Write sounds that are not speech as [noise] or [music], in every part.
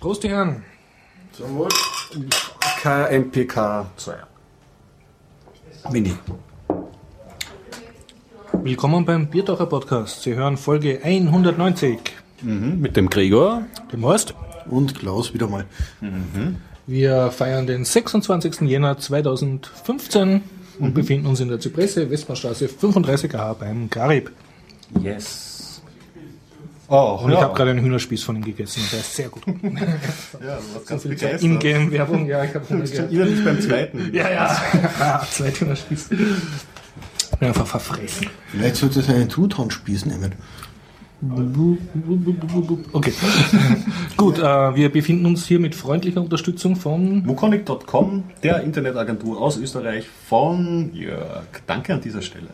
Prost, die Herren. Zum Wohl. KMPK 2. Mini. Willkommen beim Biertaucher Podcast. Sie hören Folge 190. Mhm, mit dem Gregor. Dem Horst. Und Klaus wieder mal. Wir feiern den 26. Jänner 2015 und befinden uns in der Zypresse, Westbahnstraße 35a beim Garib. Yes. Oh, Und ich habe gerade einen Hühnerspieß von ihm gegessen der ist sehr gut. [laughs] Ja, du warst ganz Ingame-Werbung, ja, ich habe Hunger gehabt. innerlich beim zweiten. [laughs] Ja, ja. Ah, zwei Hühnerspieß. Bin einfach verfressen. Vielleicht sollte es einen Truthahnspieß nehmen. Okay. [laughs] Gut, äh, wir befinden uns hier mit freundlicher Unterstützung von Wukonic.com, der Internetagentur aus Österreich von Jörg. Danke an dieser Stelle.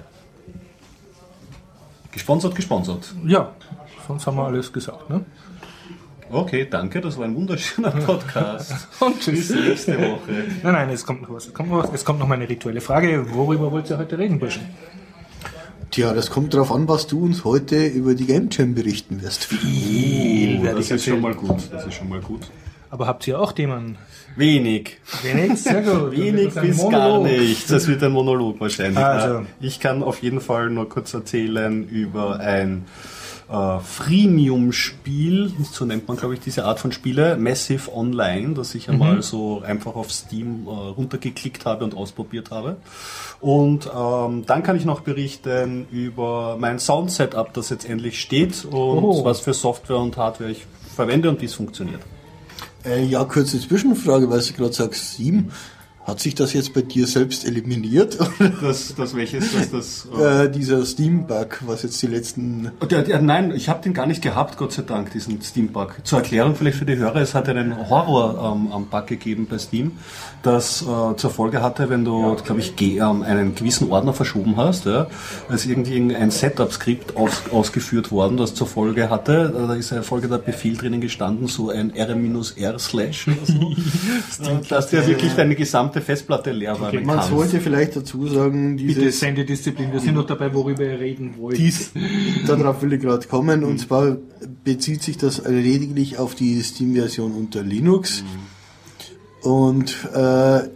Gesponsert, gesponsert. Ja, sonst haben wir alles gesagt. Ne? Okay, danke, das war ein wunderschöner [laughs] Podcast. Und Bis tschüss. nächste Woche. Nein, nein, es kommt noch was. Es kommt noch, was. Es kommt noch mal eine rituelle Frage. Worüber wollt ihr heute reden, Burschen? Tja, das kommt darauf an, was du uns heute über die Game Jam berichten wirst. Viel werde Das ich ist schon erzählen. mal gut. Das ist schon mal gut. Aber habt ihr auch Themen? Wenig. Wenig? Sehr gut. [laughs] Wenig bis gar nichts. Das wird ein Monolog wahrscheinlich. Also. Ich kann auf jeden Fall nur kurz erzählen über ein äh, Freemium-Spiel, so nennt man glaube ich diese Art von Spiele, Massive Online, das ich einmal so einfach auf Steam äh, runtergeklickt habe und ausprobiert habe. Und ähm, dann kann ich noch berichten über mein Sound-Setup, das jetzt endlich steht und Oh. was für Software und Hardware ich verwende und wie es funktioniert. Äh, ja, kurze Zwischenfrage, weil du gerade sagst, sieben. Hat sich das jetzt bei dir selbst eliminiert? [laughs] Das, das welches, das, das [laughs] äh, dieser Steam-Bug, was jetzt die letzten... Der, der, nein, ich habe den gar nicht gehabt, Gott sei Dank, diesen Steam-Bug. Zur Erklärung vielleicht für die Hörer, es hat einen Horror-Bug gegeben bei Steam, das äh, zur Folge hatte, wenn du, glaube ich, ähm, einen gewissen Ordner verschoben hast, ja, ist irgendwie ein Setup-Skript aus, ausgeführt worden, das zur Folge hatte, äh, da ist eine Folge der Befehl drinnen gestanden, so ein R-R-Slash oder so, und [laughs] dass der wirklich deine gesamte Festplatte leer war. Man sollte vielleicht dazu sagen, Bitte dieses, Sendedisziplin. Wir sind noch dabei, worüber ihr reden wollt. dies, darauf will ich gerade kommen, und zwar bezieht sich das lediglich auf die Steam-Version unter Linux. Und äh,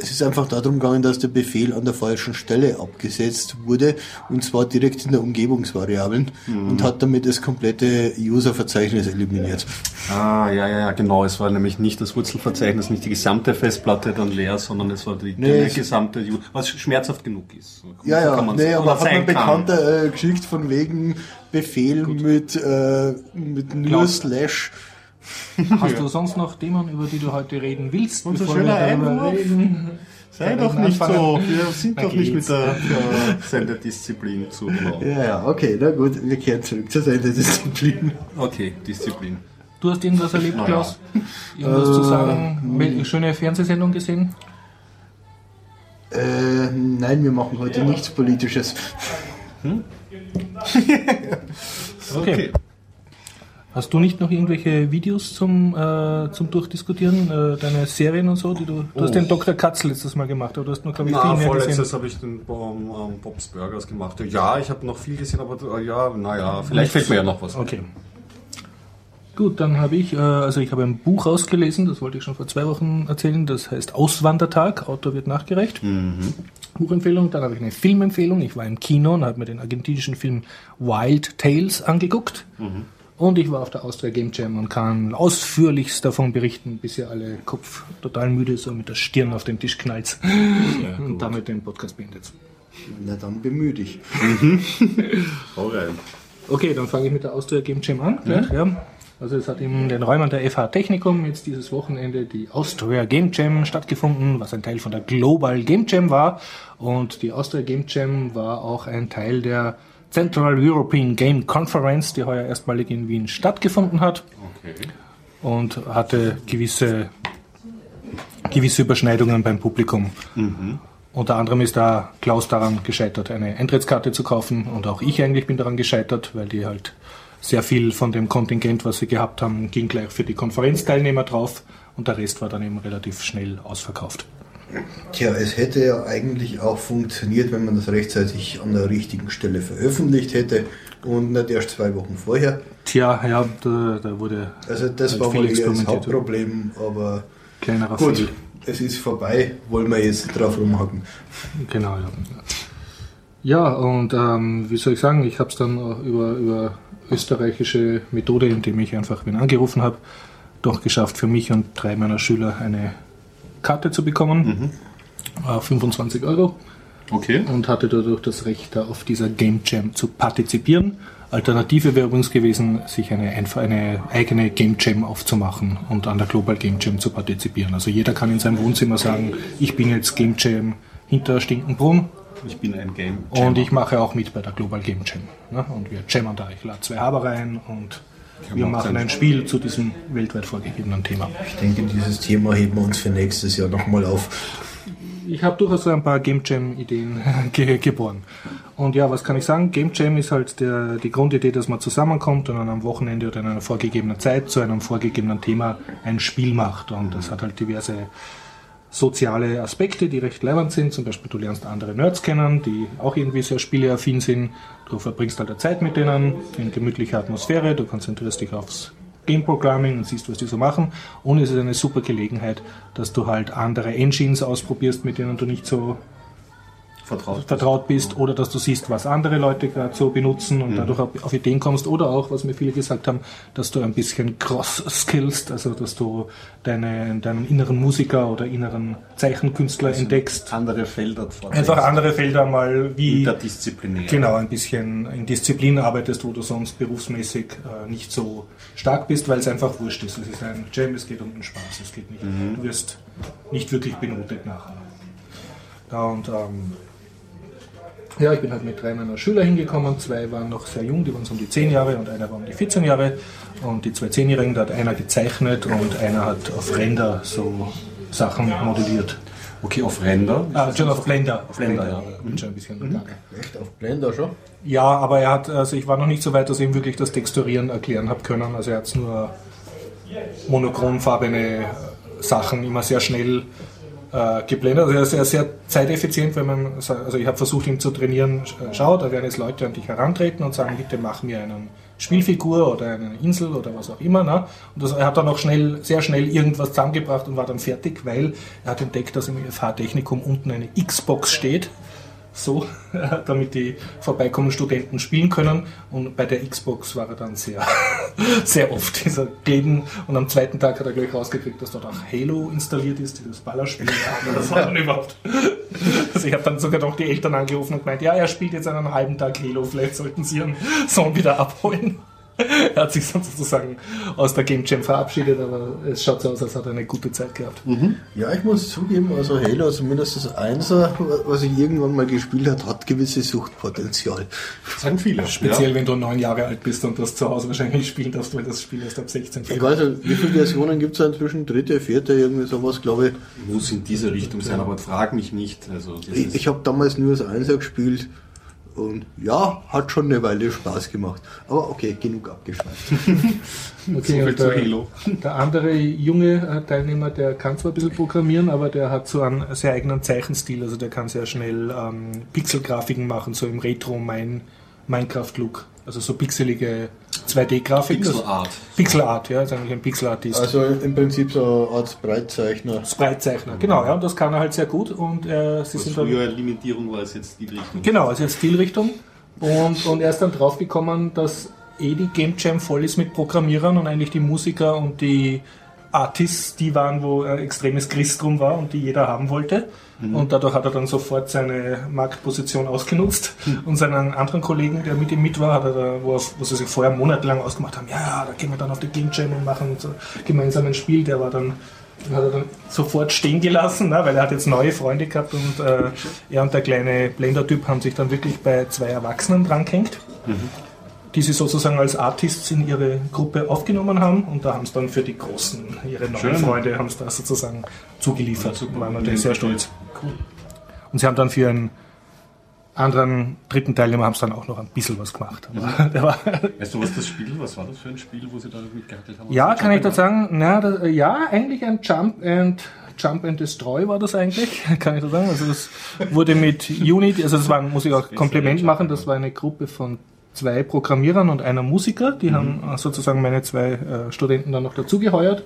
es ist einfach darum gegangen, dass der Befehl an der falschen Stelle abgesetzt wurde, und zwar direkt in der Umgebungsvariablen, und hat damit das komplette User-Verzeichnis eliminiert. Ah, ja, ja, ja, genau. Es war nämlich nicht das Wurzelverzeichnis, nicht die gesamte Festplatte dann leer, sondern es war die, Nee, gesamte, U- was schmerzhaft genug ist. Ja, ja, kann nee, aber hat kann. Bekannter äh, geschickt von wegen Befehl mit, äh, mit nur. Slash. Hast du sonst noch Themen, über die du heute reden willst? Unser schöner Einwurf. reden? Sei Ja, doch nicht anfangen. so. Wir sind doch nicht mit der, der [laughs] Senderdisziplin zu. Ja, ja, okay, na gut, wir kehren zurück zur Sendedisziplin. Okay, Disziplin. Du hast irgendwas erlebt, Na ja. Klaus? Irgendwas zu sagen? Wel- Schöne Fernsehsendung gesehen? Äh, nein, wir machen heute nichts Politisches. [laughs] Okay. Hast du nicht noch irgendwelche Videos zum, äh, zum Durchdiskutieren, äh, deine Serien und so? Die du, du hast Oh. den Dr. Katz letztes Mal gemacht, aber du hast nur, glaube ich, viel mehr vorletztes habe ich den ähm, ähm, Bob's Burgers gemacht. Ja, ich habe noch viel gesehen, aber äh, ja, naja, vielleicht fällt mir ja noch was. Okay. Gut, dann habe ich, äh, also ich habe ein Buch ausgelesen, das wollte ich schon vor zwei Wochen erzählen, das heißt Auswandertag, Autor wird nachgereicht. Buchempfehlung, dann habe ich eine Filmempfehlung, ich war im Kino und habe mir den argentinischen Film Wild Tales angeguckt. Und ich war auf der Austria Game Jam und kann ausführlichst davon berichten, bis ihr alle Kopf total müde so mit der Stirn auf den Tisch knallt. [laughs] und damit den Podcast beendet. Na dann bemühe dich. [laughs] Hau rein. Okay, dann fange ich mit der Austria Game Jam an. Gleich, ja. Also es hat in den Räumen der FH Technikum jetzt dieses Wochenende die Austria Game Jam stattgefunden, was ein Teil von der Global Game Jam war. Und die Austria Game Jam war auch ein Teil der Central European Game Conference, die heuer erstmalig in Wien stattgefunden hat Okay. und hatte gewisse, gewisse Überschneidungen beim Publikum. Unter anderem ist da Klaus daran gescheitert, eine Eintrittskarte zu kaufen und auch ich eigentlich bin daran gescheitert, weil die halt sehr viel von dem Kontingent, was sie gehabt haben, ging gleich für die Konferenzteilnehmer drauf und der Rest war dann eben relativ schnell ausverkauft. Tja, es hätte ja eigentlich auch funktioniert, wenn man das rechtzeitig an der richtigen Stelle veröffentlicht hätte. und nicht erst zwei Wochen vorher. Tja, ja, da, da wurde. Also das halt war wohl eher das. Hauptproblem, aber Kleinerer gut, es ist vorbei, wollen wir jetzt drauf rumhacken. Genau, ja. Ja, und ähm, wie soll ich sagen, ich habe es dann auch über, über österreichische Methode, indem ich einfach wen angerufen habe, doch geschafft, für mich und drei meiner Schüler eine Karte zu bekommen. Äh, 25 Euro. Okay. und hatte dadurch das Recht, da auf dieser Game Jam zu partizipieren. Alternative wäre übrigens gewesen, sich eine, einfach eine eigene Game Jam aufzumachen und an der Global Game Jam zu partizipieren. Also jeder kann in seinem Wohnzimmer sagen, ich bin jetzt Game Jam hinter Stinkenbrunn Ich bin ein Game. und ich mache auch mit bei der Global Game Jam. Ne? Und wir jammen da. Ich lade zwei Haber rein und wir machen ein Spiel zu diesem weltweit vorgegebenen Thema. Ich denke, dieses Thema heben wir uns für nächstes Jahr nochmal auf. ich habe durchaus so ein paar Game Jam Ideen [laughs] ge geboren. Und ja, was kann ich sagen? Game Jam ist halt der, die Grundidee, dass man zusammenkommt und an einem Wochenende oder in einer vorgegebenen Zeit zu einem vorgegebenen Thema ein Spiel macht. Und das hat halt diverse soziale Aspekte, die recht leibend sind. Zum Beispiel, du lernst andere Nerds kennen, die auch irgendwie sehr spieleaffin sind. Du verbringst halt Zeit mit denen in gemütlicher Atmosphäre. Du konzentrierst dich aufs Game Programming und siehst, was die so machen. Und es ist eine super Gelegenheit, dass du halt andere Engines ausprobierst, mit denen du nicht so Vertraut. vertraut bist oder dass du siehst, was andere Leute gerade so benutzen und dadurch auf, Ideen kommst oder auch, was mir viele gesagt haben, dass du ein bisschen cross-skillst, also dass du deine, deinen inneren Musiker oder inneren Zeichenkünstler entdeckst. Andere Felder. Einfach andere Felder mal wie Interdisziplinär. genau ein bisschen in Disziplin arbeitest, wo du sonst berufsmäßig äh, nicht so stark bist, weil es einfach wurscht ist. Es ist ein Jam, es geht um den Spaß, es geht nicht. Du wirst nicht wirklich benotet nachher. Ja, und ähm, ja, ich bin halt mit drei meiner Schüler hingekommen. Zwei waren noch sehr jung, die waren so um die 10 Jahre und einer war um die 14 Jahre. Und die zwei Zehnjährigen, da hat einer gezeichnet und einer hat auf Render so Sachen modelliert. Okay, auf Ränder. Ah, schon auf Blender. Auf Blender, ja. Bin schon ein bisschen mhm. Echt auf Blender schon? Ja, aber er hat, also ich war noch nicht so weit, dass ich ihm wirklich das Texturieren erklären habe können. Also er hat nur monochromfarbene Sachen immer sehr schnell äh, geblendet. Also er ist sehr, sehr zeiteffizient, wenn man, also ich habe versucht ihm zu trainieren, schau, da werden jetzt Leute an dich herantreten und sagen, bitte mach mir einen Spielfigur oder eine Insel oder was auch immer. Ne? Und das, er hat dann auch schnell, sehr schnell irgendwas zusammengebracht und war dann fertig, weil er hat entdeckt, dass im FH-Technikum unten eine Xbox steht. So, [laughs] damit die vorbeikommenden Studenten spielen können. Und bei der Xbox war er dann sehr, [laughs] sehr oft dieser Gleden. Und am zweiten Tag hat er gleich rausgekriegt, dass dort auch Halo installiert ist, dieses Ballerspiel. [laughs] Das war dann überhaupt. Also ich habe dann sogar noch die Eltern angerufen und gemeint, ja, er spielt jetzt einen halben Tag Halo, vielleicht sollten sie ihren Sohn wieder abholen. Er [laughs] hat sich sozusagen aus der Game Jam verabschiedet, aber es schaut so aus, als hat er eine gute Zeit gehabt. Ja, ich muss zugeben, also Halo, zumindest das Einser, was ich irgendwann mal gespielt habe, hat gewisse Suchtpotenzial. Das sagen viele. Speziell Ja. wenn du neun Jahre alt bist und das zu Hause wahrscheinlich spielen darfst, weil das Spiel erst ab 16 Ich weiß nicht, wie viele Versionen gibt es inzwischen? Dritte, vierte, irgendwie sowas, glaube ich. Muss in diese Richtung sein, aber frag mich nicht. Also, Ich, ich habe damals nur das Einser gespielt und ja, hat schon eine Weile Spaß gemacht. Aber okay, genug abgeschweift. [laughs] Okay, So der, Halo. der andere junge äh, Teilnehmer, der kann zwar ein bisschen programmieren, aber der hat so einen sehr eigenen Zeichenstil. Also der kann sehr schnell ähm, Pixelgrafiken machen, so im Retro-Minecraft-Look. Also so pixelige 2D-Grafik. Pixelart. Pixelart, ja, ist eigentlich ein Pixelartist. Also im Prinzip so eine Art Breitzeichner. Spritzeichner, genau, ja, und das kann er halt sehr gut. Und äh, sie Was sind dann früher Limitierung war, ist jetzt die Richtung. Genau, also jetzt Stilrichtung. Und, und er ist dann draufgekommen, dass eh die Game Jam voll ist mit Programmierern und eigentlich die Musiker und die Artists, die waren, wo ein extremes Christ drum war und die jeder haben wollte. Und dadurch hat er dann sofort seine Marktposition ausgenutzt. Und seinen anderen Kollegen, der mit ihm mit war, hat er da, wo, wo sie sich vorher monatelang ausgemacht haben, ja, ja, da gehen wir dann auf die Game Jam und machen so gemeinsam ein Spiel, der war dann hat er dann sofort stehen gelassen, ne, weil er hat jetzt neue Freunde gehabt und äh, er und der kleine Blender-Typ haben sich dann wirklich bei zwei Erwachsenen drangehängt, die sie sozusagen als Artists in ihre Gruppe aufgenommen haben und da haben sie dann für die Großen, ihre neuen Schön. Freunde, haben sie da sozusagen zugeliefert. super. waren natürlich sehr stolz. Und sie haben dann für einen anderen dritten Teilnehmer haben sie dann auch noch ein bisschen was gemacht. Der war, Weißt du, was das Spiel, was war das für ein Spiel, wo sie da mitgehackelt haben? Ja, kann ich da sagen? Na, das, ja, eigentlich ein Jump and Jump and Destroy war das eigentlich, [laughs] kann ich da sagen. Also das wurde mit Unity, also das war, muss ich auch Kompliment machen, das war eine Gruppe von zwei Programmierern und einer Musiker. Die Mhm. haben sozusagen meine zwei äh, Studenten dann noch dazugeheuert.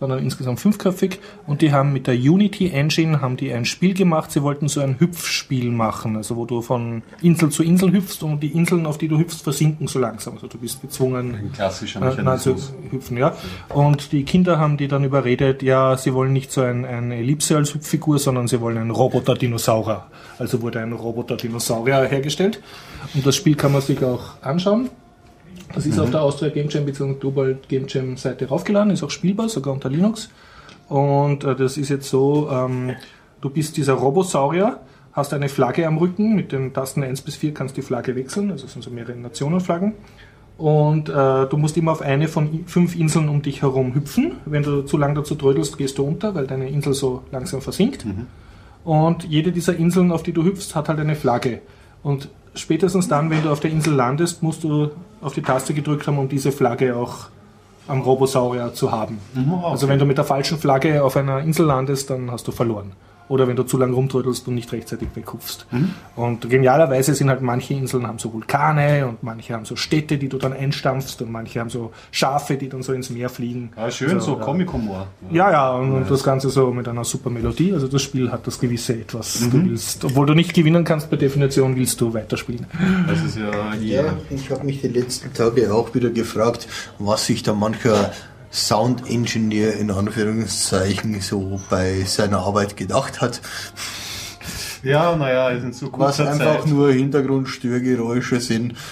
Dann insgesamt fünfköpfig und die haben mit der Unity Engine haben die ein Spiel gemacht. Sie wollten so ein Hüpfspiel machen, also wo du von Insel zu Insel hüpfst und die Inseln, auf die du hüpfst, versinken so langsam. Also du bist gezwungen, Ein klassischer äh, Mechanismus. hüpfen, ja. Und die Kinder haben die dann überredet, ja, sie wollen nicht so ein, eine Ellipse als Hüpffigur, sondern sie wollen einen Roboter-Dinosaurier. Also wurde ein Roboter-Dinosaurier hergestellt. Und das Spiel kann man sich auch anschauen. Das ist auf der Austria Game Jam bzw. Global Game Jam Seite raufgeladen, ist auch spielbar, sogar unter Linux. Und äh, das ist jetzt so, ähm, du bist dieser Robosaurier, hast eine Flagge am Rücken, mit den Tasten 1 bis 4 kannst du die Flagge wechseln, also es sind so mehrere Nationenflaggen. Und äh, du musst immer auf eine von fünf Inseln um dich herum hüpfen. Wenn du zu lang dazu trödelst, gehst du unter, weil deine Insel so langsam versinkt. Und jede dieser Inseln, auf die du hüpfst, hat halt eine Flagge. Und spätestens dann, wenn du auf der Insel landest, musst du auf die Taste gedrückt haben, um diese Flagge auch am Robosaurier zu haben. Also wenn du mit der falschen Flagge auf einer Insel landest, dann hast du verloren. Oder wenn du zu lang rumtrödelst und nicht rechtzeitig weghupfst. Und genialerweise sind halt manche Inseln haben so Vulkane und manche haben so Städte, die du dann einstampfst und manche haben so Schafe, die dann so ins Meer fliegen. Ah, schön, Also, so ja. Comic-Humor. Ja, ja, und, und das Ganze so mit einer super Melodie. Also das Spiel hat das gewisse Etwas. Mhm. Du willst, obwohl du nicht gewinnen kannst per Definition, willst du weiterspielen. Das ist ja Ja, hier. ich habe mich die letzten Tage auch wieder gefragt, was sich da mancher Sound Engineer in Anführungszeichen so bei seiner Arbeit gedacht hat. Ja, naja, in so Was kurzer einfach Zeit. nur Hintergrundstörgeräusche sind. [laughs]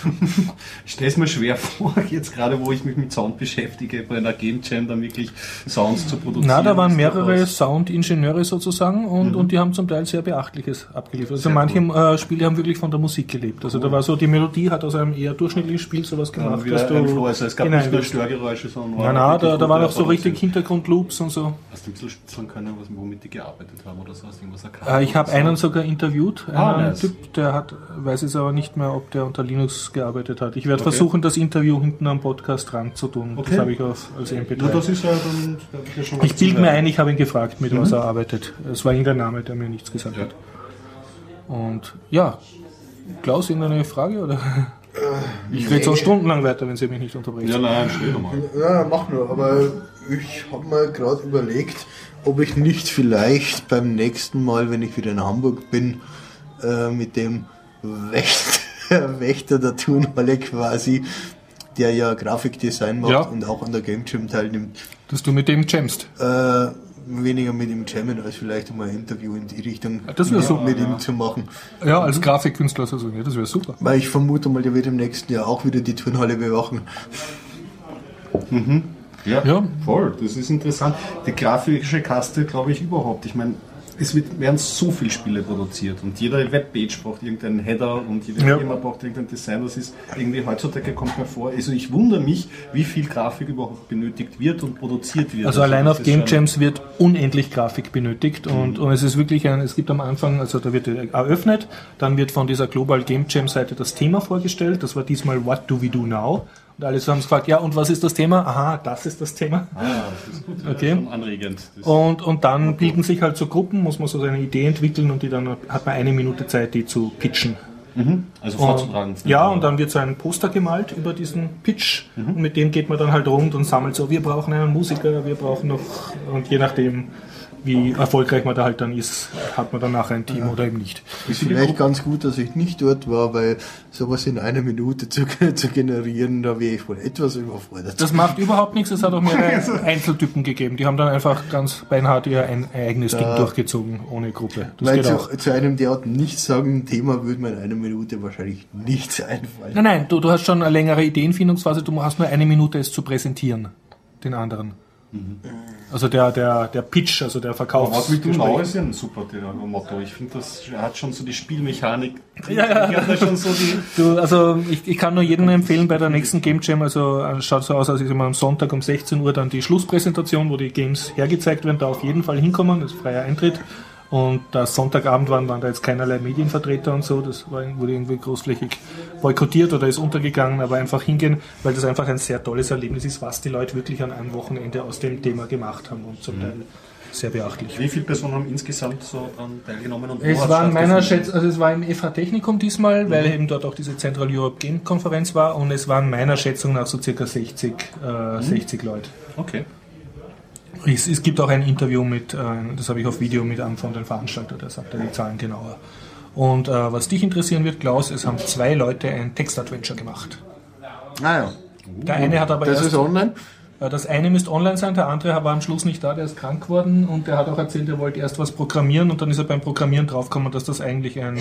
Ich stelle es mir schwer vor, jetzt gerade wo ich mich mit Sound beschäftige, bei einer Game Jam dann wirklich Sounds zu produzieren. Na, da waren Ist mehrere Soundingenieure sozusagen und, und die haben zum Teil sehr Beachtliches abgeliefert. Also Mhm. Sehr manche äh, Spiele haben wirklich von der Musik gelebt. Also da war so, die Melodie hat aus einem eher durchschnittlichen Spiel sowas gemacht, wieder dass du Flow. Also es gab nicht nur. Störgeräusche, sondern Nein, nein, da, da waren auch so richtig. Hintergrundloops und so. Hast du ein bisschen spitzeln können, was, womit die gearbeitet haben oder so? Hast du irgendwas erkannt? Äh, ich habe einen sogar interviewt, einen Ah, nice. Typ, der hat, weiß es aber nicht mehr, ob der unter Linux gearbeitet hat. Ich werde Okay. versuchen, das Interview hinten am Podcast dran zu tun. Okay. Das habe ich auf, als MP3. Na, das ist ja dann. ich ja schon ich bilde mir ein, ich habe ihn gefragt, mit was er arbeitet. Es war irgendein Name, der mir nichts gesagt Ja. hat. Und ja, Klaus, irgendeine Frage? Oder? Ich rede so stundenlang weiter, wenn Sie mich nicht unterbrechen. Ja, nein, doch mal. Ja, mach nur, aber ich habe mal gerade überlegt, ob ich nicht vielleicht beim nächsten Mal, wenn ich wieder in Hamburg bin, äh, mit dem Wächter, [laughs] Wächter der Turnhalle quasi, der ja Grafikdesign macht Ja. und auch an der Game Jam teilnimmt, Dass du mit dem jammst. äh, weniger mit ihm jammen, als vielleicht mal ein Interview in die Richtung das wär mit, super, mit ja. ihm zu machen. Ja, als Grafikkünstler so, ja, das wäre super. Weil ich vermute mal, der wird im nächsten Jahr auch wieder die Turnhalle bewachen. Ja, Ja. voll. Das ist interessant. Die grafische Kaste, glaube ich, überhaupt. Ich meine, es wird, werden so viele Spiele produziert und jede Webpage braucht irgendeinen Header und jede Ja. Firma braucht irgendein Design. Das ist irgendwie heutzutage kommt mir vor. Also ich wundere mich, wie viel Grafik überhaupt benötigt wird und produziert wird. Also allein das auf Game Jams wird unendlich Grafik benötigt und, und es ist wirklich ein, es gibt am Anfang, also da wird eröffnet, dann wird von dieser Global Game Jam Seite das Thema vorgestellt, das war diesmal What Do We Do Now? Und alle so haben gefragt, ja, und was ist das Thema? Aha, das ist das Thema. Ah, das ist gut. Okay. Ja, anregend. Und, und dann bilden sich halt so Gruppen, muss man so seine Idee entwickeln und die dann hat man eine Minute Zeit, die zu pitchen. also Und, vorzutragen. ja, und dann wird so ein Poster gemalt über diesen Pitch und mit dem geht man dann halt rund und sammelt so, wir brauchen einen Musiker, wir brauchen noch, und je nachdem, wie erfolgreich man da halt dann ist, hat man dann nachher ein Team oder eben nicht. Ist vielleicht ganz gut, dass ich nicht dort war, weil sowas in einer Minute zu, [laughs] zu generieren, da wäre ich wohl etwas überfordert. Das macht überhaupt nichts, es hat auch mehrere [laughs] Einzeltypen gegeben, die haben dann einfach ganz beinhart ihr ein eigenes Ding durchgezogen, ohne Gruppe. Das weil zu, auch. zu einem derart nichtssagenden Thema würde mir in einer Minute wahrscheinlich nichts einfallen. Nein, nein, du, du hast schon eine längere Ideenfindungsphase, du hast nur eine Minute, es zu präsentieren, den anderen. Also der, der, der Pitch, also der Verkauf. Was will du Now ist ja ein super Motto. Ich finde, das hat schon so die Spielmechanik. [laughs] Ja, ja. Schon so die. Du, also ich, ich kann nur jedem empfehlen bei der nächsten Game Jam, also äh, schaut so aus, als ist immer am Sonntag um 16 Uhr dann die Schlusspräsentation, wo die Games hergezeigt werden, da auf jeden Fall hinkommen, das ist freier Eintritt. Und da Sonntagabend waren, waren da jetzt keinerlei Medienvertreter und so. Das war, wurde irgendwie großflächig boykottiert oder ist untergegangen, aber einfach hingehen, weil das einfach ein sehr tolles Erlebnis ist, was die Leute wirklich an einem Wochenende aus dem Thema gemacht haben und zum Teil sehr beachtlich. Wie viele Personen haben insgesamt so daran teilgenommen? Und Es hat's war in meiner? Schätzung, also es war im FH Technikum diesmal, weil eben dort auch diese Central Europe Game Konferenz war und es waren meiner Schätzung nach so circa 60, äh, 60 Leute. Okay. Es, es gibt auch ein Interview mit, äh, das habe ich auf Video mit einem von den Veranstaltern, der sagt da die Zahlen genauer. Und äh, was dich interessieren wird, Klaus, es haben zwei Leute ein Textadventure gemacht. Ah ja. Der eine hat aber Das erst, ist online? äh, das eine müsste online sein, der andere war am Schluss nicht da, der ist krank geworden und der hat auch erzählt, er wollte erst was programmieren und dann ist er beim Programmieren draufgekommen, dass das eigentlich ein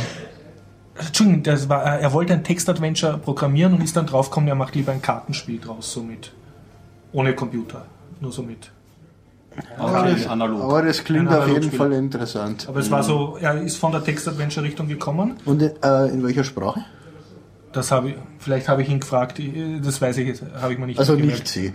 Entschuldigung, das war, äh, er wollte ein Textadventure programmieren und ist dann draufgekommen, er macht lieber ein Kartenspiel draus, somit. Ohne Computer, nur somit. Aber das, analog. aber das klingt auf jeden Analogspiel. Fall interessant. Aber es war so, er ist von der Textadventure-Richtung gekommen. Und äh, in welcher Sprache? Das habe ich, vielleicht habe ich ihn gefragt, ich- das weiß ich jetzt, habe ich mir nicht Also gemerkt. nicht sie.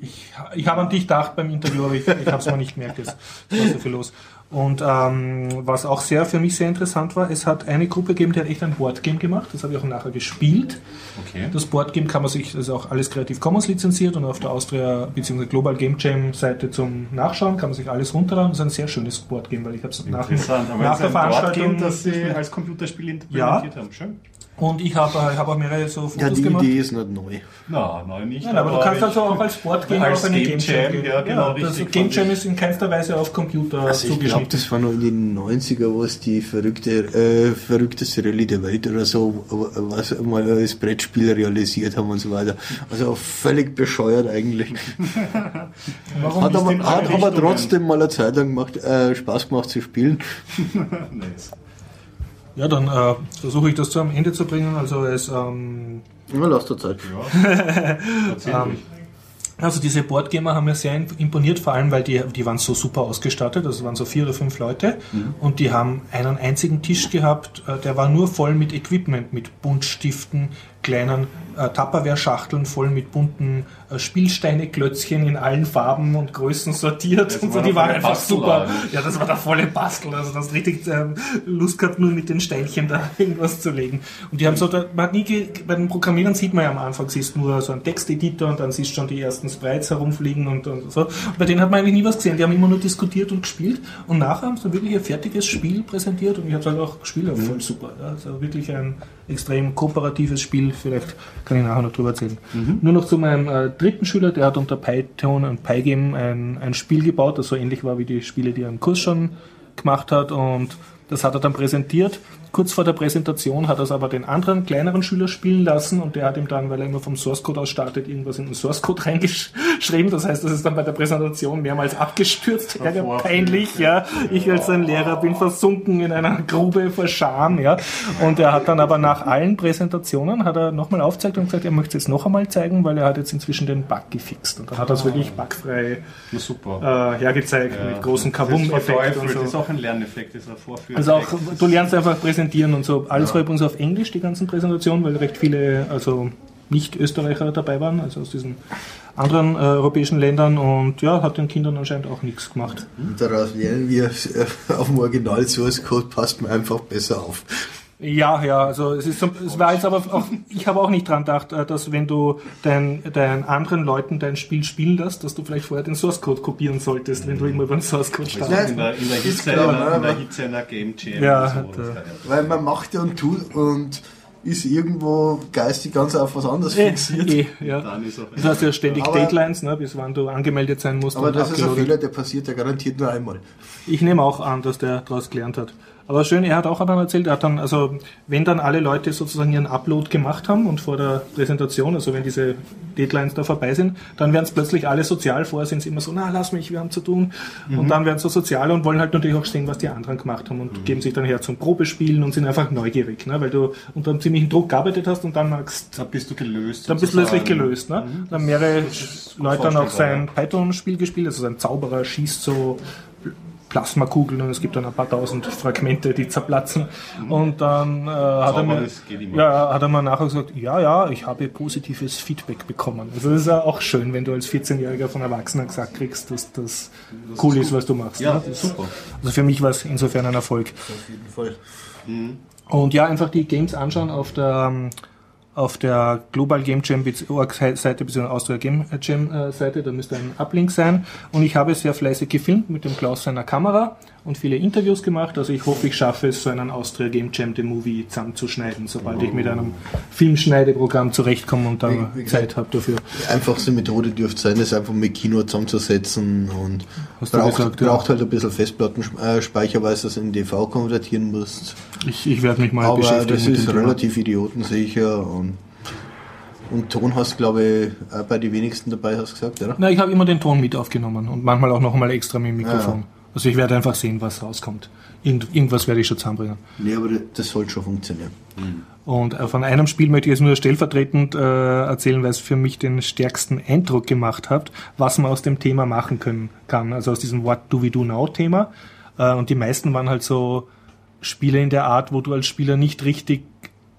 Ich, ich habe an dich gedacht beim Interview, aber ich, ich habe es mir nicht gemerkt. Es es war so viel los. Und ähm, was auch sehr für mich sehr interessant war, es hat eine Gruppe gegeben, die hat echt ein Boardgame gemacht. Das habe ich auch nachher gespielt. Okay. Das Boardgame kann man sich, das ist auch alles Creative Commons lizenziert und auf der Austria bzw. Global Game Jam Seite zum Nachschauen kann man sich alles runterladen. Das ist ein sehr schönes Boardgame, weil ich habe es nach, nach der Veranstaltung Boardgame, das Sie [laughs] als Computerspiel implementiert haben. Schön. Und ich habe äh, habe auch mehrere so Fotos Ja, die gemacht. Idee ist nicht neu. Na, nein, nicht. Nein, aber du kannst ich- also auch als Boardgame als auf eine Game Game Jam Jam, gehen. ja, genau, richtig, Game Jam ich. ist in keinster Weise auf Computer Also ich glaube, das war noch in den 90er, wo es die verrückte, äh, verrückteste Rallye der Welt oder so, was mal als Brettspiel realisiert haben und so weiter. Also völlig bescheuert eigentlich. [laughs] Warum Hat aber, hat aber trotzdem mal eine Zeit lang gemacht, äh, Spaß gemacht zu spielen. [laughs] Nice. Ja, dann äh, versuche ich das zu am Ende zu bringen. Also es, ähm, Ja, lass dir Zeit. Erzähl [laughs] Ähm, also diese Boardgamer haben mir sehr imponiert, vor allem weil die, die waren so super ausgestattet. Das waren so vier oder fünf Leute und die haben einen einzigen Tisch gehabt, äh, der war nur voll mit Equipment, mit Buntstiften, kleinen äh, Tupperware-Schachteln voll mit bunten äh, Spielsteine, Klötzchen in allen Farben und Größen sortiert. Das und so, die waren einfach Bastelladen. super. Ja, das war der volle Bastel. Also das richtig ähm, Lust gehabt, nur mit den Steinchen da [laughs] irgendwas zu legen. Und die haben so, da, man hat nie bei den Programmierern sieht man ja am Anfang, siehst nur so einen Texteditor und dann siehst du schon die ersten Sprites herumfliegen und, und so. Und bei denen hat man eigentlich nie was gesehen. Die haben immer nur diskutiert und gespielt. Und nachher haben sie wirklich ein fertiges Spiel präsentiert und ich habe es halt auch gespielt. Ja, voll super. Ja, also wirklich ein extrem kooperatives Spiel. Vielleicht kann ich nachher noch drüber erzählen. Nur noch zu meinem äh, dritten Schüler, der hat unter Python und Pygame ein, ein Spiel gebaut, das so ähnlich war wie die Spiele, die er im Kurs schon gemacht hat und das hat er dann präsentiert. Kurz vor der Präsentation hat er es aber den anderen kleineren Schüler spielen lassen und der hat ihm dann, weil er immer vom Source Code aus startet, irgendwas in den Source Code [laughs] reingeschrieben. Das heißt, das ist dann bei der Präsentation mehrmals abgestürzt. Ärger, peinlich, ja. Ich als sein Lehrer bin versunken in einer Grube vor Scham, ja. Und er hat dann aber nach allen Präsentationen hat er nochmal aufgezeigt und gesagt, er möchte es jetzt noch einmal zeigen, weil er hat jetzt inzwischen den Bug gefixt. Und dann hat er es wirklich bugfrei Na, super. äh, hergezeigt mit großen Kabum-Effekten Das ist so. Das ist auch ein Lerneffekt, das ist ein Vorführeffekt. Also auch, du lernst einfach präsentieren und so. Alles war übrigens auf Englisch, die ganzen Präsentationen, weil recht viele, also Nicht-Österreicher dabei waren, also aus diesen anderen äh, europäischen Ländern und ja, hat den Kindern anscheinend auch nichts gemacht. Und daraus lernen wir, äh, [laughs] auf dem Original Source Code passt man einfach besser auf. Ja, ja, also es ist so, es war jetzt aber auch, ich habe auch nicht dran gedacht, äh, dass wenn du dein, deinen anderen Leuten dein Spiel spielen lässt, dass du vielleicht vorher den Source Code kopieren solltest, wenn du immer über den Source Code startest. in, der, in, der Ist Hitze, klar, einer, in der aber- Hitze einer Game Jam. Ja, so, ja- Weil man macht ja und tut und ist irgendwo geistig ganz auf was anderes Eh, fixiert. eh, ja. Dann ist auch Du hast ja ständig Aber- Deadlines, ne, bis wann du angemeldet sein musst. Aber und das ist ein. Fehler, der passiert ja garantiert nur einmal. Ich nehme auch an, dass der daraus gelernt hat. Aber schön, er hat auch dann erzählt, er hat dann, also wenn dann alle Leute sozusagen ihren Upload gemacht haben und vor der Präsentation, also wenn diese Deadlines da vorbei sind, dann werden es plötzlich alle sozial vor, sind sie immer so, na lass mich, wir haben zu tun. Und dann werden sie so sozial und wollen halt natürlich auch sehen, was die anderen gemacht haben und geben sich dann her zum Probespielen und sind einfach neugierig, ne? weil du unter einem ziemlichen Druck gearbeitet hast und dann magst Da bist du gelöst. dann bist du plötzlich sozusagen. gelöst. Ne? Dann mehrere Leute dann auch sein Python-Spiel gespielt. Also sein Zauberer schießt so Plasmakugeln und es gibt dann ein paar tausend Fragmente, die zerplatzen. Und dann äh, hat, er mir, das ja, hat er mir nachher gesagt, ja, ja, ich habe positives Feedback bekommen. Also das ist ja auch schön, wenn du als 14-Jähriger von Erwachsenen gesagt kriegst, dass das cool ist, was du machst. Ja, ne? das, super. Also für mich war es insofern ein Erfolg. Auf jeden Fall. Und ja, einfach die Games anschauen auf der ähm, auf der Global Game Jam Seite bzw. Austria Game Jam äh, Seite, da müsste ein Uplink sein. Und ich habe sehr fleißig gefilmt mit dem Klaus seiner Kamera und viele Interviews gemacht. Also ich hoffe, ich schaffe es, so einen Austria Game Jam den Movie zusammenzuschneiden, sobald ich mit einem Filmschneideprogramm zurechtkomme und da Wie- wie Zeit habe dafür. Die einfachste Methode dürfte sein, das einfach mit Kino zusammenzusetzen und Hast du braucht, gesagt, braucht halt ein bisschen Festplattenspeicher, weil du das in DV konvertieren musst. Ich, ich werde mich mal Aber beschäftigen das ist dem Thema. relativ idiotensicher und, und Ton hast glaube ich bei den wenigsten dabei, hast du gesagt, oder? Na, ich habe immer den Ton mit aufgenommen und manchmal auch noch einmal extra mit dem Mikrofon. Ja. Also ich werde einfach sehen, was rauskommt. Irgend, irgendwas werde ich schon zusammenbringen. Nee, aber das- sollte schon funktionieren. Und äh, von einem Spiel möchte ich jetzt nur stellvertretend äh, erzählen, weil es für mich den stärksten Eindruck gemacht hat, was man aus dem Thema machen können kann. Also aus diesem What Do We Do Now Thema. Äh, und die meisten waren halt so Spiele in der Art, wo du als Spieler nicht richtig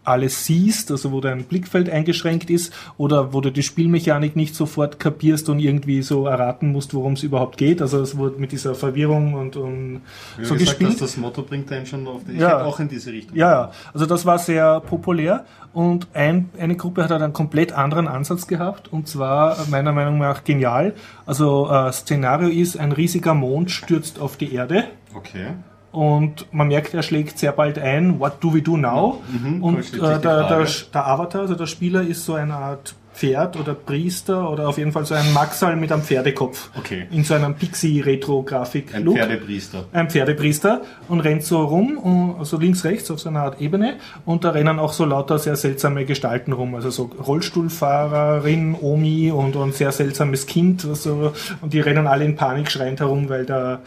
alles siehst, also wo dein Blickfeld eingeschränkt ist oder wo du die Spielmechanik nicht sofort kapierst und irgendwie so erraten musst, worum es überhaupt geht. Also es wurde mit dieser Verwirrung und, und Wie so gesagt gespielt. hast, das Motto bringt einen schon auf den. Ich Ja. auch in diese Richtung. Ja, ja, also das war sehr populär und ein, eine Gruppe hat halt einen komplett anderen Ansatz gehabt und zwar meiner Meinung nach genial. Also äh, Szenario ist, ein riesiger Mond stürzt auf die Erde Okay. Und man merkt, er schlägt sehr bald ein, what do we do now? Mhm, und äh, der, der, der Avatar, also der Spieler ist so eine Art Pferd oder Priester oder auf jeden Fall so ein Maxal mit einem Pferdekopf. Okay. In so einem Pixie-Retro-Grafik. Ein Pferdepriester. ein Pferdepriester und rennt so rum, also links, rechts auf so einer Art Ebene und da rennen auch so lauter sehr seltsame Gestalten rum, also so Rollstuhlfahrerin, Omi und, und sehr seltsames Kind, also, und die rennen alle in Panik schreiend herum, weil der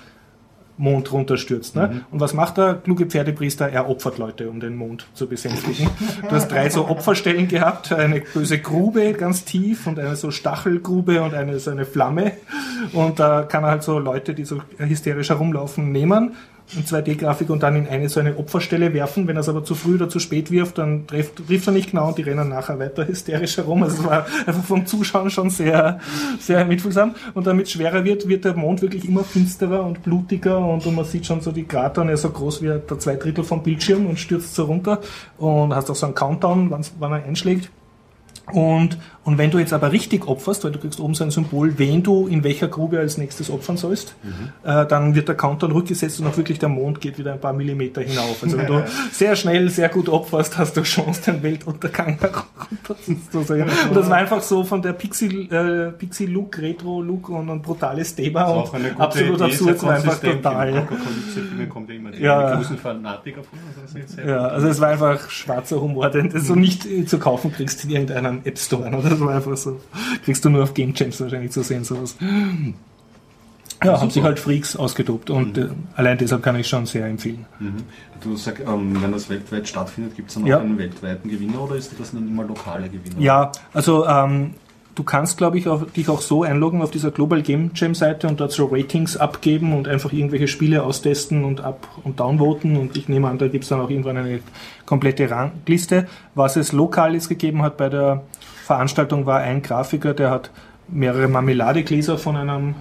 Mond runterstürzt. Ne? Und was macht der kluge Pferdepriester? Er opfert Leute, um den Mond zu besänftigen. Du hast drei so Opferstellen gehabt, eine böse Grube ganz tief und eine so Stachelgrube und eine so eine Flamme. Und da kann er halt so Leute, die so hysterisch herumlaufen, nehmen in 2D-Grafik und dann in eine so eine Opferstelle werfen. Wenn er es aber zu früh oder zu spät wirft, dann trifft, trifft er nicht genau und die rennen nachher weiter hysterisch herum. Also es war einfach vom Zuschauen schon sehr, sehr mitfühlsam. Und damit schwerer wird, wird der Mond wirklich immer finsterer und blutiger und, und man sieht schon so die Krater und er ist so groß wie der zwei Drittel vom Bildschirm und stürzt so runter und hast auch so einen Countdown, wann er einschlägt. Und, und wenn du jetzt aber richtig opferst, weil du kriegst oben so ein Symbol, wen du in welcher Grube als nächstes opfern sollst, äh, dann wird der Countdown rückgesetzt und auch wirklich der Mond geht wieder ein paar Millimeter hinauf. Also wenn du [laughs] sehr schnell, sehr gut opferst, hast du Chance, den Weltuntergang herunterzusehen. [laughs] Und das war einfach so von der Pixie, äh, Pixie-Look, Retro-Look und ein brutales Thema und absolut Idee, absurd, war einfach total. Ja. Also also es war einfach schwarzer Humor, den du so nicht äh, zu kaufen kriegst in irgendeinem App Store. Oder? Das war einfach so. Kriegst du nur auf Game Jams wahrscheinlich zu sehen, sowas. Ja, haben sich halt Freaks ausgetobt und äh, allein deshalb kann ich schon sehr empfehlen. Mhm. Du sagst, ähm, wenn das weltweit stattfindet, gibt es dann auch Ja. einen weltweiten Gewinner oder ist das dann immer lokale Gewinner? Ja, also ähm, du kannst, glaube ich, auch, dich auch so einloggen auf dieser Global Game Jam Seite und dort so Ratings abgeben und einfach irgendwelche Spiele austesten und ab- und downvoten und ich nehme an, da gibt es dann auch irgendwann eine komplette Rangliste. Was es lokal jetzt gegeben hat bei der Veranstaltung war ein Grafiker, der hat mehrere Marmeladegläser von einem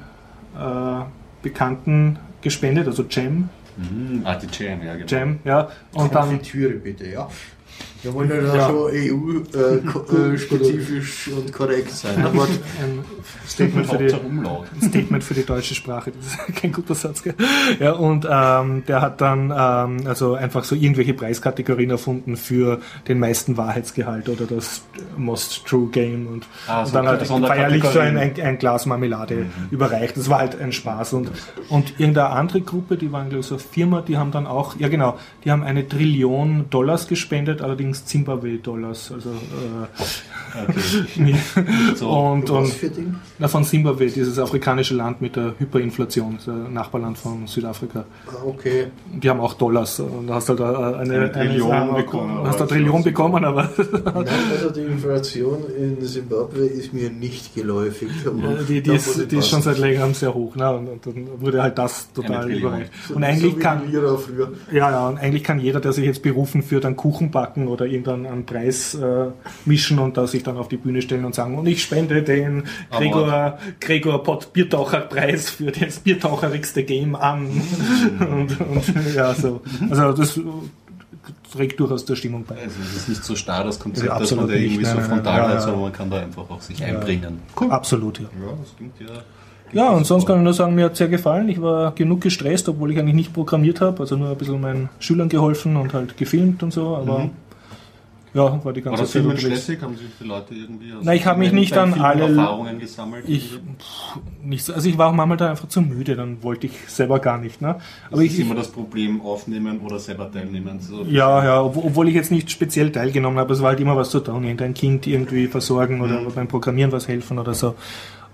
äh, Bekannten gespendet, also Jam, Mhm. Ah, die Jam, ja, genau. Jam, ja, und dann Konfitüre bitte, ja. Wir wollen ja, Ja. schon EU-spezifisch [laughs] und korrekt sein. ein, Wort, ein Statement für die. Statement für die deutsche Sprache. Das ist kein guter Satz. Gell? Ja, und ähm, der hat dann ähm, also einfach so irgendwelche Preiskategorien erfunden für den meisten Wahrheitsgehalt oder das Most True Game und, Ah, und so dann halt feierlich so ein, ein, ein Glas Marmelade überreicht. Das war halt ein Spaß. Und, und irgendeine andere Gruppe, die waren glaube ich so eine Firma, die haben dann auch, ja genau, die haben eine Trillion Dollars gespendet, allerdings Dings Zimbabwe-Dollars. Also, äh, Okay. [laughs] So, und, und na, von Zimbabwe, dieses afrikanische Land mit der Hyperinflation, das ein Nachbarland von Südafrika. Ah, okay. Die haben auch Dollars und da hast halt eine, eine, Eine Trillion eine, bekommen, Hast eine Trillion bekommen, aber [laughs] Nein, also die Inflation in Simbabwe ist mir nicht geläufig. die, die, ist, die ist schon seit längerem sehr hoch. Ne? Und, und dann wurde halt das total überreicht. So- Und eigentlich so wie kann, die Lira früher. Ja, ja, und eigentlich kann jeder, der sich jetzt berufen fühlt, einen Kuchen backen oder irgendeinen einen Preis äh, mischen und da sich dann auf die Bühne stellen und sagen, und ich spende den Gregor, Gregor Pott Biertaucher Preis für das biertaucherigste Game an. und, und ja, so. Also das trägt durchaus der Stimmung bei. Also es ist nicht so starr das Konzept, Ja, dass man da irgendwie nicht. so Nein, nein, frontal nein. hat, sondern man kann da einfach auch sich einbringen. Absolut, ja. Ja, das klingt ja. Ja, und sonst kann ich nur sagen, mir hat sehr gefallen. Ich war genug gestresst, obwohl ich eigentlich nicht programmiert habe, also nur ein bisschen meinen Schülern geholfen und halt gefilmt und so, aber ja, war die War ganze das Zeit unterwegs. stressig? Haben sich die Leute irgendwie aus Na, ich habe mich nicht an alle- Filmerfahrungen gesammelt? Ich, pff, nicht so, also ich war auch manchmal da einfach zu müde, dann wollte ich selber gar nicht. Ne? Aber das ich, ist immer das Problem, aufnehmen oder selber teilnehmen. So, ja, ja, ob, obwohl ich jetzt nicht speziell teilgenommen habe, es war halt immer was zu tun, irgendein Kind irgendwie versorgen oder beim Programmieren was helfen oder so.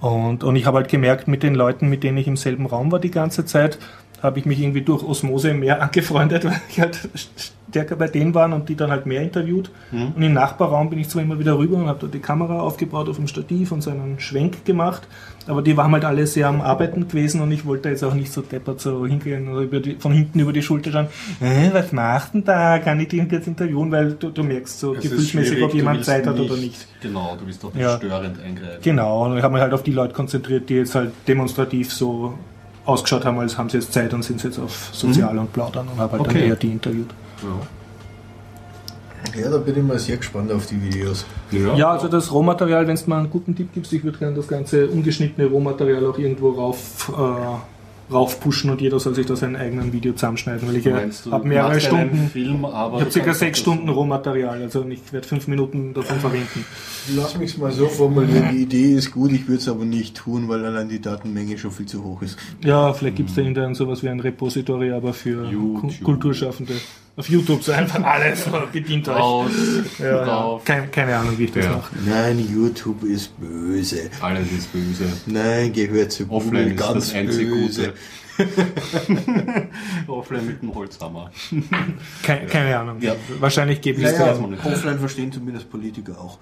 Und, und ich habe halt gemerkt, mit den Leuten, mit denen ich im selben Raum war die ganze Zeit, habe ich mich irgendwie durch Osmose mehr [laughs] angefreundet, weil ich halt stärker bei denen waren und die dann halt mehr interviewt. Und im Nachbarraum bin ich zwar immer wieder rüber und habe da die Kamera aufgebaut auf dem Stativ und so einen Schwenk gemacht, aber die waren halt alle sehr am Arbeiten gewesen und ich wollte jetzt auch nicht so deppert so hingehen oder die, von hinten über die Schulter schauen, äh, was macht denn da, kann ich dich jetzt interviewen, weil du, du merkst so gefühlsmäßig, ob jemand Zeit hat oder nicht. Genau, du willst doch nicht Ja. störend eingreifen. Genau, und ich habe mich halt auf die Leute konzentriert, die jetzt halt demonstrativ so ausgeschaut haben, als haben sie jetzt Zeit und sind jetzt auf Sozial und Plaudern und habe halt Okay. dann eher die interviewt. Ja, da bin ich mal sehr gespannt auf die Videos. Ja, Ja, also das Rohmaterial, wenn es mal einen guten Tipp gibt, ich würde gerne das ganze ungeschnittene Rohmaterial auch irgendwo rauf, äh, raufpushen und jeder soll sich da seinen eigenen Video zusammenschneiden, weil ich du, habe mehrere Stunden. Film, aber Ich habe circa sechs Stunden Rohmaterial, also ich werde fünf Minuten davon verwenden. Lass mich mal so formulieren, die Idee ist gut, ich würde es aber nicht tun, weil allein die Datenmenge schon viel zu hoch ist. Ja, vielleicht gibt es da irgendein sowas wie ein Repository, aber für YouTube. Ku- Kulturschaffende. Auf YouTube so einfach alles bedient euch. Raus, Ja, ja. drauf. Kein, keine Ahnung, wie ich das Ja. mache. Nein, YouTube ist böse. Alles ist böse. Nein, gehört zu Offline Google ist ganz das einzig böse. Gute. [laughs] Offline mit dem Holzhammer. Keine, keine Ahnung. Ja. Wahrscheinlich gebe ich es Naja, offline verstehen zumindest Politiker auch.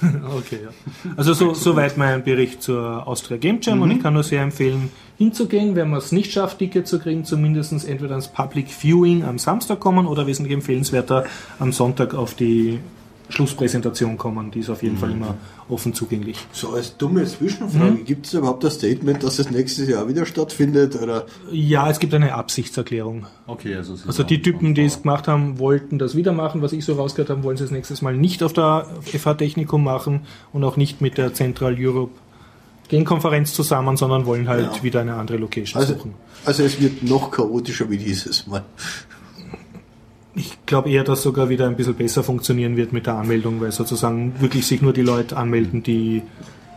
[laughs] Okay, ja. Also so, soweit mein Bericht zur Austria Game Jam und ich kann nur sehr empfehlen, hinzugehen, wenn man es nicht schafft, Ticket zu kriegen, zumindest entweder ans Public Viewing am Samstag kommen oder wesentlich empfehlenswerter am Sonntag auf die Schlusspräsentation kommen. Die ist auf jeden Fall immer offen zugänglich. So als dumme Zwischenfrage, gibt es überhaupt das Statement, dass es nächstes Jahr wieder stattfindet? Oder Ja, es gibt eine Absichtserklärung. Okay, also, Also die Typen, die es gemacht haben, wollten das wieder machen. Was ich so rausgehört habe, wollen sie es nächstes Mal nicht auf der FH Technikum machen und auch nicht mit der Central Europe Game Konferenz zusammen, sondern wollen halt Ja. wieder eine andere Location also, suchen. also es wird noch chaotischer wie dieses Mal. Ich glaube eher, dass sogar wieder ein bisschen besser funktionieren wird mit der Anmeldung, weil sozusagen wirklich sich nur die Leute anmelden, die,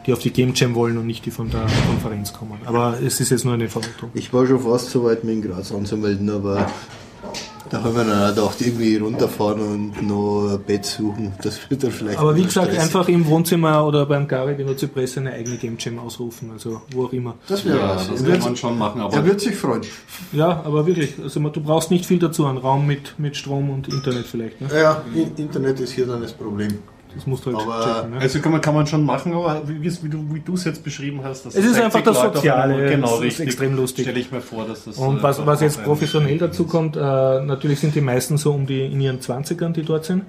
die auf die Game Jam wollen und nicht die von der Konferenz kommen. Aber es ist jetzt nur eine Vermutung. Ich war schon fast so weit, mich in Graz anzumelden, aber da haben wir dann auch gedacht, irgendwie runterfahren und noch ein Bett suchen. Das wird dann vielleicht. Aber wie gesagt, Stress. einfach im Wohnzimmer oder beim Gary die Zypresse eine eigene Game Jam ausrufen, also wo auch immer. Das wäre Ja, was. das kann wird, man schon machen, aber er wird sich freuen. Ja, aber wirklich, also man- du brauchst nicht viel dazu, einen Raum mit, mit Strom und Internet vielleicht. Ne? Ja, Internet ist hier dann das Problem. Das musst du halt Aber- checken. Ne? Also kann man, kann man schon machen, aber wie, wie, du es jetzt beschrieben hast, dass Es ist 60 einfach das Leute Soziale, genau, es ist richtig. extrem lustig. Stelle ich mir vor, dass das. Und äh, was, was jetzt professionell dazu kommt, äh, natürlich sind die meisten so um die in ihren 20ern, die dort sind.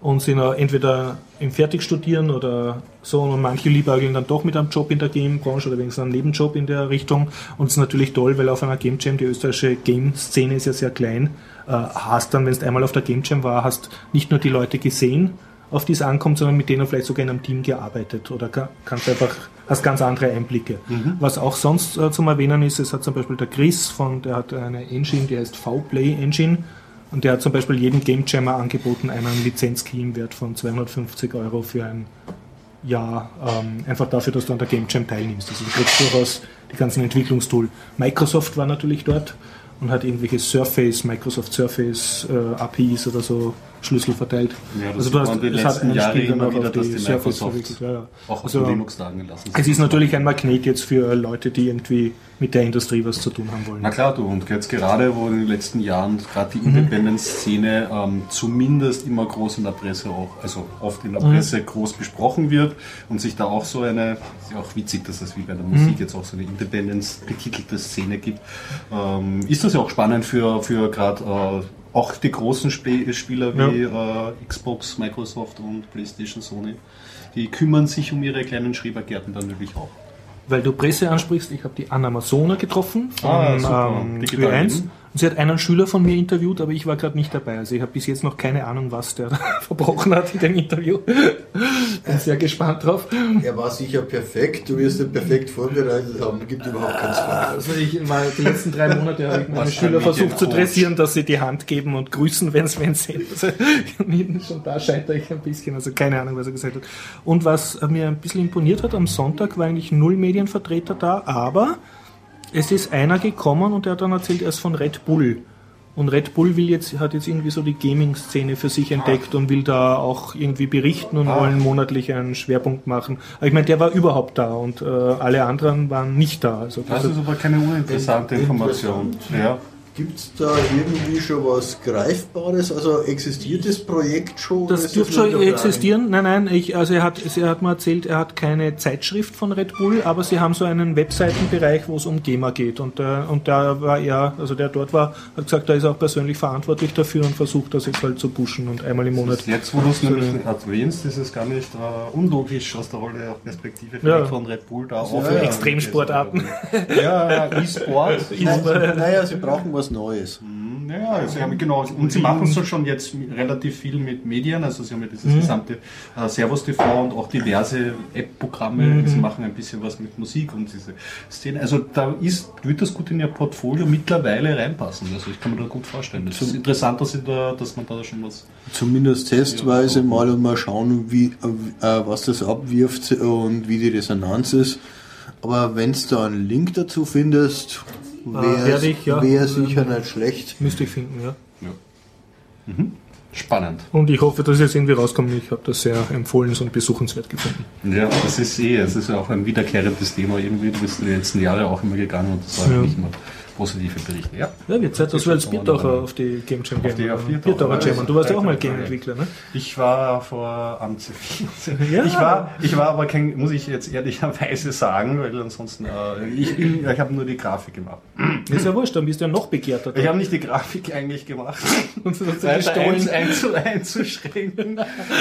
Und sind auch entweder im Fertigstudieren oder so. Und manche liebäugeln dann doch mit einem Job in der Game-Branche oder wenigstens einen Nebenjob in der Richtung. Und es ist natürlich toll, weil auf einer Game Jam, die österreichische Game-Szene ist ja sehr klein, äh, hast dann, wenn du einmal auf der Game Jam war, hast nicht nur die Leute gesehen, auf die es ankommt, sondern mit denen vielleicht sogar in einem Team gearbeitet oder ka- kannst einfach, hast ganz andere Einblicke. Was auch sonst äh, zum Erwähnen ist, es hat zum Beispiel der Chris von, der hat eine Engine, die heißt V-Play Engine und der hat zum Beispiel jedem Game Jammer angeboten einen Lizenzkey im Wert von 250 Euro für ein Jahr, ähm, einfach dafür, dass du an der Game Jam teilnimmst. Also du kriegst durchaus die ganzen Entwicklungstool. Microsoft war natürlich dort und hat irgendwelche Surface, Microsoft Surface äh, APIs oder so Schlüssel verteilt. Ja, das also sieht man die letzten einen Jahre Spiel dann immer auch wieder, dass die Microsoft. Ja, ja. Auch Also, den Linux da angelassen es ist natürlich ein Magnet jetzt für Leute, die irgendwie mit der Industrie was zu tun haben wollen. Na klar, du, und jetzt gerade, wo in den letzten Jahren gerade die Mhm. Independent-Szene ähm, zumindest immer groß in der Presse auch, also oft in der Mhm. Presse groß besprochen wird und sich da auch so eine, ist ja auch witzig, dass es wie bei der Mhm. Musik jetzt auch so eine Independence betitelte Szene gibt, ähm, ist das ja auch spannend für, für gerade äh, auch die großen Sp Spieler wie äh, Xbox, Microsoft und PlayStation, Sony. Die kümmern sich um ihre kleinen Schrebergärten dann natürlich auch. Weil du Presse ansprichst, ich habe die Anna Masona getroffen von Ah, super. ähm, Digital Q1 Leben. Und sie hat einen Schüler von mir interviewt, aber ich war gerade nicht dabei. Also ich habe bis jetzt noch keine Ahnung, was der [laughs] verbrochen hat in dem Interview. Bin sehr gespannt drauf. Er war sicher perfekt, du wirst ihn perfekt vorbereitet haben, gibt überhaupt keinen Zweifel. Also ich war die letzten drei Monate habe ich meine Was Schüler versucht zu dressieren, dass sie die Hand geben und grüßen, wenn es wenn sehen. Also [laughs] schon da scheitere ich ein bisschen, also keine Ahnung, was er gesagt hat. Und was mir ein bisschen imponiert hat, am Sonntag war eigentlich null Medienvertreter da, aber es ist einer gekommen und der hat dann erzählt, er ist von Red Bull. Und Red Bull will jetzt, hat jetzt irgendwie so die Gaming-Szene für sich entdeckt und will da auch irgendwie berichten und wollen monatlich einen Schwerpunkt machen. Aber ich meine, der war überhaupt da und äh, alle anderen waren nicht da. Also Das ist aber keine uninteressante Information. Ja. Gibt es da irgendwie schon was Greifbares? Also existiert das Projekt schon? Das dürfte schon existieren. Nein, nein, ich, also er hat, er hat mir erzählt, er hat keine Zeitschrift von Red Bull, aber sie haben so einen Webseitenbereich, wo es um Gamer geht. Und, äh, und da war er, also der dort war, hat gesagt, er ist auch persönlich verantwortlich dafür und versucht das jetzt halt zu pushen und einmal im Monat. Jetzt, wo du es nämlich erwähnst, ist es gar nicht äh, unlogisch aus der Rolle Perspektive Ja. von Red Bull da für aufhören. Extremsportarten. Ja, E-Sport. [laughs] Grund? Naja, sie brauchen was Neues. Ja, sie haben genau, und sie machen so schon jetzt relativ viel mit Medien, also sie haben ja dieses gesamte äh, Servus TV und auch diverse App-Programme, sie machen ein bisschen was mit Musik und diese Szene. Also da ist, wird das gut in ihr Portfolio mittlerweile reinpassen. Also ich kann mir das gut vorstellen. Das ist interessant, dass, da, dass man da schon was. Zumindest testweise mal und mal schauen, wie, äh, was das abwirft und wie die Resonanz ist. Aber wenn du da einen Link dazu findest, wäre ich, ja. wär sicher nicht schlecht. Müsste ich finden, ja. Spannend. Und ich hoffe, dass es jetzt irgendwie rauskommt. Ich habe das sehr empfohlen und besuchenswert gefunden. Ja, das ist eh, es ist ja auch ein wiederkehrendes Thema irgendwie. Du bist die letzten Jahre auch immer gegangen und das war Ja. nicht immer positive Berichte. Ja. Ja, wird Zeit, dass wir als Biertaucher auf die Game Jam gehen. die- auf Biertaucher, Biertaucher Jam. ja. Und du warst ja auch mal. Game-Entwickler, ne? Ich war vor am C4. Ja. Ich war, ich war aber kein, muss ich jetzt ehrlicherweise sagen, weil ansonsten, äh, ich, ich, habe nur die Grafik gemacht. Ist ja wurscht, dann bist du ja noch begehrter. Ich habe nicht die Grafik eigentlich gemacht, [laughs] Und so eins, eins, einzuschränken.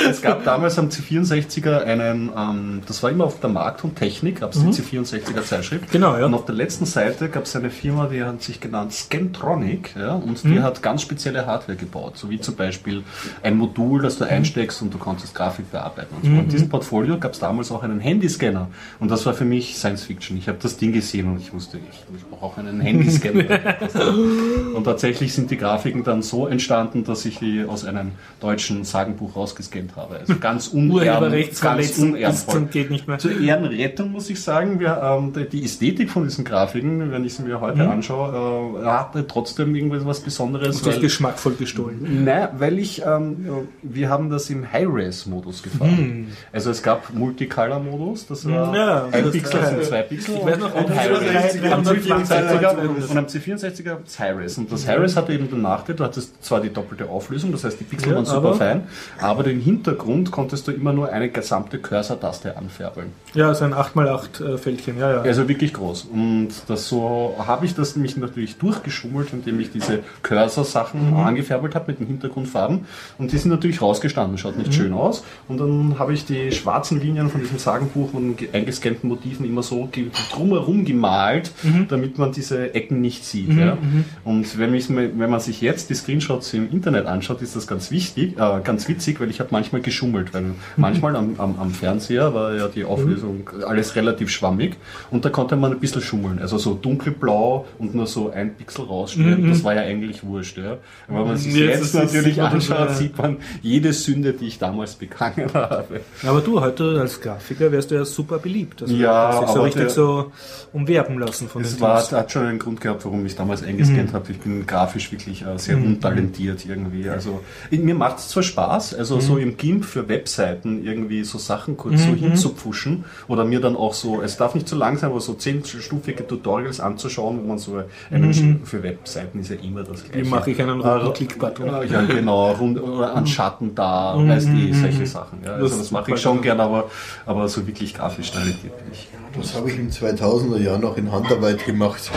Es gab damals am C64er einen, ähm, das war immer auf der Markt und Technik, gab es die C64er Zeitschrift. Mhm. Genau, ja. Und auf der letzten Seite gab es eine Firma, die hat sich genannt Scantronic, ja, und die Mhm. hat ganz spezielle Hardware gebaut, so wie zum Beispiel ein Modul, das du einsteckst und du konntest Grafik bearbeiten. Und so. Mhm. In diesem Portfolio gab es damals auch einen Handyscanner und das war für mich Science Fiction. Ich habe das Ding gesehen und ich wusste, ich, ich brauche auch einen Handyscanner. [laughs] und tatsächlich sind die Grafiken dann so entstanden, dass ich die aus einem deutschen Sagenbuch rausgescannt habe. Also ganz [laughs] unehren, ganz unehrenvoll. zum geht nicht mehr. Zur Ehrenrettung muss ich sagen, wir, ähm, die- die Ästhetik von diesen Grafiken, wenn ich sie mir heute anschaue, äh, hatte trotzdem irgendwie was Besonderes. Du hast weil- geschmackvoll gestohlen. Nein, weil ich, ähm, wir haben das im High-Res-Modus gefahren. Also es gab Multicolor-Modus, das war Hm. Ja, ein das Pixel, also geil. zwei Pixel Ich weiß noch, und ein High-Res. 320, Am C64er 200. und am C64er das High-Res. Und das High-Res hatte eben den Nachteil, du hattest zwar die doppelte Auflösung, das heißt die Pixel Ja, waren super aber- fein, aber den Hintergrund konntest du immer nur eine gesamte Cursor-Taste anfärbeln. Ja, so ein 8x8 äh, ja, ja. Also wirklich groß. Und das so habe ich das mich natürlich durchgeschummelt, indem ich diese Cursor-Sachen angefärbelt habe mit den Hintergrundfarben. Und die sind natürlich rausgestanden, schaut nicht schön aus. Und dann habe ich die schwarzen Linien von diesem Sagenbuch und ge- eingescannten Motiven immer so drumherum gemalt, damit man diese Ecken nicht sieht. Ja. Und wenn, mich, wenn man sich jetzt die Screenshots im Internet anschaut, ist das ganz wichtig, äh, ganz witzig, weil ich habe manchmal geschummelt, weil manchmal am, am, am Fernseher war ja die Auflösung alles relativ schwammig und da konnte man ein bisschen schummeln. Also so dunkelblau und und nur so ein Pixel rausschneidet, Mhm. das war ja eigentlich wurscht. Ja. Aber wenn man sich Jetzt jetzt, natürlich das, anschaut, ja. sieht man jede Sünde, die ich damals begangen [laughs] habe. Aber du, heute als Grafiker wärst du ja super beliebt. Also Ja, du hast dich so richtig der- so umwerben lassen von den war, hat schon einen Grund gehabt, warum ich damals eingescannt Mhm. habe. Ich bin grafisch wirklich äh, sehr untalentiert irgendwie. Also mir macht es zwar Spaß, also Mhm. so im GIMP für Webseiten irgendwie so Sachen kurz so Mhm. hinzupfuschen oder mir dann auch so, es darf nicht zu lang sein, aber so zehnstufige Tutorials anzuschauen, wo man so einen für Webseiten ist ja immer das gleiche. Wie mache ich einen Äh, roten Klickbutton? Ja, ja, genau, rund, oder an Schatten da, weißt du, solche Sachen. Ja. Also Das das mache ich schon gern, aber, aber so wirklich grafisch talentiert bin ich. Das habe ich im 2000er Jahr noch in Handarbeit gemacht,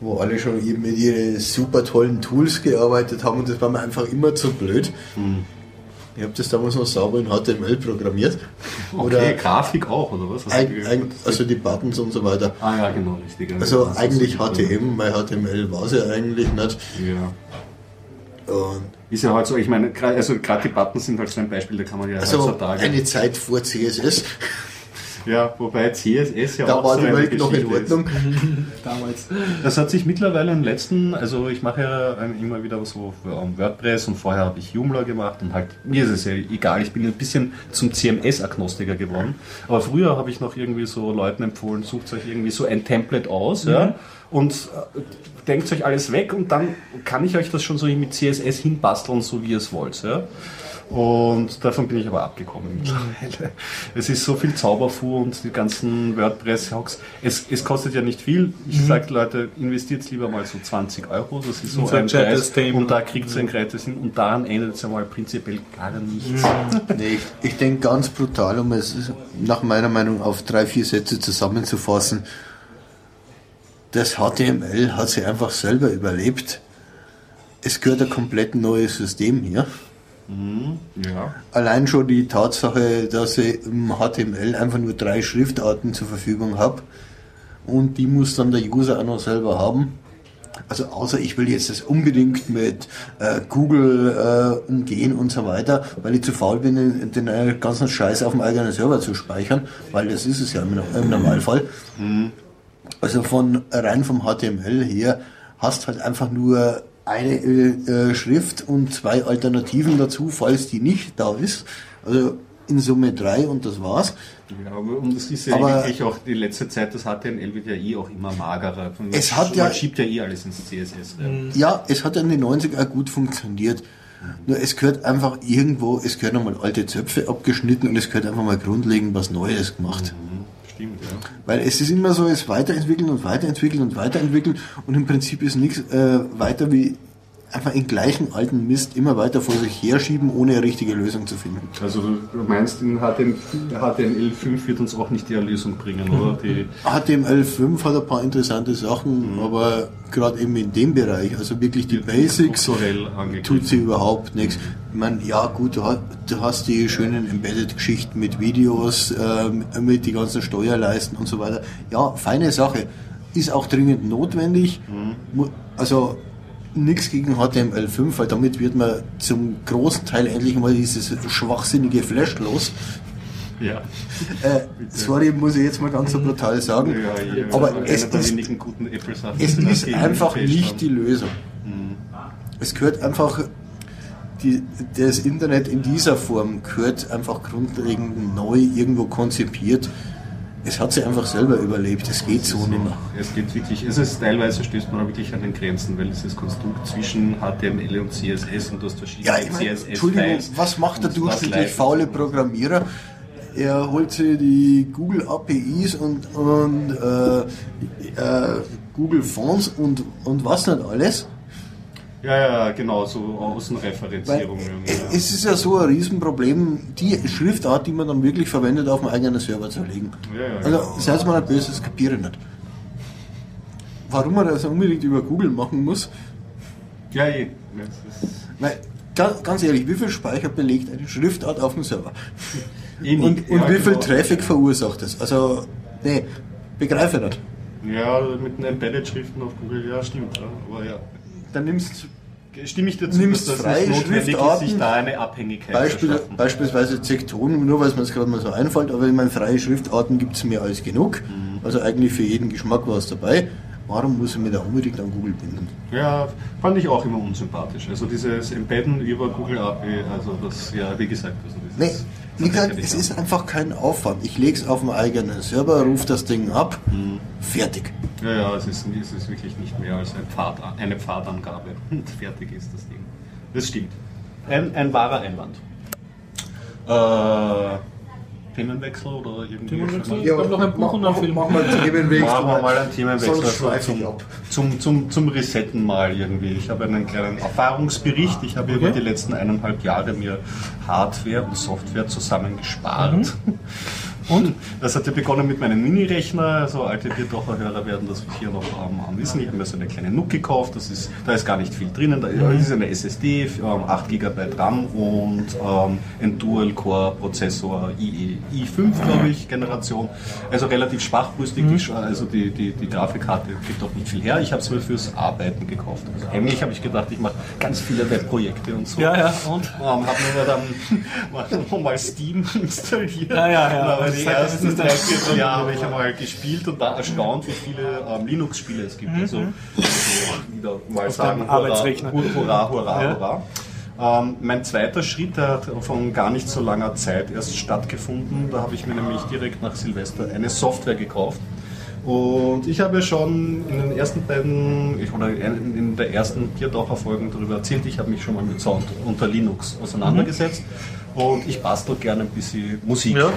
wo alle schon eben mit ihren super tollen Tools gearbeitet haben und das war mir einfach immer zu blöd. Ich habe das damals noch sauber in HTML programmiert. Okay, Grafik auch, oder was? Ein, ein, also die Buttons und so weiter. Ah ja, genau, richtig. Also ist eigentlich HTML, weil HTML war es ja eigentlich nicht. Ja. Und Ist ja halt so, ich meine, also gerade die Buttons sind halt so ein Beispiel, da kann man ja also heutzutage. eine Zeit vor CSS, ja, wobei CSS ja da auch war so die Welt noch in. Ordnung. [laughs] Damals. Das hat sich mittlerweile im letzten, also ich mache ja ähm, immer wieder so ähm, WordPress und vorher habe ich Joomla gemacht und halt, mir ist es ja egal, ich bin ein bisschen zum CMS-Agnostiker geworden. Aber früher habe ich noch irgendwie so Leuten empfohlen, sucht euch irgendwie so ein Template aus ja, und äh, denkt euch alles weg und dann kann ich euch das schon so mit CSS hinbasteln, so wie ihr es wollt. Ja. Und davon bin ich aber abgekommen mittlerweile. Es ist so viel Zauberfuhr und die ganzen WordPress-Hocks. Es, es kostet ja nicht viel. Ich sage Leute, investiert lieber mal so 20 Euro. Das ist so Und so ein Preis. Thema. Und da kriegt ihr ein gescheites hin. Und daran ändert es ja mal prinzipiell gar nichts. Nee, ich, ich denke ganz brutal, um es nach meiner Meinung auf drei, vier Sätze zusammenzufassen. Das HTML hat sich einfach selber überlebt. Es gehört ein komplett neues System hier. Ja. Allein schon die Tatsache, dass ich im HTML einfach nur drei Schriftarten zur Verfügung habe und die muss dann der User auch noch selber haben. Also außer ich will jetzt das unbedingt mit äh, Google äh, umgehen und so weiter, weil ich zu faul bin, den, den äh, ganzen Scheiß auf dem eigenen Server zu speichern, weil das ist es ja im, im Normalfall. Also von rein vom HTML her hast halt einfach nur eine äh, Schrift und zwei Alternativen dazu, falls die nicht da ist. Also in Summe drei und das war's. Ja, aber und es ist ja Aber- wirklich auch die letzte Zeit, das wird ja eh auch immer magerer. Man, Es hat ja- man schiebt ja eh alles ins CSS. rein. Ja, es hat in den 90er auch gut funktioniert. Nur es gehört einfach irgendwo, es gehört nochmal alte Zöpfe abgeschnitten und es gehört einfach mal grundlegend was Neues gemacht. Mhm, Stimmt, ja. Weil es ist immer so, es weiterentwickeln und weiterentwickeln und weiterentwickeln und im Prinzip ist nichts äh, weiter wie einfach den gleichen alten Mist immer weiter vor sich herschieben, ohne eine richtige Lösung zu finden. Also du meinst, in HTML, HTML5 wird uns auch nicht die Erlösung bringen, oder? Die, HTML5 hat ein paar interessante Sachen, aber gerade eben in dem Bereich, also wirklich die Basics, strukturell angegriffen. tut sie überhaupt nichts. Ich meine, ja gut, du hast, die schönen Embedded-Geschichten mit Videos, ähm, mit die ganzen Steuerleisten und so weiter. Ja, feine Sache. Ist auch dringend notwendig. Mu- Also nichts gegen HTML5, weil damit wird man zum großen Teil endlich mal dieses schwachsinnige Flash los. Ja. [laughs] Äh, sorry, muss ich jetzt mal ganz so brutal sagen. Ja, ja, aber es ist, es ist einfach nicht haben. die Lösung. Es gehört einfach, die, das Internet in dieser Form gehört einfach grundlegend neu irgendwo konzipiert. Es hat sich einfach selber überlebt, es geht so nicht mehr. Es geht wirklich, es ist teilweise stößt man wirklich an den Grenzen, weil dieses Konstrukt zwischen HTML und CSS und du hast verschiedene Ja, ich meine, Entschuldigung, CSS-Files. was macht der das durchschnittlich faule Programmierer? Er holt sich die Google APIs und, und äh, äh, Google Fonts und, und was nicht alles. Ja, ja, genau, so Außenreferenzierungen. ja. es ist ja so ein Riesenproblem, die Schriftart, die man dann wirklich verwendet, auf dem eigenen Server zu legen. Ja, ja, also, genau. seid mal ein böses, kapiere ich nicht. Warum man das unbedingt über Google machen muss? Ja, je. Das ist Weil, ganz, ehrlich, wie viel Speicher belegt eine Schriftart auf dem Server? [laughs] eh nicht. Und, und wie viel genau. Traffic verursacht es? Also, nee, begreife ich nicht. Ja, mit den Embedded-Schriften auf Google, ja, stimmt. Aber ja. Dann nimmst Stimme ich dazu, Nimmst dass das freie nicht notwendig ist, Schriftarten, sich da eine Abhängigkeit Beispiel, zu schaffen. beispielsweise Zekton, nur weil es mir jetzt gerade mal so einfällt, aber ich meine, freie Schriftarten gibt es mehr als genug. Mhm. Also eigentlich für jeden Geschmack was dabei. Warum muss ich mir da unbedingt an Google binden? Ja, fand ich auch immer unsympathisch. Also dieses Embedden über Google API, also das, ja, wie gesagt, also Nee, dieses wie gesagt, es ist einfach kein Aufwand. Ich lege es auf den eigenen Server, rufe das Ding ab, fertig. auch. Ja, ja, es ist, es ist wirklich nicht mehr als ein Pfad, eine Pfadangabe. [laughs] Und fertig ist das Ding. Das stimmt. Ein, ein wahrer Einwand. Äh, Themenwechsel oder irgendwie? Themenwechsel? Ja, noch ein Buch und ein Film. Machen wir einen Themenwechsel. [laughs] Machen wir mal einen Themenwechsel Sonst also zum, ab. zum, zum, zum Resetten mal irgendwie. Ich habe einen kleinen Erfahrungsbericht. Ich habe über die letzten eineinhalb Jahre mir Hardware und Software zusammengespart. [laughs] Und das hat ja begonnen mit meinem Mini-Rechner. Also alte Bierdocher-Hörer werden das hier noch ähm, wissen. Ich habe mir so eine kleine NUC gekauft. Das ist, da ist gar nicht viel drinnen. Da ist eine SSD, ähm, 8 GB RAM und ähm, ein Dual-Core-Prozessor IE, i5, glaube ich, Generation. Also relativ schwachbrüstig. Die, Sch- also die, die, die Grafikkarte gibt auch nicht viel her. Ich habe es mir fürs Arbeiten gekauft. Also eigentlich habe ich gedacht, ich mache ganz viele Webprojekte und so. Ja, ja, und? Ähm, habe mir dann [laughs] mal, mal Steam [laughs] installiert. Ja, ja, ja. Aber Das die ist halt- das ersten drei, vier Jahre habe ich einmal gespielt und war erstaunt, wie viele ähm, Linux-Spiele es gibt. Also, so wieder mal sagen, Mhm. Arbeitsrechner. Hurra, hurra, hurra, Ja. hurra. Ähm, mein zweiter Schritt, hat von gar nicht so langer Zeit erst stattgefunden. Da habe ich mir nämlich direkt nach Silvester eine Software gekauft. Und ich habe schon in den ersten beiden, ich- oder in der ersten Biertaucher-Folgen darüber erzählt, ich habe mich schon mal mit Sound unter Linux auseinandergesetzt. Und ich bastel gerne ein bisschen Musik. Ja,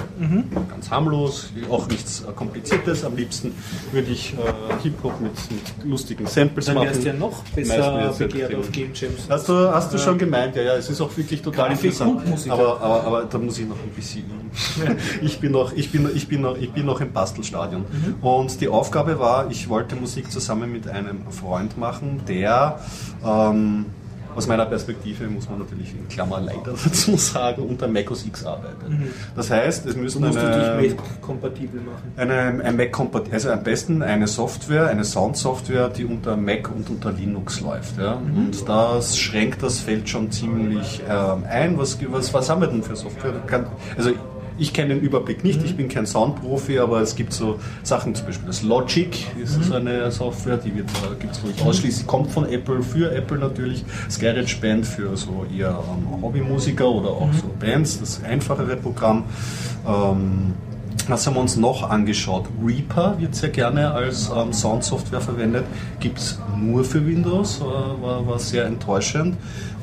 Ganz harmlos, auch nichts äh, Kompliziertes. Am liebsten würde ich äh, Hip-Hop mit, mit lustigen Samples Dann machen. wärst du ja noch besser begehrt auf Game Jams. Hast du, hast du schon gemeint, ja, ja, es ist auch wirklich total interessant. Aber, aber, aber da muss ich noch ein bisschen üben. [laughs] ich, bin noch, ich, bin, ich, bin noch, ich bin noch im Bastelstadion. Und die Aufgabe war, ich wollte Musik zusammen mit einem Freund machen, der ähm, aus meiner Perspektive, muss man natürlich in Klammer leider [laughs] dazu sagen, unter Mac OS X arbeitet. Das heißt, es müssen eine, dich kompatibel machen. eine, ein Mac also am besten eine Software, eine Soundsoftware, die unter Mac und unter Linux läuft. Ja? Und das schränkt das Feld schon ziemlich ähm, ein. Was, was, was haben wir denn für Software? Kann, also ich kenne den Überblick nicht, ich bin kein Soundprofi, aber es gibt so Sachen, zum Beispiel das Logic ist so eine Software, die wird, gibt es wirklich ausschließlich, kommt von Apple, für Apple natürlich, das GarageBand für so eher ähm, Hobbymusiker oder auch so Bands, das einfachere Programm. Ähm, was haben wir uns noch angeschaut? Reaper wird sehr gerne als ähm, Soundsoftware verwendet. Gibt es nur für Windows, äh, war, war sehr enttäuschend.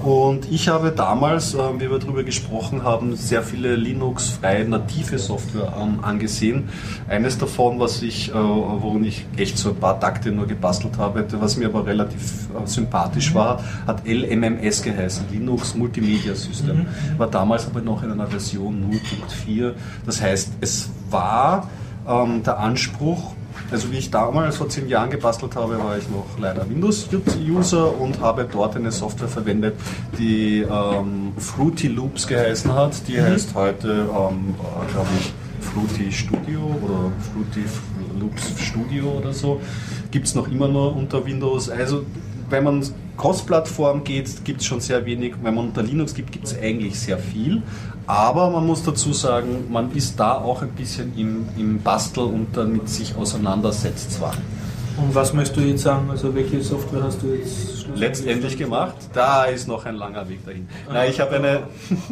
Und ich habe damals, äh, wie wir darüber gesprochen haben, sehr viele Linux-freie native Software ähm, angesehen. Eines davon, was ich, äh, worin ich echt so ein paar Takte nur gebastelt habe, was mir aber relativ äh, sympathisch war, hat LMMS geheißen, Linux Multimedia System. War damals aber noch in einer Version 0.4. Das heißt, es war ähm, der Anspruch, also wie ich damals vor zehn Jahren gebastelt habe, war ich noch leider Windows-User und habe dort eine Software verwendet, die ähm, Fruity Loops geheißen hat. Die heißt heute, ähm, glaube ich, Fruity Studio oder Fruity Loops Studio oder so. Gibt es noch immer nur unter Windows. Also wenn man Cross-Plattform geht, gibt es schon sehr wenig. Wenn man unter Linux gibt, gibt es eigentlich sehr viel. Aber man muss dazu sagen, man ist da auch ein bisschen im, im Bastel und damit sich auseinandersetzt zwar. Und was möchtest du jetzt sagen? Also welche Software hast du jetzt Letztendlich gemacht, da ist noch ein langer Weg dahin. Nein, ich habe eine.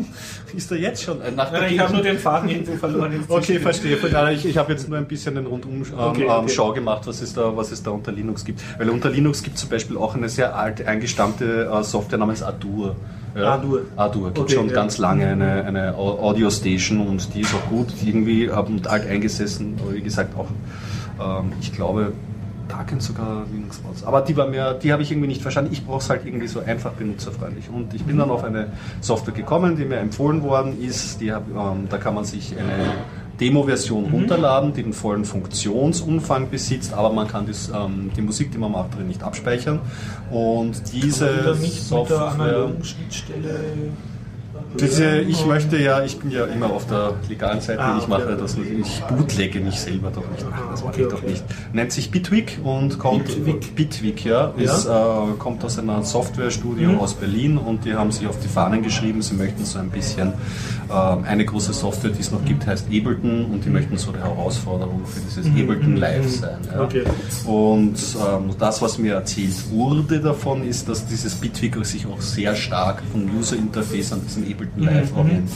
[laughs] ist da jetzt schon? Äh, Nach Nein, ich habe nur den Faden irgendwo verloren. [laughs] Okay, verstehe. Ich, ich habe jetzt nur ein bisschen den rundum ähm, Okay, ähm, okay. Schau gemacht, was es, da, was es da unter Linux gibt. Weil unter Linux gibt es zum Beispiel auch eine sehr alte, eingestammte äh, Software namens Adur. Adur. Adur. Gibt Okay, schon ja. ganz lange eine, eine Au- Audio Station und die ist auch gut. Irgendwie haben alt eingesessen, aber wie gesagt auch, ähm, ich glaube, da kennt sogar Linux raus. Aber die war mir, die habe ich irgendwie nicht verstanden. Ich brauche es halt irgendwie so einfach benutzerfreundlich. Und ich bin dann auf eine Software gekommen, die mir empfohlen worden ist. Die hab, ähm, da kann man sich eine Demo-Version Mhm. runterladen, die den vollen Funktionsumfang besitzt, aber man kann das, ähm, die Musik, die man macht, drin nicht abspeichern. Und diese Wieder nicht mit der Software. analogen Schnittstelle Diese, ich möchte ja, ich bin ja immer auf der legalen Seite, Ah, ich mache okay. das nicht, ich bootlegge mich selber doch nicht. Das mache okay, ich doch okay. nicht. Nennt sich Bitwig und kommt Bitwig. Bitwig, ja, Ist, äh, kommt aus einem Softwarestudio Mhm. aus Berlin und die haben sich auf die Fahnen geschrieben, sie möchten so ein bisschen ähm, eine große Software, die es noch gibt, heißt Ableton und die möchten so die Herausforderung für dieses Ableton Live sein. Ja. Mhm. Okay. Und ähm, das, was mir erzählt wurde davon, ist, dass dieses Bitwig sich auch sehr stark vom User Interface an diesem Ableton Live orientiert.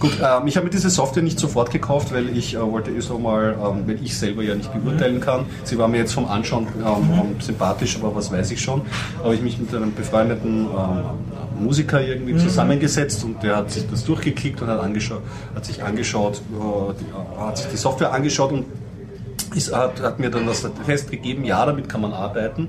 Gut, ähm, ich habe mir diese Software nicht sofort gekauft, weil ich äh, wollte eh so mal, ähm, weil ich selber ja nicht beurteilen kann. Sie war mir jetzt vom Anschauen ähm, ähm, sympathisch, aber was weiß ich schon. Habe ich mich mit einem befreundeten ähm, Musiker irgendwie zusammengesetzt und der hat sich das durchgeklickt und hat, angeschaut, hat sich angeschaut, äh, die, äh, hat sich die Software angeschaut und ist, hat, hat mir dann das festgegeben, ja, damit kann man arbeiten.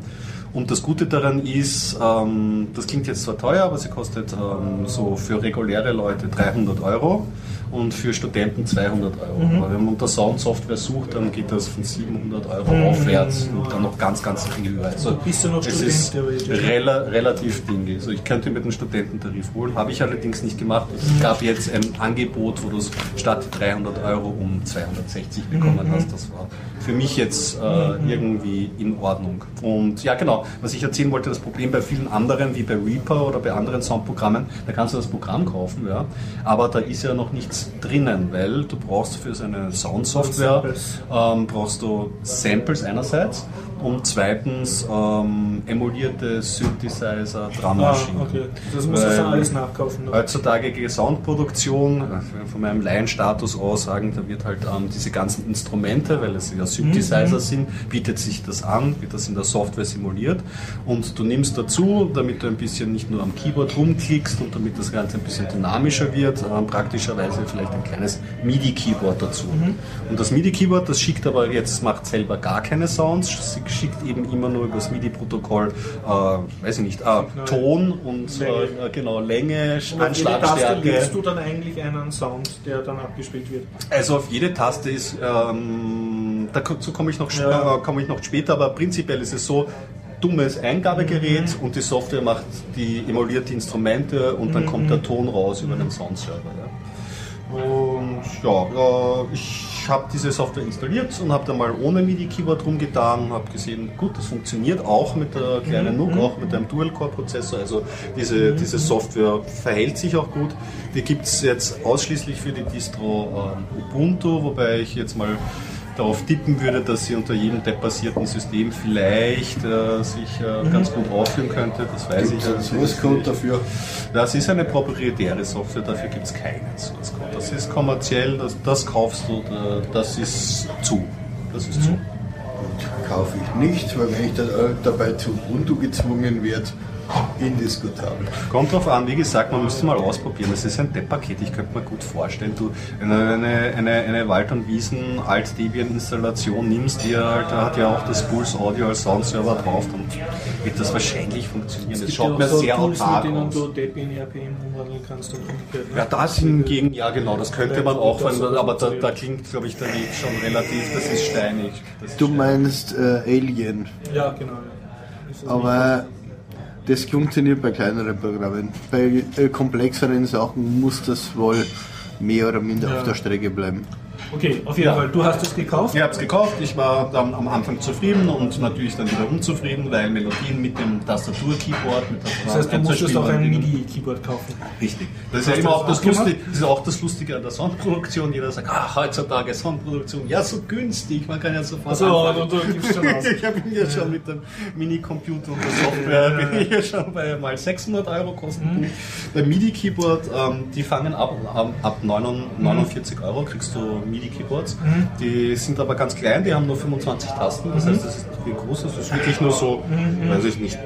Und das Gute daran ist, ähm, das klingt jetzt zwar teuer, aber sie kostet ähm, so für reguläre Leute 300 Euro und für Studenten 200 Euro. Aber wenn man unter Soundsoftware sucht, dann geht das von 700 Euro aufwärts und dann noch ganz, ganz viel. Also Bist du noch es Student, ist rela relativ Dinge. Also ich könnte mit dem Studententarif holen, habe ich allerdings nicht gemacht. Es gab jetzt ein Angebot, wo du es statt 300 Euro um 260 bekommen hast. Das war für mich jetzt äh, irgendwie in Ordnung. Und ja, genau, was ich erzählen wollte, das Problem bei vielen anderen, wie bei Reaper oder bei anderen Soundprogrammen, da kannst du das Programm kaufen, ja, aber da ist ja noch nichts drinnen, weil du brauchst für so eine Soundsoftware ähm, brauchst du Samples einerseits und zweitens ähm, emulierte Synthesizer, Ah, Drummaschinen. okay. Das Weil- dann alles nachkaufen. oder? Heutzutage Soundproduktion, von meinem Laienstatus aus sagen, da wird halt ähm, diese ganzen Instrumente, weil es ja Synthesizer sind, bietet sich das an, wird das in der Software simuliert und du nimmst dazu, damit du ein bisschen nicht nur am Keyboard rumklickst und damit das Ganze ein bisschen dynamischer wird, ähm, praktischerweise vielleicht ein kleines MIDI-Keyboard dazu. Und das MIDI-Keyboard, das schickt aber jetzt, macht selber gar keine Sounds, schickt eben immer nur über das MIDI-Protokoll, äh, weiß ich nicht, äh, Ton und Länge. äh, genau Länge, Und auf jede Taste Anschlagstärke. legst du dann eigentlich einen Sound, der dann abgespielt wird. Also auf jede Taste ist, ähm, dazu komme ich, noch Ja. äh, komme ich noch später, aber prinzipiell ist es so, dummes Eingabegerät Mhm. und die Software macht die emuliert die Instrumente und Mhm. dann kommt der Ton raus über den Soundserver. Ja. Und ja, äh, ich habe diese Software installiert und habe da mal ohne MIDI-Keyboard rumgetan, habe gesehen, gut, das funktioniert auch mit der kleinen Mhm. NUC, auch mit einem Dual-Core-Prozessor, also diese, diese Software verhält sich auch gut. Die gibt es jetzt ausschließlich für die Distro ähm, Ubuntu, wobei ich jetzt mal darauf tippen würde, dass sie unter jedem debbasierten System vielleicht äh, sich äh, Mhm. ganz gut aufführen könnte, das weiß ich. Ein Source Code dafür. Das ist eine proprietäre Software, dafür gibt es keinen Source Code. Das ist kommerziell, das, das kaufst du, da- das ist zu. Das ist zu. Kaufe ich nicht, weil wenn ich äh, dabei zu Ubuntu gezwungen werde, [laughs] indiskutabel. Kommt drauf an, wie gesagt, man müsste mal ausprobieren. Das ist ein Depp-Paket, ich könnte mir gut vorstellen, du eine, eine, eine, eine Wald- und Wiesen alt Debian Installation nimmst, die halt, da hat ja auch das Pulse Audio als Soundserver drauf, dann wird das wahrscheinlich funktionieren. Das schaut ja mir so sehr Tools, autark mit denen aus. du Debian RPM umwandeln kannst und umgekehrt. ne? Ja, das hingegen, ja genau, das könnte man auch, soll aber da, da klingt, glaube ich, der Weg schon relativ, das ist steinig. Das ist Du steinig. meinst äh, Alien, Ja, genau. Ja. Aber das funktioniert bei kleineren Programmen. Bei äh, komplexeren Sachen muss das wohl mehr oder minder Ja. auf der Strecke bleiben. Okay, auf jeden Ja. Fall. Du hast es gekauft. Ich habe es gekauft, ich war dann am Anfang zufrieden und natürlich dann wieder unzufrieden, weil Melodien mit dem Tastatur-Keyboard, mit der Das heißt, du musstest auch ein MIDI-Keyboard kaufen. Richtig. Das ist ja du immer auch das? Lustige, das ist auch das Lustige an der Soundproduktion. Jeder sagt, ach, heutzutage Soundproduktion, ja, so günstig, man kann ja sofort Also, anfangen. und du gibst schon aus. [laughs] Ich bin ja schon mit dem Minicomputer und der Software [laughs] bin ich ja schon bei mal 600 Euro Kosten. Beim MIDI-Keyboard, ähm, die fangen ab, ab, ab 49 Euro kriegst du MIDI-Keyboards. Die sind aber ganz klein, die haben nur 25 Tasten, das heißt, das ist nicht viel groß, das ist wirklich nur so, weiß ich nicht,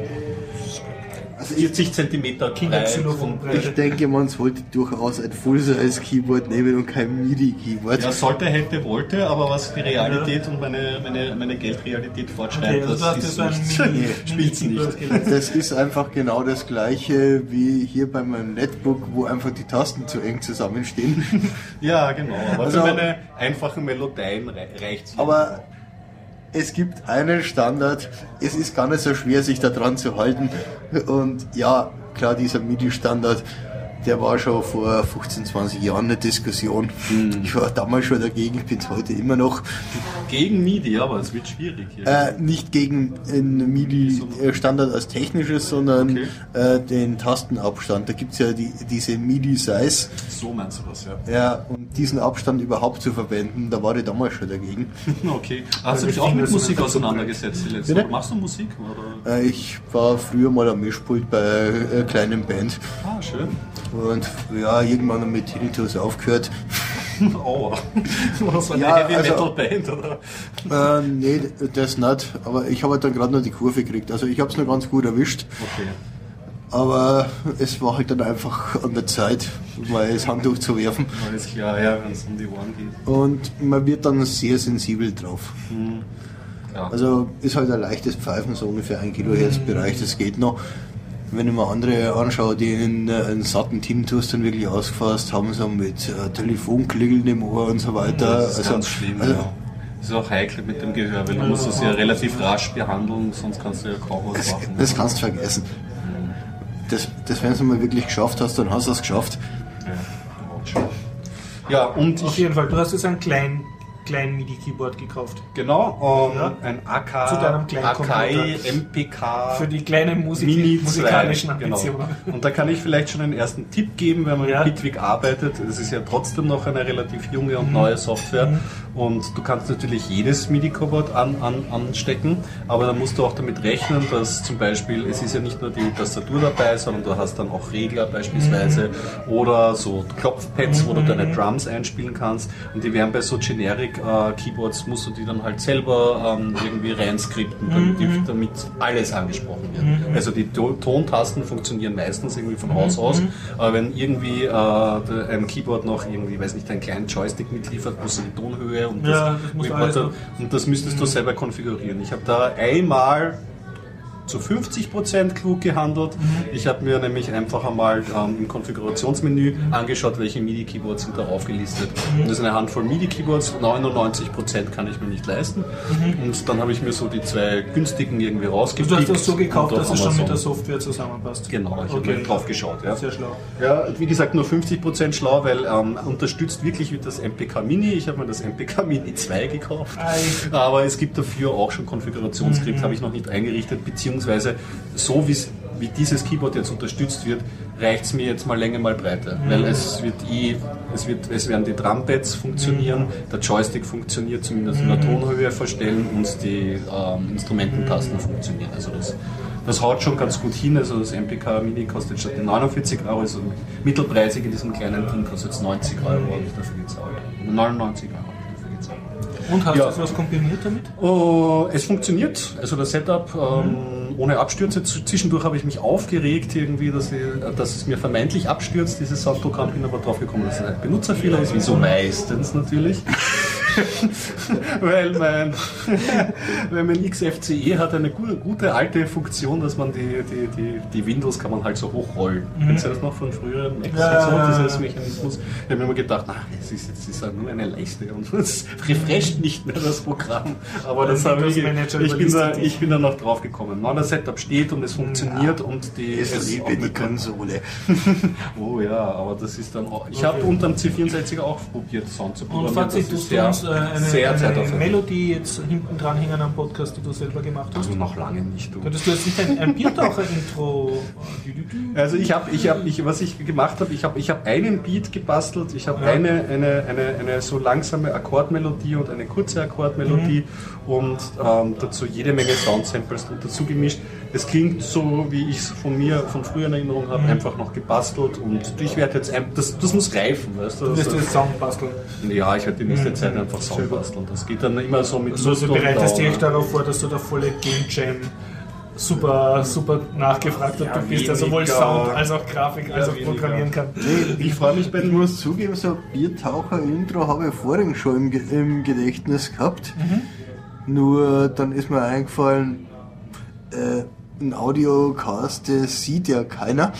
40 Zentimeter King breit. Xylophon und- breit. Ich denke, man sollte durchaus ein Full-Size-Keyboard nehmen und kein MIDI-Keyboard. Ja, sollte, hätte, wollte, aber was die Realität und meine, meine, meine Geldrealität Okay, fortschreibt, also das ist so ein nicht, [laughs] spielt's Mini-Keyboard nicht. Das ist einfach genau das gleiche wie hier bei meinem Netbook, wo einfach die Tasten zu eng zusammenstehen. [laughs] Ja, genau. Aber Also- für meine einfachen Melodien rei reicht's. Aber es gibt einen Standard, es ist gar nicht so schwer, sich da dran zu halten. Und ja, klar, dieser MIDI-Standard, der war schon vor 15, 20 Jahren eine Diskussion. Hm. Ich war damals schon dagegen, ich bin es heute immer noch. Gegen MIDI, aber es wird schwierig hier. Äh, nicht gegen einen MIDI-Standard als technisches, sondern Okay. äh, den Tastenabstand. Da gibt es ja die, diese MIDI-Size. so meinst du das, ja. Ja, und diesen Abstand überhaupt zu verwenden, da war ich damals schon dagegen. [laughs] Okay. Hast du dich auch mit Musik auseinandergesetzt die? Machst du Musik? Oder? Äh, ich war früher mal am Mischpult bei einer kleinen Band Ah, schön. Und ja, irgendwann mit Tinnitus aufgehört. [laughs] Aua. War eine Ja, Heavy also- Metal Band, oder? Äh, nee, das nicht, aber ich habe halt dann gerade noch die Kurve gekriegt. Also ich habe es noch ganz gut erwischt, Okay. aber es war halt dann einfach an der Zeit, mal das Handtuch zu werfen. Alles klar, ja, wenn es um die Ohren geht. Und man wird dann sehr sensibel drauf. Ja. Also ist halt ein leichtes Pfeifen, so ungefähr ein Kilohertz Bereich, das geht noch. Wenn ich mir andere anschaue, die einen, äh, einen satten Tinnitus dann wirklich ausgefasst haben, so mit äh, Telefonklingeln im Ohr und so weiter. das ist also, ganz schlimm, also, ja. Das ist auch heikel mit dem Gehör, weil du musst das ja relativ rasch behandeln, sonst kannst du ja kaum was machen. Das kannst du vergessen. Das, das wenn du mal wirklich geschafft hast, dann hast du es geschafft. Ja, und Auf jeden Fall, du hast jetzt ein klein, klein MIDI-Keyboard gekauft. genau, ähm, Ja. ein AK, kleinen Akai. MPK Für die kleinen Musik Mini 2, musikalischen genau. Ambitionen. Und da kann ich vielleicht schon einen ersten Tipp geben, wenn man Ja. mit Bitwig arbeitet. Es ist ja trotzdem noch eine relativ junge Mhm. und neue Software. Und du kannst natürlich jedes MIDI-Keyboard an, an, anstecken, aber da musst du auch damit rechnen, dass zum Beispiel, es ist ja nicht nur die Tastatur dabei, sondern du hast dann auch Regler beispielsweise Mhm. oder so Klopfpads, wo du deine Drums einspielen kannst. Und die werden bei so Generic-Keyboards, musst du die dann halt selber ähm, irgendwie reinskripten, damit, die, damit alles angesprochen wird. Also die To- Tontasten funktionieren meistens irgendwie von Haus aus, aber wenn irgendwie äh, ein Keyboard noch irgendwie, weiß nicht, einen kleinen Joystick mitliefert, muss die Tonhöhe und Ja, das und das müsstest du selber konfigurieren. Ich habe da einmal zu 50% klug gehandelt. Ich habe mir nämlich einfach einmal ähm, im Konfigurationsmenü angeschaut, welche MIDI-Keyboards sind da aufgelistet. Und das ist eine Handvoll MIDI-Keyboards, 99% kann ich mir nicht leisten. Und dann habe ich mir so die zwei günstigen irgendwie Du rausgepickt. hast das so gekauft, dass es schon mit der Software zusammenpasst. Genau, ich habe Okay. drauf geschaut. Ja. Sehr schlau. Ja, wie gesagt, nur 50% schlau, weil ähm, unterstützt wirklich das MPK Mini. Ich habe mir das MPK Mini 2 gekauft. Aber es gibt dafür auch schon Konfigurationsskript, habe ich noch nicht eingerichtet, beziehungsweise so wie's, wie dieses Keyboard jetzt unterstützt wird, reicht es mir jetzt mal Länge, mal Breite. Weil es wird eh, es, wird, es werden die Drumpads funktionieren, der Joystick funktioniert zumindest in der Tonhöhe verstellen und die ähm, Instrumententasten funktionieren. Also das, das haut schon ganz gut hin. Also das MPK Mini kostet statt den 49 Euro, also mittelpreisig in diesem kleinen Ding kostet es 90 Euro, habe ich dafür gezahlt. 99 Euro. Und hast Ja. du was kombiniert damit? Oh, es funktioniert, also das Setup ähm, ohne Abstürze. Zwischendurch habe ich mich aufgeregt irgendwie, dass, ich, dass es mir vermeintlich abstürzt, dieses Soundprogramm. Bin aber drauf gekommen, dass es ein Benutzerfehler ist, wie so meistens natürlich. [laughs] weil, mein, [laughs] weil mein XFCE hat eine gute, gute alte Funktion, dass man die, die, die, die Windows kann man halt so hochrollen. Kennst du das noch von früheren Macs Ja, und so, ja, ja, dieses ja. Mechanismus? Ich habe mir immer gedacht, na, es ist jetzt ist nur eine Leiste und es refresht nicht mehr das Programm. Aber das habe ich, ich, bin da, ich bin da noch drauf gekommen. Na, das Setup steht und es funktioniert und die Es es liebe auch die mit- Konsole. [laughs] Oh ja, aber das ist dann auch. Ich habe unter dem C64 auch probiert, Sound zu Und programmieren. Fazit, Das tust ist du sehr, uns äh, eine. Melodie jetzt hinten dran hängen am Podcast, die du selber gemacht hast? Also noch lange nicht. Du. Könntest du jetzt nicht ein, ein Biertaucher-Intro? Also ich habe, ich habe, ich, was ich gemacht habe, ich habe, ich habe einen Beat gebastelt, ich habe Ja. eine, eine, eine, eine so langsame Akkordmelodie und eine kurze Akkordmelodie und ähm, dazu jede Menge Soundsamples dazu gemischt. Es klingt so, wie ich es von mir, von früher in Erinnerung habe, einfach noch gebastelt und ich werde jetzt, ein, das, das muss reifen, weißt du? Du wirst Also- jetzt Sound basteln. ja, ich werde die nächste Zeit einfach Sound basteln. Das geht dann immer so mit Also Lust du bereitest dich darauf vor, dass du der volle Game Jam super, super nachgefragt Ja, du bist, der weniger. sowohl Sound als auch Grafik als auch programmieren kann. Ich freue mich bei Ich muss zugeben, so ein Biertaucher-Intro habe ich vorhin schon im, im Gedächtnis gehabt. Nur dann ist mir eingefallen, äh, ein Audiocast, das sieht ja keiner.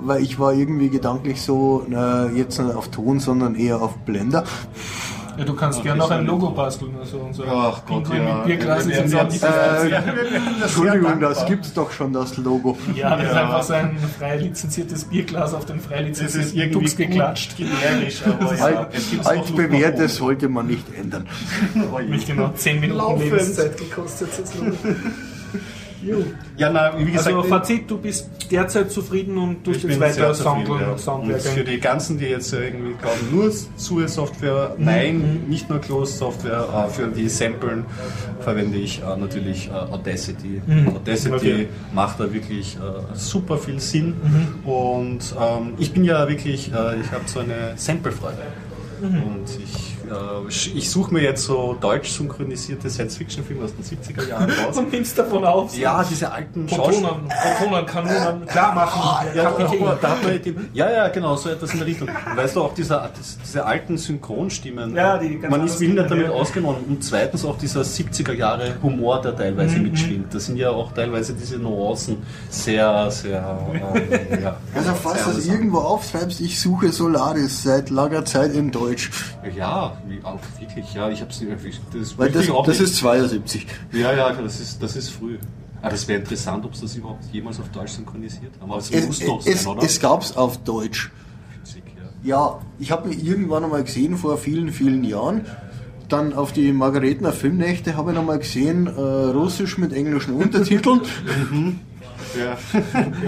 Weil ich war irgendwie gedanklich so, na, jetzt nicht auf Ton, sondern eher auf Blender. Ja, du kannst gerne noch ein Logo basteln. Also unser Ach Gott, Pinguin ja. mit Bierglas ja nicht Äh, Entschuldigung, das gibt's doch schon, das Logo. Ja, das ist Ja. einfach so ein frei lizenziertes Bierglas auf den frei Das ist lizenzierten irgendwie Tux geklatscht. generisch, aber ja, Alt, es altbewährtes sollte man nicht ändern. [laughs] Mich genau 10 Minuten. Lebenszeit gekostet. Das Logo. [laughs] Ja, na, wie gesagt, Also Fazit, du bist derzeit zufrieden und tust jetzt weiter sehr zufrieden, Sound ja. Und für Soundwerk. die ganzen, die jetzt irgendwie glauben, nur SUE-Software, Mhm. nein, nicht nur Closed-Software, äh, für die Samplen verwende ich äh, natürlich äh, Audacity. Audacity Mhm. Okay. macht da wirklich super viel Sinn Mhm. und ähm, ich bin ja wirklich, ich habe so eine Sample-Freude. Mhm. Und ich, ich suche mir jetzt so deutsch synchronisierte Science-Fiction-Filme aus den 70er Jahren raus. Und nimmst davon auf. Ja, diese alten Schauspieler. Protonen, Protonen, Kanonen, klar machen. Ja, Kapitän. aber da hat man die, ja, ja, genau, so etwas in der Richtung. Weißt du, auch dieser, diese alten Synchronstimmen, Ja, die ganz man ist wilder klingen, damit ja. ausgenommen. Und zweitens auch dieser 70er Jahre Humor, der teilweise Mhm. mitschwingt. Da sind ja auch teilweise diese Nuancen sehr, sehr, ähm, ja. Also falls du das irgendwo aufschreibst, ich suche Solaris seit langer Zeit in Deutsch. Ja, wie, auch wirklich, ja, ich hab's nicht, ich, das, Weil das, das ist 72. ja, ja, das ist, das ist früh. Aber das wäre interessant, ob sie das überhaupt jemals auf Deutsch synchronisiert haben. Aber es Es, muss doch es, sein, oder? es gab's auf Deutsch. Witzig, ja. Ja, ich habe mir irgendwann einmal gesehen, vor vielen, vielen Jahren. Dann auf die Margaretener Filmnächte habe ich nochmal gesehen, äh, Russisch mit englischen Untertiteln. [laughs] Ja,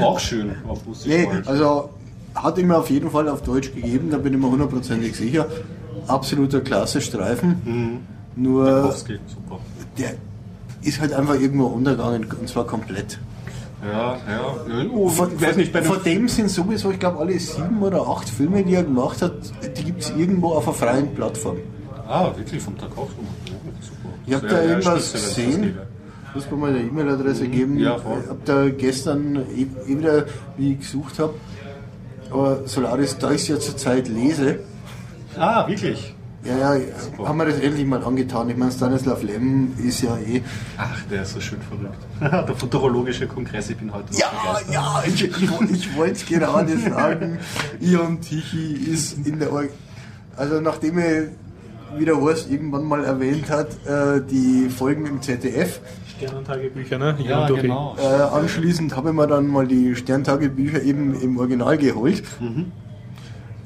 auch schön. Auf Russisch Nee, also hat ihm auf jeden Fall auf Deutsch gegeben, da bin ich mir hundertprozentig sicher. Absoluter Klasse-Streifen. Nur Tarkowski, super. der ist halt einfach irgendwo untergegangen und zwar komplett. Ja, ja. Oh, Von, nicht, bei von dem sind sowieso, ich glaube, alle sieben oder acht Filme, die er gemacht hat, die gibt es irgendwo auf einer freien Plattform. Ah, wirklich, vom. Oh, super. Ich habe da irgendwas gesehen. Muss mir mal eine E-Mail-Adresse geben. Ja, voll. Ich habe da gestern eh, eh wieder, wie ich gesucht habe, aber Solaris, da ich es ja zurzeit lese, Ah, wirklich? ja, ja, haben wir das endlich mal angetan. Ich meine, Stanislav Lem ist ja eh. Ach, der ist so schön verrückt. [laughs] der futurologische Kongress, ich bin heute noch Ja, begeistert. ja, ich, ich, wollte es [laughs] gerade sagen. Ion Tichy ist in der. Or also, nachdem er, wie der Horst irgendwann mal erwähnt hat, äh, die Folgen im ZDF. Sternentagebücher, ne? Ja, okay. genau. Äh, anschließend habe ich mir dann mal die Sterntagebücher eben im Original geholt.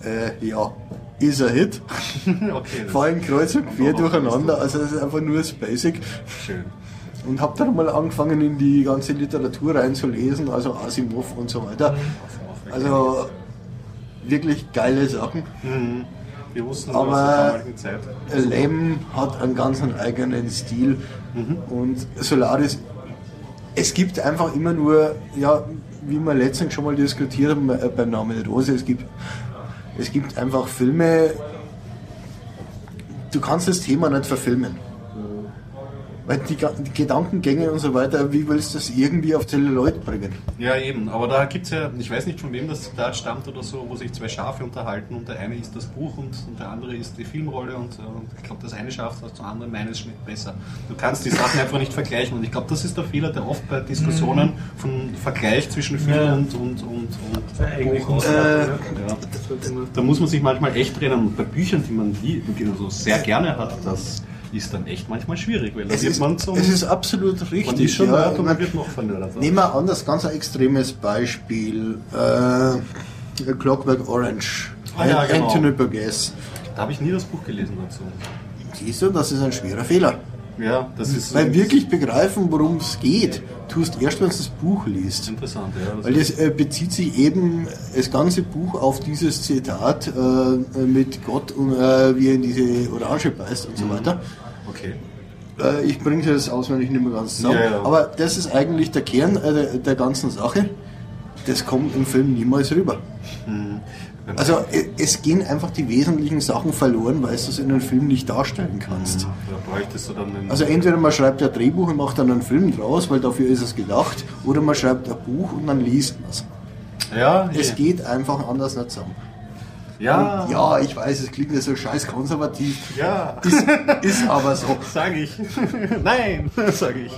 Äh, ja, ist ein Hit. [laughs] Okay, allem kreuz und quer durcheinander. Also das ist einfach nur das Basic. schön. Und habe dann mal angefangen in die ganze Literatur reinzulesen, also Asimov und so weiter. Also wirklich geile Sachen. Mhm. Wir wussten Aber-. Lem hat einen ganz eigenen Stil und Solaris, es gibt einfach immer nur, ja, wie wir letztens schon mal diskutiert haben äh, beim Namen Rose, es gibt, es gibt einfach Filme, du kannst das Thema nicht verfilmen. Weil die, die Gedankengänge und so weiter, wie willst du das irgendwie auf Celluloid bringen? Ja, eben. Aber da gibt es ja, ich weiß nicht von wem das Zitat stammt oder so, wo sich zwei Schafe unterhalten und der eine ist das Buch und, und der andere ist die Filmrolle und, und ich glaube, das eine Schaf das zum anderen, meines schmeckt besser. Du kannst die Sachen einfach nicht vergleichen und ich glaube, das ist der Fehler, der oft bei Diskussionen von Vergleich zwischen Film Ja. und, und, und, und Buch Äh, ja. Da muss man sich manchmal echt trennen und bei Büchern, die man die man so sehr gerne hat, das ist dann echt manchmal schwierig, weil da Es wird ist, man zum... es ist absolut man richtig. ist schon ja. nerd und man wird noch. Nehmen wir an, das ganz ein extremes Beispiel. Äh, Clockwork Orange. Ah, ja, genau. Anthony Burgess. Da habe ich nie das Buch gelesen dazu. Siehst du, das ist ein schwerer Fehler. Ja, das ist Weil wirklich begreifen, worum es geht, tust erst, wenn du das Buch liest. interessant. Ja, das Weil das äh, bezieht sich eben das ganze Buch auf dieses Zitat äh, mit Gott und äh, wie er in diese Orange beißt und so Mhm. weiter. Okay. Äh, ich bringe das auswendig nicht mehr ganz zusammen. Ja, ja. Aber das ist eigentlich der Kern äh, der, ganzen Sache. Das kommt im Film niemals rüber. Also äh, es gehen einfach die wesentlichen Sachen verloren, weil du es in einem Film nicht darstellen kannst. Dann einen. Also entweder man schreibt ein Drehbuch und macht dann einen Film draus, weil dafür ist es gedacht, oder man schreibt ein Buch und dann liest man es. ja, Es ja. geht einfach anders nicht zusammen. Ja, Und ja, ich weiß, es klingt ja so scheiß konservativ. ja, Ist, ist aber so. [laughs] sage ich. [laughs] Nein, [laughs] sage ich.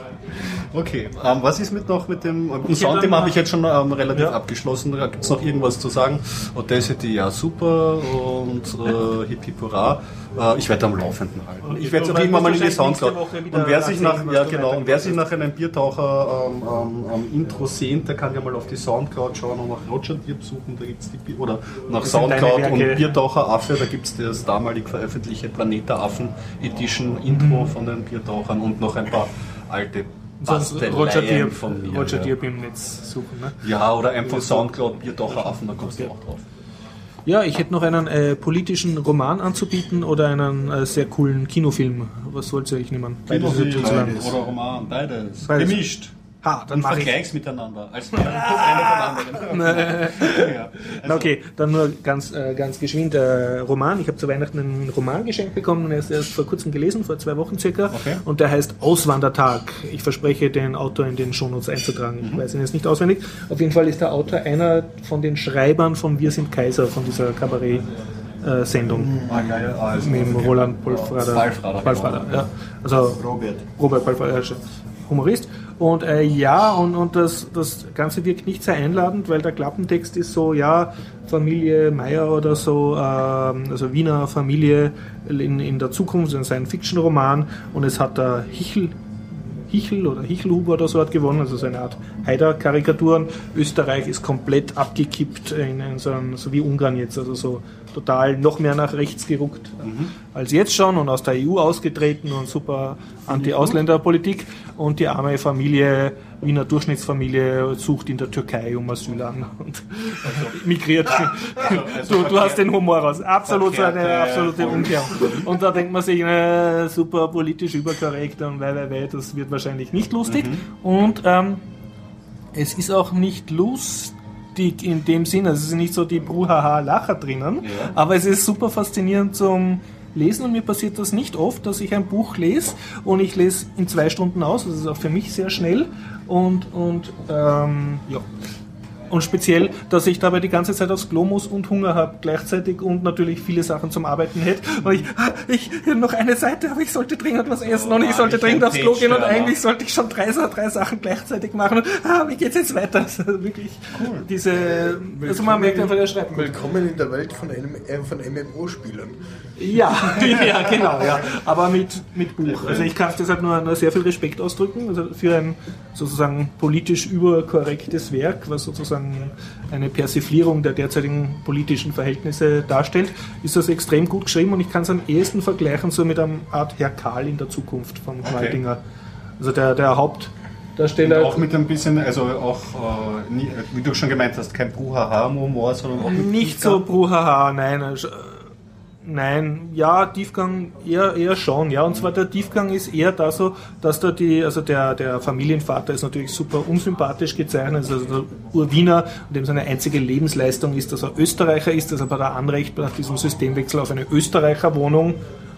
Okay, ähm, was ist mit noch mit dem Ich Soundthema hätte habe ich jetzt schon ähm, relativ Ja. abgeschlossen. Gibt es noch irgendwas zu sagen? Audacity, ja super und äh, Hip Hip Hurra. Äh, ich werde am Laufenden halten. Ich werde es auch irgendwann mal in die Soundcloud. Und wer sich nach, ja genau, und wer sich nach einem Biertaucher ähm, ähm, ähm, Intro sehnt, der kann ja mal auf die Soundcloud schauen und nach Roger Dirb suchen. Da gibt's die Bier- oder nach Soundcloud und Biertaucher Affe. Da gibt es das damalig veröffentlichte Planeter Affen Edition Intro von den Biertauchern und noch ein paar alte Sonst Roger Dirb, von mir. Roger ja. Dirb im Netz suchen. Ne? Ja, oder einfach Soundcloud, Biertaucher Affen, da kommst du auch drauf. Ja, ich hätte noch einen äh, politischen Roman anzubieten oder einen äh, sehr coolen Kinofilm. Was wollt ihr euch nehmen? Lang. oder Roman, beides. Beides. Gemischt. Ha, dann mache ich. vergleich's miteinander. Als anderen. [laughs] [laughs] ja. Na okay, dann nur ganz, äh, ganz geschwind äh, Roman. Ich habe zu Weihnachten einen Roman geschenkt bekommen, den erst, erst vor kurzem gelesen, vor zwei Wochen circa. Okay. Und der heißt Auswandertag. Ich verspreche, den Autor in den Shownotes einzutragen. Ich weiß ihn jetzt nicht auswendig. Auf jeden Fall ist der Autor einer von den Schreibern von Wir sind Kaiser, von dieser Kabarett-Sendung. Ah, geil. Ah, also, Mit. Roland Polfrader. Balfrader, genau. ja. Also Robert. Robert Balfrader, ist Humorist. Und äh, ja, und, und das, das Ganze wirkt nicht sehr einladend, weil der Klappentext ist so, ja, Familie Meier oder so, ähm, also Wiener Familie in, in der Zukunft, ein Science-Fiction-Roman und es hat der Hichel, Hichel oder Hichelhuber oder so hat gewonnen, also so eine Art Haider-Karikaturen. Österreich ist komplett abgekippt in, in so, wie Ungarn jetzt, also so total noch mehr nach rechts geruckt Mhm. als jetzt schon und aus der EU ausgetreten und super Anti-Ausländer-Politik und die arme Familie, Wiener Durchschnittsfamilie sucht in der Türkei um Asyl an und [laughs] migriert. du, du hast den Humor raus. Absolut so eine absolute Umkehrung. Und da denkt man sich, äh, super politisch überkorrekt und wei, wei, wei, das wird wahrscheinlich nicht lustig. Und ähm, es ist auch nicht lustig in dem Sinn, also es ist nicht so die Bruhaha-Lacher drinnen, Ja. aber es ist super faszinierend zum Lesen und mir passiert das nicht oft, dass ich ein Buch lese und ich lese in zwei Stunden aus, das ist auch für mich sehr schnell und, und ähm, ja. Und speziell, dass ich dabei die ganze Zeit aufs Klo muss und Hunger habe gleichzeitig und natürlich viele Sachen zum Arbeiten hätte. Und ich, ah, ich noch eine Seite, aber ich sollte dringend was essen und ich sollte ich ein dringend aufs Klo gehen und eigentlich sollte ich schon drei, drei Sachen gleichzeitig machen. Und, ah, wie geht's jetzt weiter? Also wirklich diese, also man merkt einfach, der schreibt. Willkommen in der Welt von, einem, äh, von MMO-Spielern. Ja, [laughs] [laughs] ja, genau, ja. Aber mit, mit Buch. Also ich kann deshalb nur, nur sehr viel Respekt ausdrücken also für ein sozusagen politisch überkorrektes Werk, was sozusagen eine Persiflierung der derzeitigen politischen Verhältnisse darstellt, ist das extrem gut geschrieben und ich kann es am ehesten vergleichen so mit einer Art Herr Karl in der Zukunft von Knaldinger. Also der, der Hauptdarsteller. Auch mit ein bisschen, also auch, äh, wie du schon gemeint hast, kein Bruhaha-Humor, sondern auch Nicht so Bruhaha, nein. Nein, ja, Tiefgang eher, eher schon, ja. Und zwar der Tiefgang ist eher da so, dass da die, also der, der Familienvater ist natürlich super unsympathisch gezeichnet, also der Urwiener, dem seine einzige Lebensleistung ist, dass er Österreicher ist, dass er bei der Anrecht nach diesem Systemwechsel auf eine Österreicherwohnung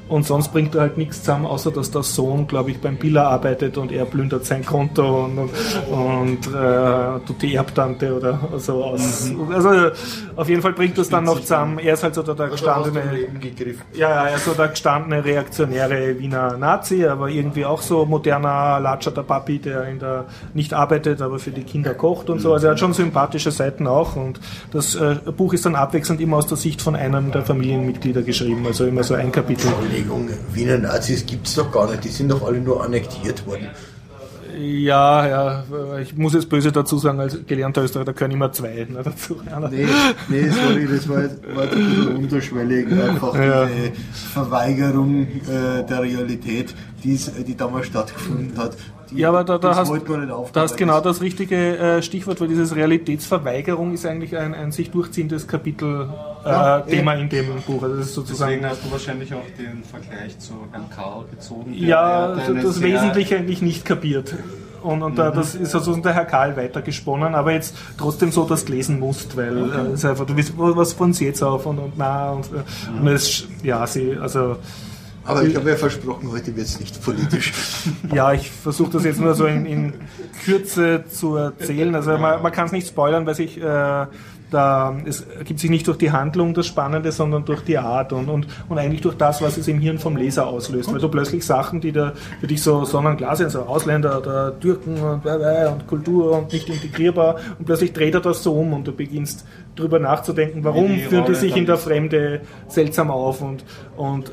und sonst bringt er halt nichts zusammen, außer dass der Sohn, glaube ich, beim Biller arbeitet und er plündert sein Konto und, und, und äh, tut die Erbtante oder so aus. Also auf jeden Fall bringt das dann noch zusammen. Er ist halt so der, der gestandene. Leben gegriffen. Ja, ja, er ist so der gestandene reaktionäre Wiener Nazi, aber irgendwie auch so moderner Latscher der Papi, der in der nicht arbeitet, aber für die Kinder kocht und so. Also er hat schon sympathische Seiten auch und das äh, Buch ist dann abwechselnd immer aus der Sicht von einem der Familienmitglieder geschrieben, also immer so ein Kapitel. Überlegung, Wiener Nazis gibt es doch gar nicht, die sind doch alle nur annektiert worden. Ja, ja, ich muss jetzt böse dazu sagen, als gelernter Österreicher, da können immer zwei ne, dazu. Nee, nee, sorry, das war, jetzt- war jetzt ein bisschen unterschwellig. Einfach Ja. diese Verweigerung äh, der Realität, die damals stattgefunden hat. Die, Ja, aber da, da das hast wollte man nicht da aufgreifen. hast genau das richtige äh, Stichwort, weil dieses Realitätsverweigerung ist eigentlich ein, ein sich durchziehendes Kapitel äh, Ja, Thema in dem Buch. Also das ist sozusagen Deswegen hast du wahrscheinlich auch den Vergleich zu Herrn Karl gezogen. ja, das Wesentliche eigentlich nicht kapiert. Und, und da, das ist sozusagen der Herr Karl weitergesponnen, aber jetzt trotzdem so, dass du lesen musst, weil äh, es ist einfach, du weißt, was von sie jetzt auf und, und na und, äh, und es, ja, sie, also Aber ich habe ja versprochen, heute wird es nicht politisch. [laughs] Ja, ich versuche das jetzt nur so in, in Kürze zu erzählen. Also man, man kann es nicht spoilern, weil sich äh, da, es ergibt sich nicht durch die Handlung das Spannende, sondern durch die Art und, und, und eigentlich durch das, was es im Hirn vom Leser auslöst. Weil du plötzlich Sachen, die da für dich so sonnenklar sind, so Ausländer oder Türken und, und Kultur und nicht integrierbar und plötzlich dreht er das so um und du beginnst drüber nachzudenken, warum führt er sich in der Fremde seltsam auf und, und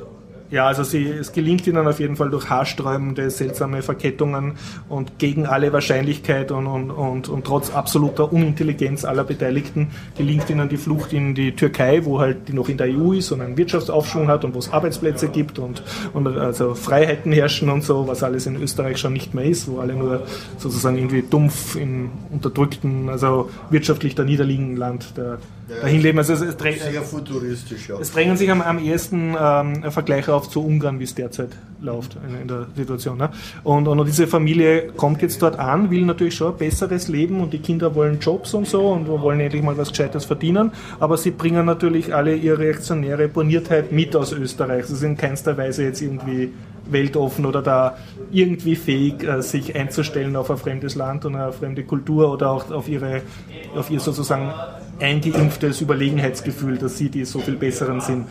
ja, also sie, es gelingt ihnen auf jeden Fall durch haarsträubende, seltsame Verkettungen und gegen alle Wahrscheinlichkeit und, und, und, und trotz absoluter Unintelligenz aller Beteiligten gelingt ihnen die Flucht in die Türkei, wo halt die noch in der EU ist und einen Wirtschaftsaufschwung hat und wo es Arbeitsplätze gibt und, und also Freiheiten herrschen und so, was alles in Österreich schon nicht mehr ist, wo alle nur sozusagen irgendwie dumpf in unterdrückten, also wirtschaftlich da niederliegenden Land der, ja, dahin leben. Also es, es, sehr futuristisch, ja. es drängen sich am, am ehesten ähm, Vergleiche auf zu Ungarn, wie es derzeit läuft in, in der Situation. Ne? Und, und diese Familie kommt jetzt dort an, will natürlich schon ein besseres Leben und die Kinder wollen Jobs und so und wollen endlich mal was Gescheites verdienen, aber sie bringen natürlich alle ihre reaktionäre Borniertheit mit aus Österreich. Sie sind in keinster Weise jetzt irgendwie weltoffen oder da irgendwie fähig, äh, sich einzustellen auf ein fremdes Land und eine fremde Kultur oder auch auf ihre, auf ihr sozusagen eingeimpftes Überlegenheitsgefühl, dass sie die so viel Besseren sind.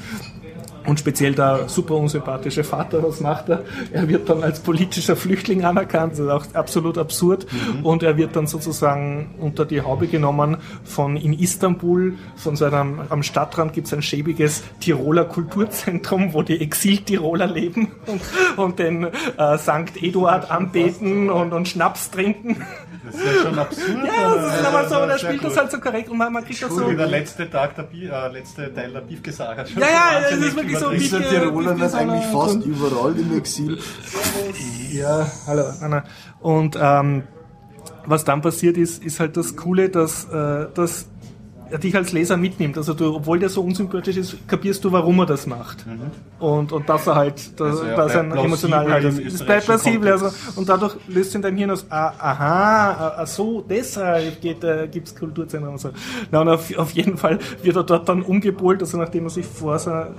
Und speziell der super unsympathische Vater, was macht er? Er wird dann als politischer Flüchtling anerkannt, das ist auch absolut absurd. Mhm. Und er wird dann sozusagen unter die Haube genommen von in Istanbul, von so einem, am Stadtrand gibt es ein schäbiges Tiroler Kulturzentrum, wo die Exil-Tiroler leben und, [laughs] und den äh, Sankt Eduard anbeten und, und Schnaps trinken. Das ist ja schon absurd. Ja, das ist aber so, und er spielt das halt so korrekt und man, man kriegt das so. der letzte Tag, der, äh, letzte Teil der Beef gesagt hat. Ja, ja, das ist wirklich so. Ist der Tiroler eigentlich fast überall im Exil? Ja, hallo, Anna. Und ähm, was dann passiert ist, ist halt das Coole, dass, äh, dass er dich als Leser mitnimmt. Also du, obwohl der so unsympathisch ist, kapierst du, warum er das macht. Mhm. Und, und dass er halt, dass, also er dass ein emotional halt ist. Es bleibt plausibel. Also, und dadurch löst in deinem Hirn aus, ah, aha, ah, so, deshalb geht, äh, gibt es Kulturzentren und so. Na, und auf, auf jeden Fall wird er dort dann umgepolt, also nachdem er sich vor,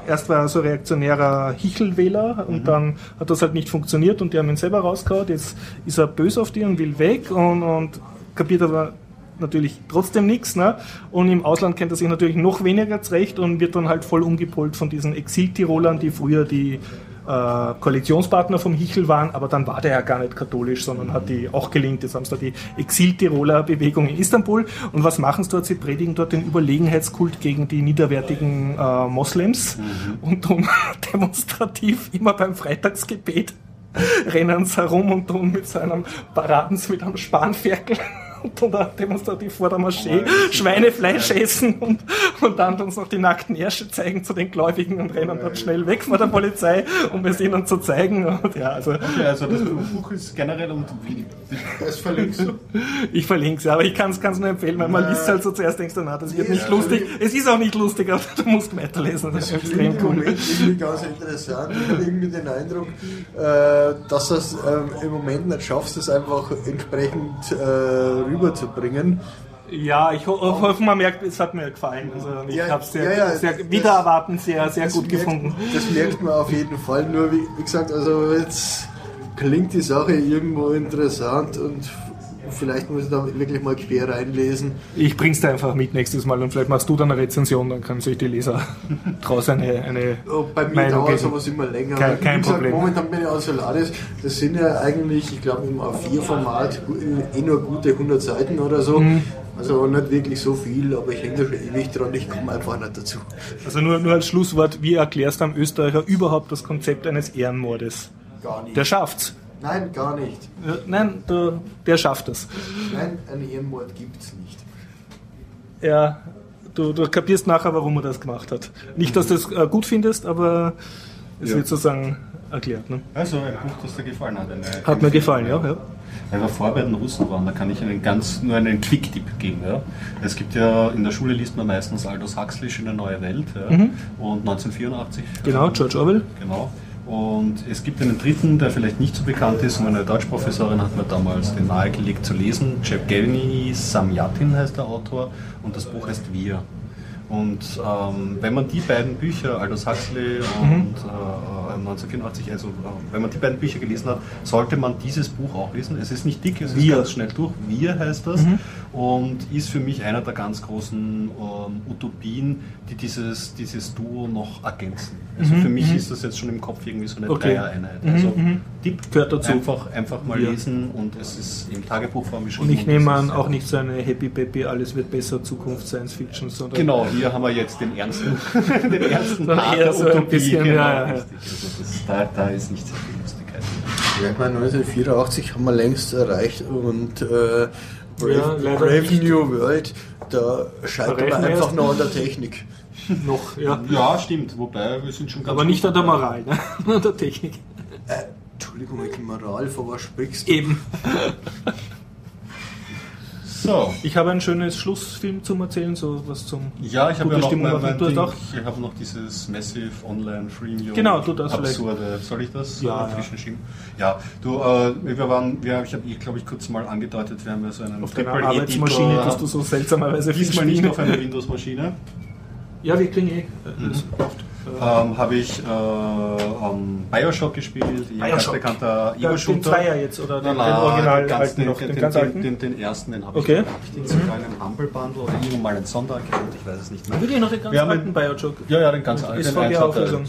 erst war er so reaktionärer Hichelwähler und mhm. dann hat das halt nicht funktioniert und die haben ihn selber rausgehauen. Jetzt ist er böse auf die und will weg und, und kapiert aber natürlich trotzdem nichts. Ne? Und im Ausland kennt er sich natürlich noch weniger zurecht und wird dann halt voll umgepolt von diesen Exil-Tirolern, die früher die äh, Koalitionspartner vom Hichel waren, aber dann war der ja gar nicht katholisch, sondern hat die auch gelingt. Jetzt haben sie da die Exil-Tiroler Bewegung in Istanbul. Und was machen sie dort? Sie predigen dort den Überlegenheitskult gegen die niederwertigen äh, Moslems mhm. und tun [laughs] demonstrativ immer beim Freitagsgebet rennen sie herum und tun mit seinem Paraden mit einem Spanferkel und dann demonstrativ vor der Moschee Schweinefleisch essen und, und dann uns noch die nackten Ärsche zeigen zu den Gläubigen und rennen dort schnell weg vor der Polizei, um es ihnen zu zeigen. Und ja, also, okay, also das Buch ist generell und das verlinkst du? Ich verlinke es, aber ich kann es nur empfehlen, weil man liest halt so zuerst denkst du, na, das wird nicht lustig. Es ist auch nicht lustig, aber du musst weiterlesen. Das, das ist extrem cool. Irgendwie ganz interessant. Ich habe irgendwie den Eindruck, äh, dass du es ähm, im Moment nicht schaffst, es einfach entsprechend äh, rüberzubringen. Ja, ich ho hoffe, man merkt, es hat mir gefallen. Also ich ja, habe es sehr, ja, ja, sehr wieder erwarten sehr, sehr gut merkt, gefunden. Das merkt man auf jeden Fall. Nur wie, wie gesagt, also jetzt klingt die Sache irgendwo interessant und vielleicht muss ich da wirklich mal quer reinlesen. Ich bring's dir einfach mit nächstes Mal und vielleicht machst du dann eine Rezension, dann können sich die Leser [laughs] draußen eine, eine oh, Bei mir Meinung dauert sowas immer länger. Kein, kein gesagt, Problem. Momentan bin ich aus Solaris, das sind ja eigentlich, ich glaube im A4-Format eh nur gute 100 Seiten oder so. Mhm. Also nicht wirklich so viel, aber ich hänge da schon ewig dran, ich komme einfach nicht dazu. Also nur, nur als Schlusswort, wie erklärst du am Österreicher überhaupt das Konzept eines Ehrenmordes? Gar nicht. Der schafft's. Nein, gar nicht. Nein, der, der schafft es. Nein, einen Ehrenmord gibt es nicht. Ja, du, du kapierst nachher, warum er das gemacht hat. Nicht, dass du es äh, gut findest, aber es ja. wird sozusagen erklärt. Ne? Also ein Buch, das dir gefallen hat. Eine hat mir gefallen, ja. ja. Weil wir vorher bei den Russen waren, da kann ich einen ganz, nur einen Quick-Tipp geben. Ja. Es gibt ja, in der Schule liest man meistens Aldous Huxley, Schöne neue Welt ja. mhm. und 1984. Genau, George Orwell. Genau. Und es gibt einen dritten, der vielleicht nicht so bekannt ist, und eine Deutschprofessorin hat mir damals den nahegelegt zu lesen. Jevgeny Samyatin heißt der Autor und das Buch heißt Wir. Und ähm, wenn man die beiden Bücher, Aldous Huxley und mhm. äh, 1984, also äh, wenn man die beiden Bücher gelesen hat, sollte man dieses Buch auch lesen. Es ist nicht dick, es ist Wir. ganz schnell durch. Wir heißt das. Mhm. und ist für mich einer der ganz großen ähm, Utopien, die dieses, dieses Duo noch ergänzen. Also Mhm, für mich mhm. ist das jetzt schon im Kopf irgendwie so eine Okay. Dreier-Einheit. Mhm, Also mhm. Tipp Gehört dazu. Einfach, einfach mal Ja. lesen und es ist im Tagebuchform Und geschrieben. ich nehme an, auch nicht so eine Happy Peppy, alles wird besser, Zukunft, Science Fiction, sondern Genau, hier haben wir jetzt den ernsten, [laughs] den ernsten Part der so Utopie. bisschen, genau, ja, ja. Also das, da, da ist nicht sehr viel Lustigkeit. Ja, ich meine, 1984 haben wir längst erreicht und äh, Brave, Ja, Brave. New World, da Erreichen wir einfach noch an der Technik. [laughs] noch, ja. Ja, stimmt, wobei wir sind schon ganz Aber nicht an der. Moral, ne? [laughs] an der Technik. Äh, Entschuldigung, welche Moral, vor was sprichst du? Eben. [laughs] So. Ich habe ein schönes Schlussfilm zum Erzählen, so was zum. Ja, ich habe ja noch, Stimmung mein, mein Ding, auch- ich habe noch dieses Massive Online Freemium. Genau, du darfst vielleicht- Absurde. Soll ich das Ja, äh, ja. zwischenschieben? Ja, du, äh, wir waren, wir, ich habe, glaube ich, kurz mal angedeutet, wir haben ja so einen Auf deiner. Arbeitsmaschine tust du so seltsamerweise Diesmal nicht auf einer Windows-Maschine. Ja, wir kriegen eh. äh. Äh, Ähm, habe ich äh, ähm, Bioshock gespielt, die ganz Bioshock. bekannter ja, den Ego-Shooter. Zweier jetzt oder den, Nein, den Original alten den, noch, den, den, den, ganz den, alten? den, den ersten, den habe Okay. ich, ich den sogar in einem Humble Bundle oder irgendwo mal einen Sonderaccount, ich weiß es nicht mehr. Würde ich noch den ganz Wir alten Bioshock. Ja, ja, den ganz alten. SVG den eins hat er- Auflösung.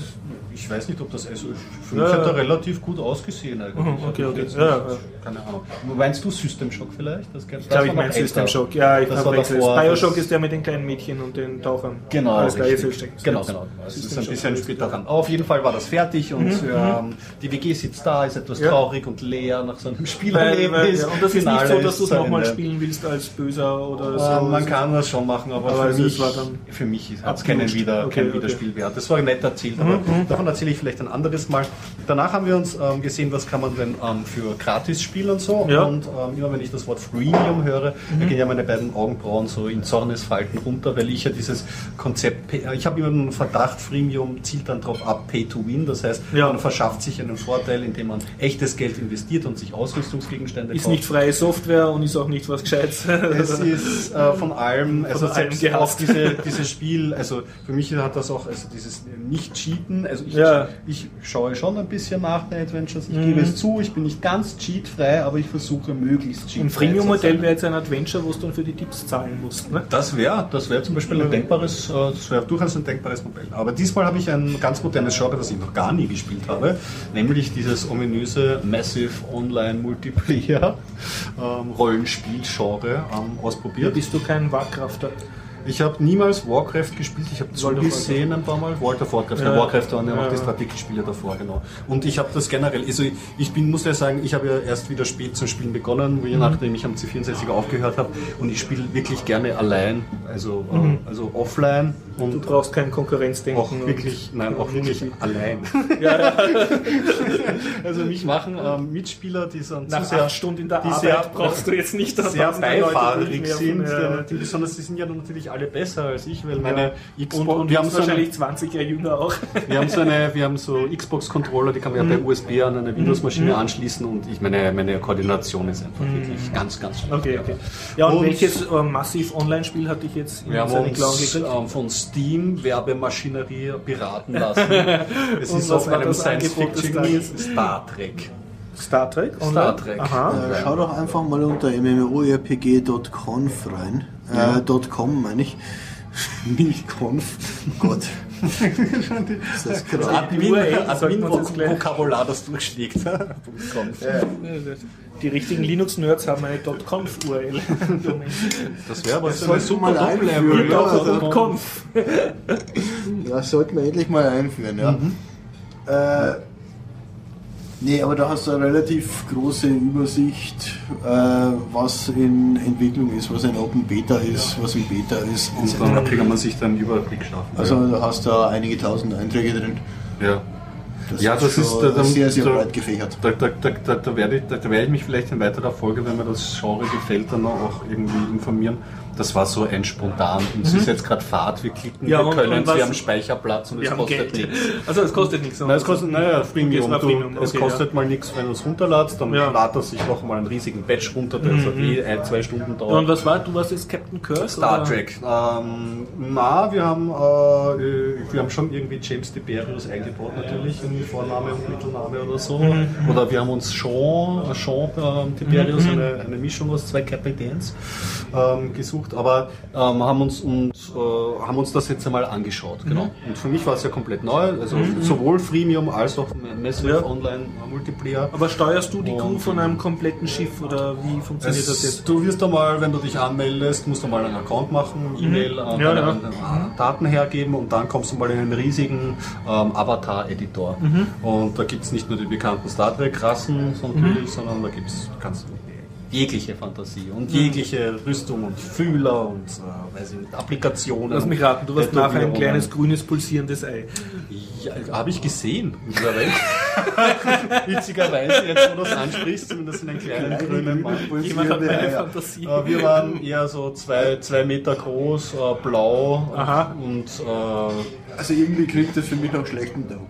Ich weiß nicht, ob das also für Ja, mich hat ja. er relativ gut ausgesehen eigentlich. Mhm, okay, okay. Jetzt Ja. Keine Ahnung. Meinst du System Shock vielleicht? Das, Ich glaube, ich meine System Shock. Ja, ich davor, Bioshock ist der mit den kleinen Mädchen und den Tauchern. Genau, Alles gleich richtig. System. genau, genau. Es ist ein Shock. bisschen später dran. Auf jeden Fall war das fertig und ähm, die WG sitzt da, ist etwas Ja. traurig und leer nach so einem weil, ja, und das ist nicht so, dass du es nochmal spielen willst als Böser oder so. man kann das schon machen, aber, Aber für, mich, war dann für mich hat es keinen. Mhm, Wiederspielwert. Das war nett erzählt, aber davon erzähle ich vielleicht ein anderes Mal. Danach haben wir uns ähm, gesehen, was kann man denn ähm, für gratis spielen und so. Ja. Und ähm, immer wenn ich das Wort Freemium höre, da gehen ja meine beiden Augenbrauen so in Zornesfalten runter, weil ich ja dieses Konzept, ich habe immer einen Verdacht, Freemium zielt dann darauf ab, Pay to Win. Das heißt, Ja. man verschafft sich einen Vorteil, indem man echtes Geld investiert und sich Ausrüstungsgegenstände ist kauft. nicht freie Software und ist auch nicht was Gescheites. [laughs] Es ist äh, von allem, also Von allem selbst gehasst. auch diese, [laughs] dieses Spiel, also für mich hat das auch, also dieses Nicht-Cheaten, also ich, Ja. ich schaue schon ein bisschen nach bei Adventures, ich Mhm. gebe es zu, ich bin nicht ganz cheatfrei, aber ich versuche möglichst cheatfrei Ein Freemium-Modell wäre jetzt ein Adventure, wo du dann für die Tipps zahlen musst. Ne? Das wäre das wäre zum Beispiel ein denkbares, äh, das wäre durchaus ein denkbares Modell. Aber diesmal habe ich ein ganz modernes Genre, das ich noch gar nie gespielt habe, nämlich dieses ominöse Massive Online Multiplayer [laughs] ähm, Rollenspiel-Genre ähm, Ja, ausprobiert. bist du kein Warcrafter. Ich habe niemals Warcraft gespielt, ich habe zugesehen ein paar Mal. World of Warcraft, Ja. ja. Warcraft waren ja noch Ja. die Strategiespiele davor, genau. Und ich habe das generell, also ich bin, muss ja sagen, ich habe ja erst wieder spät zum Spielen begonnen, Mhm. je nachdem ich am C64 aufgehört habe und ich spiele wirklich gerne allein, also, äh, also offline Du und brauchst kein Konkurrenzdenken. auch wirklich, nein, auch wirklich allein. Ja, ja. [laughs] Also mich machen ähm, Mitspieler, die sind Nach zu sehr, acht Stunden in der Arbeit sehr- brauchst du jetzt nicht da sehr beifahrig sind, Ja. die, besonders die sind ja natürlich alle besser als ich, weil meine Xbox, Und, und wir haben so eine, wahrscheinlich 20 Jahre jünger auch. Wir haben so eine, wir haben so Xbox-Controller, die kann man ja Mhm. per USB an eine Windows-Maschine anschließen und ich meine, meine Koordination ist einfach wirklich ganz, ganz schlecht. Mhm. Okay, okay. Ja, und, Und- welches äh, massiv Online-Spiel hatte ich jetzt in Wir haben uns gekriegt? ähm, von Steam Werbemaschinerie beraten [laughs] lassen. es ist auf einem Science-Fiction? Star Trek. Star Trek? Star Trek. Aha. Äh, schau doch einfach mal unter mmorpg.conf rein. Äh, .com meine ich. Nicht conf. Gott. ist das Das gerade? Admin, jetzt gleich- Admin-Vokabular, das durchschlägt. [laughs] .com. Die richtigen Linux-Nerds haben eine .conf-URL. [laughs] Das wäre aber so sollten eine super wir mal einführen, ja. .conf. Das sollten wir endlich mal einführen, ja. Äh, nee, aber da hast du eine relativ große Übersicht, äh, was in Entwicklung ist, was in Open Beta ist, was in Beta ist. Und dann kann man sich dann einen Überblick schaffen. Also da hast du da einige tausend Einträge drin. ja. Das Ja, das ist, da- da- sehr, sehr da- breit gefächert. Da, da, da, da, werde ich, da, da werde ich mich vielleicht in weiterer Folge, wenn mir das Genre gefällt, dann auch irgendwie informieren. Das war so ein spontan. Und es ist jetzt gerade Fahrt, wir klicken, Ja, wir können, wir haben Speicherplatz und Wir es haben kostet Geld. nichts. [laughs] Also es kostet nichts. Nein, es kostet, naja, Freemium. war Du, Freemium, es okay, kostet mal nichts, wenn du es runterladst, dann Ja. lädt er sich noch mal einen riesigen Batch runter, der so eh ein, zwei Stunden dauert. Und was war, du warst jetzt Captain Kirk? Star oder? Trek. Ähm, na, wir haben, äh, wir haben schon irgendwie James Tiberius eingebaut natürlich in Vorname und Mittelname oder so. Oder wir haben uns Sean, äh, Sean ähm, Tiberius, eine, eine Mischung aus zwei Kapitäns ähm, gesucht. Aber ähm, haben uns und äh, haben uns das jetzt einmal angeschaut. Genau. Und für mich war es ja komplett neu. Also sowohl Freemium als auch Massive Ja. Online Multiplayer. Aber steuerst du die Crew von einem kompletten Schiff oder wie funktioniert das Es, jetzt? du wirst einmal, wenn du dich anmeldest, musst du mal einen Account machen, E-Mail, äh, Mhm. Ja, ja. äh, Daten hergeben und dann kommst du mal in einen riesigen ähm, Avatar-Editor. Mhm. Und da gibt es nicht nur die bekannten Star Trek-Rassen, Mhm. natürlich, sondern da gibt es kannst du jegliche Fantasie und jegliche Rüstung und Fühler und äh, weiß ich nicht, Applikationen. Lass mich raten, du warst nachher ein kleines grünes pulsierendes Ei. Ja, habe ich gesehen in dieser Welt. Witzigerweise, jetzt wo du es ansprichst, zumindest in einem kleinen grünen Mann. Jemand hat meine Ja. Fantasie. Äh, Wir waren eher so zwei, zwei Meter groß, äh, blau Aha. und äh, Also irgendwie klingt das für mich nach schlechtem Dope.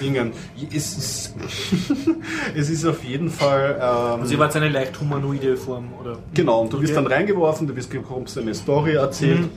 Dingen. Es ist, [laughs] es ist auf jeden Fall. Ähm, Also ihr wart eine leicht humanoide Form, oder? Genau, und du wirst dann reingeworfen, du wirst, bekommst eine Story erzählt.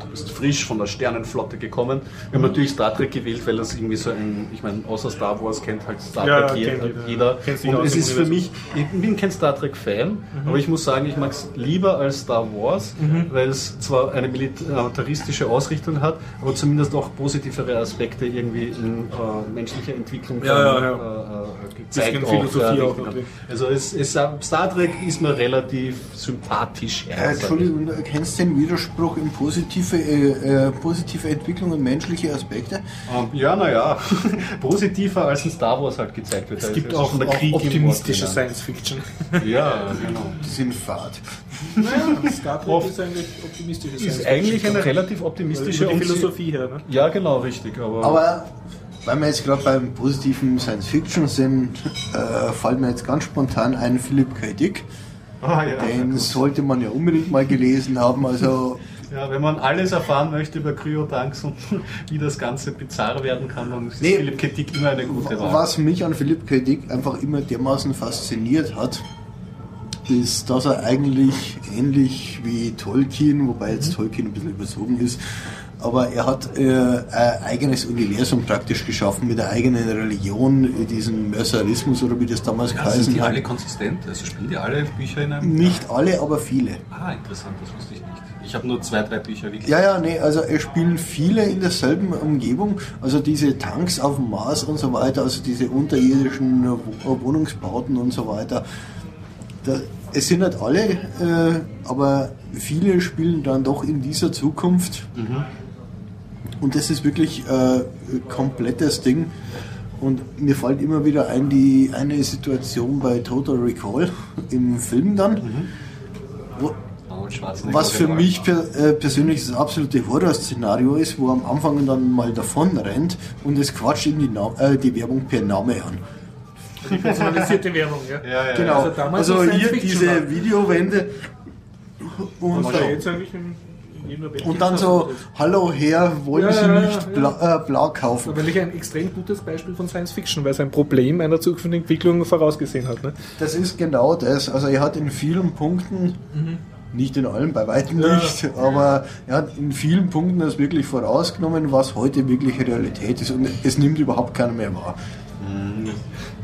Du bist frisch von der Sternenflotte gekommen. Wir haben natürlich Star Trek gewählt, weil das irgendwie so ein, ich meine, außer Star Wars kennt halt Star Ja, Trek jeder. jeder. jeder. Und es im ist für mich, ich bin kein Star Trek-Fan, aber ich muss sagen, ich mag es lieber als Star Wars, weil es zwar eine militaristische Ausrichtung hat, aber zumindest auch positivere Aspekte irgendwie in äh, menschlicher Entwicklung Ja, ja, ja. Äh, äh, gezeigt. Bisschen Philosophie ja, auch, genau. okay. Also es, es, Star Trek ist mir relativ sympathisch. Äh. Entschuldigung, du kennst den Widerspruch in positive, äh, äh, positive Entwicklung und menschliche Aspekte? Ähm, ja, naja, [laughs] positiver als in Star Wars halt gezeigt wird. Es gibt auch, auch optimistische Science Fiction. [laughs] Ja, genau. Die sind fad. Naja, [laughs] Star Trek Oft- ist eigentlich optimistische Ist eigentlich eine relativ optimistische sie- Philosophie her, ne? Ja, genau, richtig. Aber, Aber weil wir jetzt gerade beim positiven Science Fiction sind, äh, fällt mir jetzt ganz spontan ein Philipp K. Dick. ah, ja, Den sollte man ja unbedingt mal gelesen haben. Also ja, wenn man alles erfahren möchte über Kryotanks und [laughs] wie das Ganze bizarr werden kann, dann ist Nee. Philipp Kettik immer eine gute Wahl. was mich an Philipp K. Dick einfach immer dermaßen fasziniert hat, ist, dass er eigentlich ähnlich wie Tolkien, wobei jetzt Tolkien ein bisschen überzogen ist, aber er hat äh, ein eigenes Universum praktisch geschaffen mit einer eigenen Religion, diesen Mercerismus oder wie das damals Ja, geheißen sind die alle konsistent? Also spielen die alle Bücher in einem... Nicht alle, aber viele. Ah, interessant, das wusste ich nicht. Ich habe nur zwei, drei Bücher wirklich. Ja, ja, nee, also es spielen viele in derselben Umgebung. Also diese Tanks auf dem Mars und so weiter, also diese unterirdischen Wo- Wohnungsbauten und so weiter. Da, es sind nicht alle, äh, aber viele spielen dann doch in dieser Zukunft. Und das ist wirklich äh, komplettes Ding. Und mir fällt immer wieder ein, die eine Situation bei Total Recall [laughs] im Film dann, wo, Arnold Schwarzenegger was für mich per, äh, persönlich das absolute Horrorszenario ist, wo am Anfang dann mal davon rennt und es quatscht ihm die, Na äh, die Werbung per Name an. Die personalisierte Werbung, ja. Ja, ja, Genau. Also Also hier diese war. Videowände und, Was da jetzt eigentlich und dann so, das- hallo Herr, wollen Ja, Sie nicht ja. bla, äh, blau kaufen? Aber wirklich ein extrem gutes Beispiel von Science Fiction, weil es ein Problem einer zukünftigen Entwicklung vorausgesehen hat. Ne? Das ist genau das. Also er hat in vielen Punkten, nicht in allen, bei weitem Ja. nicht, aber er hat in vielen Punkten das wirklich vorausgenommen, was heute wirklich Realität ist und es nimmt überhaupt keiner mehr wahr.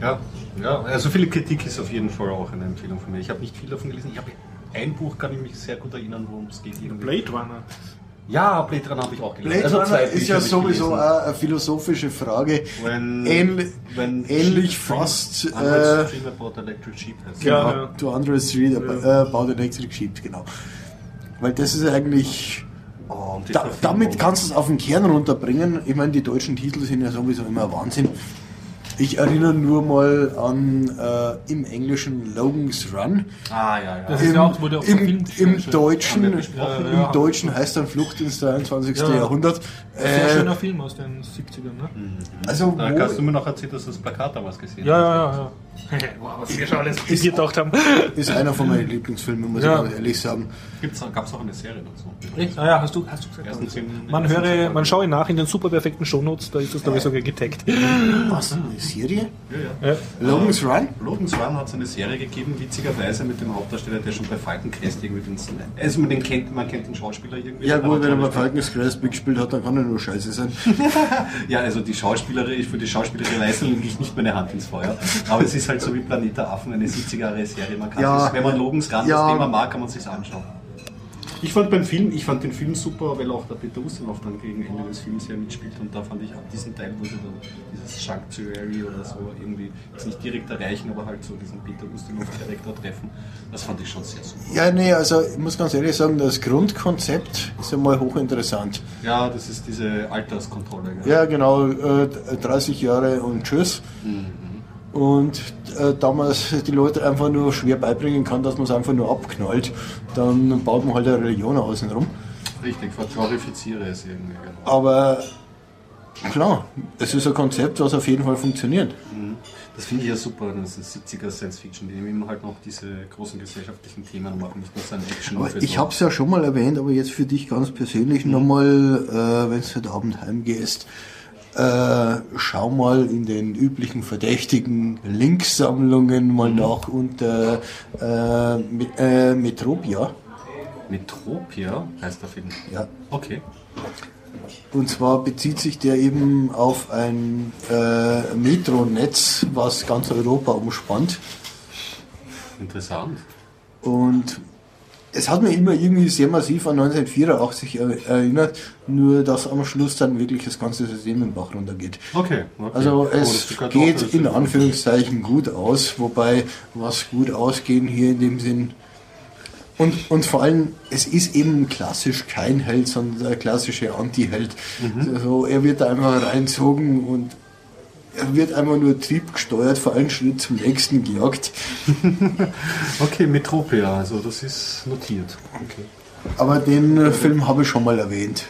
Ja, ja, also Philipp Kritik ist auf jeden Fall auch eine Empfehlung von mir. Ich habe nicht viel davon gelesen. Ich habe ein Buch, kann ich mich sehr gut erinnern, worum es geht. Irgendwie. Blade Runner. Ja, Blade Runner habe ich auch gelesen. Blade Runner zwei ist ja sowieso eine philosophische Frage. When- Ähnli when ähnlich Sheep fast. Äh, about Electric Sheep Ja, genau, ja. To Android Street äh, about Electric Sheep, genau. Weil das ist eigentlich. Oh, Da, damit kannst du es auf den Kern runterbringen. Ich meine, die deutschen Titel sind ja sowieso immer Wahnsinn. Ich erinnere nur mal an äh, im Englischen Logan's Run. Ah, ja, ja. Das ist ja auch, wurde auch Im, im. Deutschen, wir besprochen, im ja. Deutschen heißt dann Flucht ins 23. Ja. Jahrhundert. Sehr Äh, schöner Film aus den 70ern, ne? also Da kannst du mir noch erzählen, dass du das Plakat damals gesehen Ja, hast. ja, ja. ja. [laughs] wow, was wir schon alles gedacht haben. [laughs] Ist einer von meinen Lieblingsfilmen, muss Ja. ich ehrlich sagen. Gab es auch eine Serie dazu? Echt? Ah ja, hast du, hast du gesagt. Ersten zehn- Man höre, man schaue nach in den super perfekten Shownotes, da ist das glaube ich sogar getaggt. Was? Eine Serie? Ja, ja. Ja. Logan's Run? Logan's Run hat es eine Serie gegeben, witzigerweise mit dem Hauptdarsteller, der schon bei Falcon Crest irgendwie den, also man, den kennt, man kennt den Schauspieler irgendwie. Ja gut, wenn er bei toll Falcons Crest mitgespielt hat, dann kann er nur scheiße sein. [laughs] Ja, also die Schauspielerin, für die schauspielerische Leistung lege ich nicht meine Hand ins Feuer. Aber es ist halt so wie Planet der Affen, eine 70er-Jahre-Serie. Man kann Ja. wenn man Logan's Run Ja. das Thema mag, kann man sich anschauen. Ich fand beim Film, ich fand den Film super, weil auch der Peter Ustinov dann gegen Ende des Films ja mitspielt und da fand ich ab diesen Teil, wo sie dann dieses Sanctuary oder so irgendwie jetzt nicht direkt erreichen, aber halt so diesen Peter Ustinov-Charakter treffen, das fand ich schon sehr super. Ja, nee, also ich muss ganz ehrlich sagen, das Grundkonzept ist einmal hochinteressant. Ja, das ist diese Alterskontrolle. gell? Ja, genau, äh, 30 Jahre und tschüss. Und äh, damals die Leute einfach nur schwer beibringen kann, dass man es einfach nur abknallt, dann baut man halt eine Religion außenrum. Richtig, verglorifiziere es irgendwie. Genau. Aber klar, es ist ein Konzept, was auf jeden Fall funktioniert. Das finde ich ja super, das ist 70er Science Fiction, die eben halt noch diese großen gesellschaftlichen Themen machen, nicht nur Science Action. Aber ich habe es ja schon mal erwähnt, aber jetzt für dich ganz persönlich nochmal, äh, wenn du heute Abend heimgehst, äh, schau mal in den üblichen verdächtigen Linksammlungen mal nach unter äh, Met äh, Metropia. Metropia heißt der Film. Ja. Okay. Und zwar bezieht sich der eben auf ein äh, Metronetz, was ganz Europa umspannt. Interessant. Und es hat mich immer irgendwie sehr massiv an 1984 er- erinnert, nur dass am Schluss dann wirklich das ganze System im Bach runtergeht. Okay. okay. Also Oh, es auch geht in Anführungszeichen gut aus, wobei was gut ausgehen hier in dem Sinn. Und, und vor allem, es ist eben klassisch kein Held, sondern der klassische Anti-Held. Mhm. Also er wird da einfach reinzogen und er wird einfach nur triebgesteuert, vor einen Schritt zum nächsten gejagt. [laughs] Okay, Metropia, also das ist notiert. Okay. Aber den äh, Film habe ich schon mal erwähnt.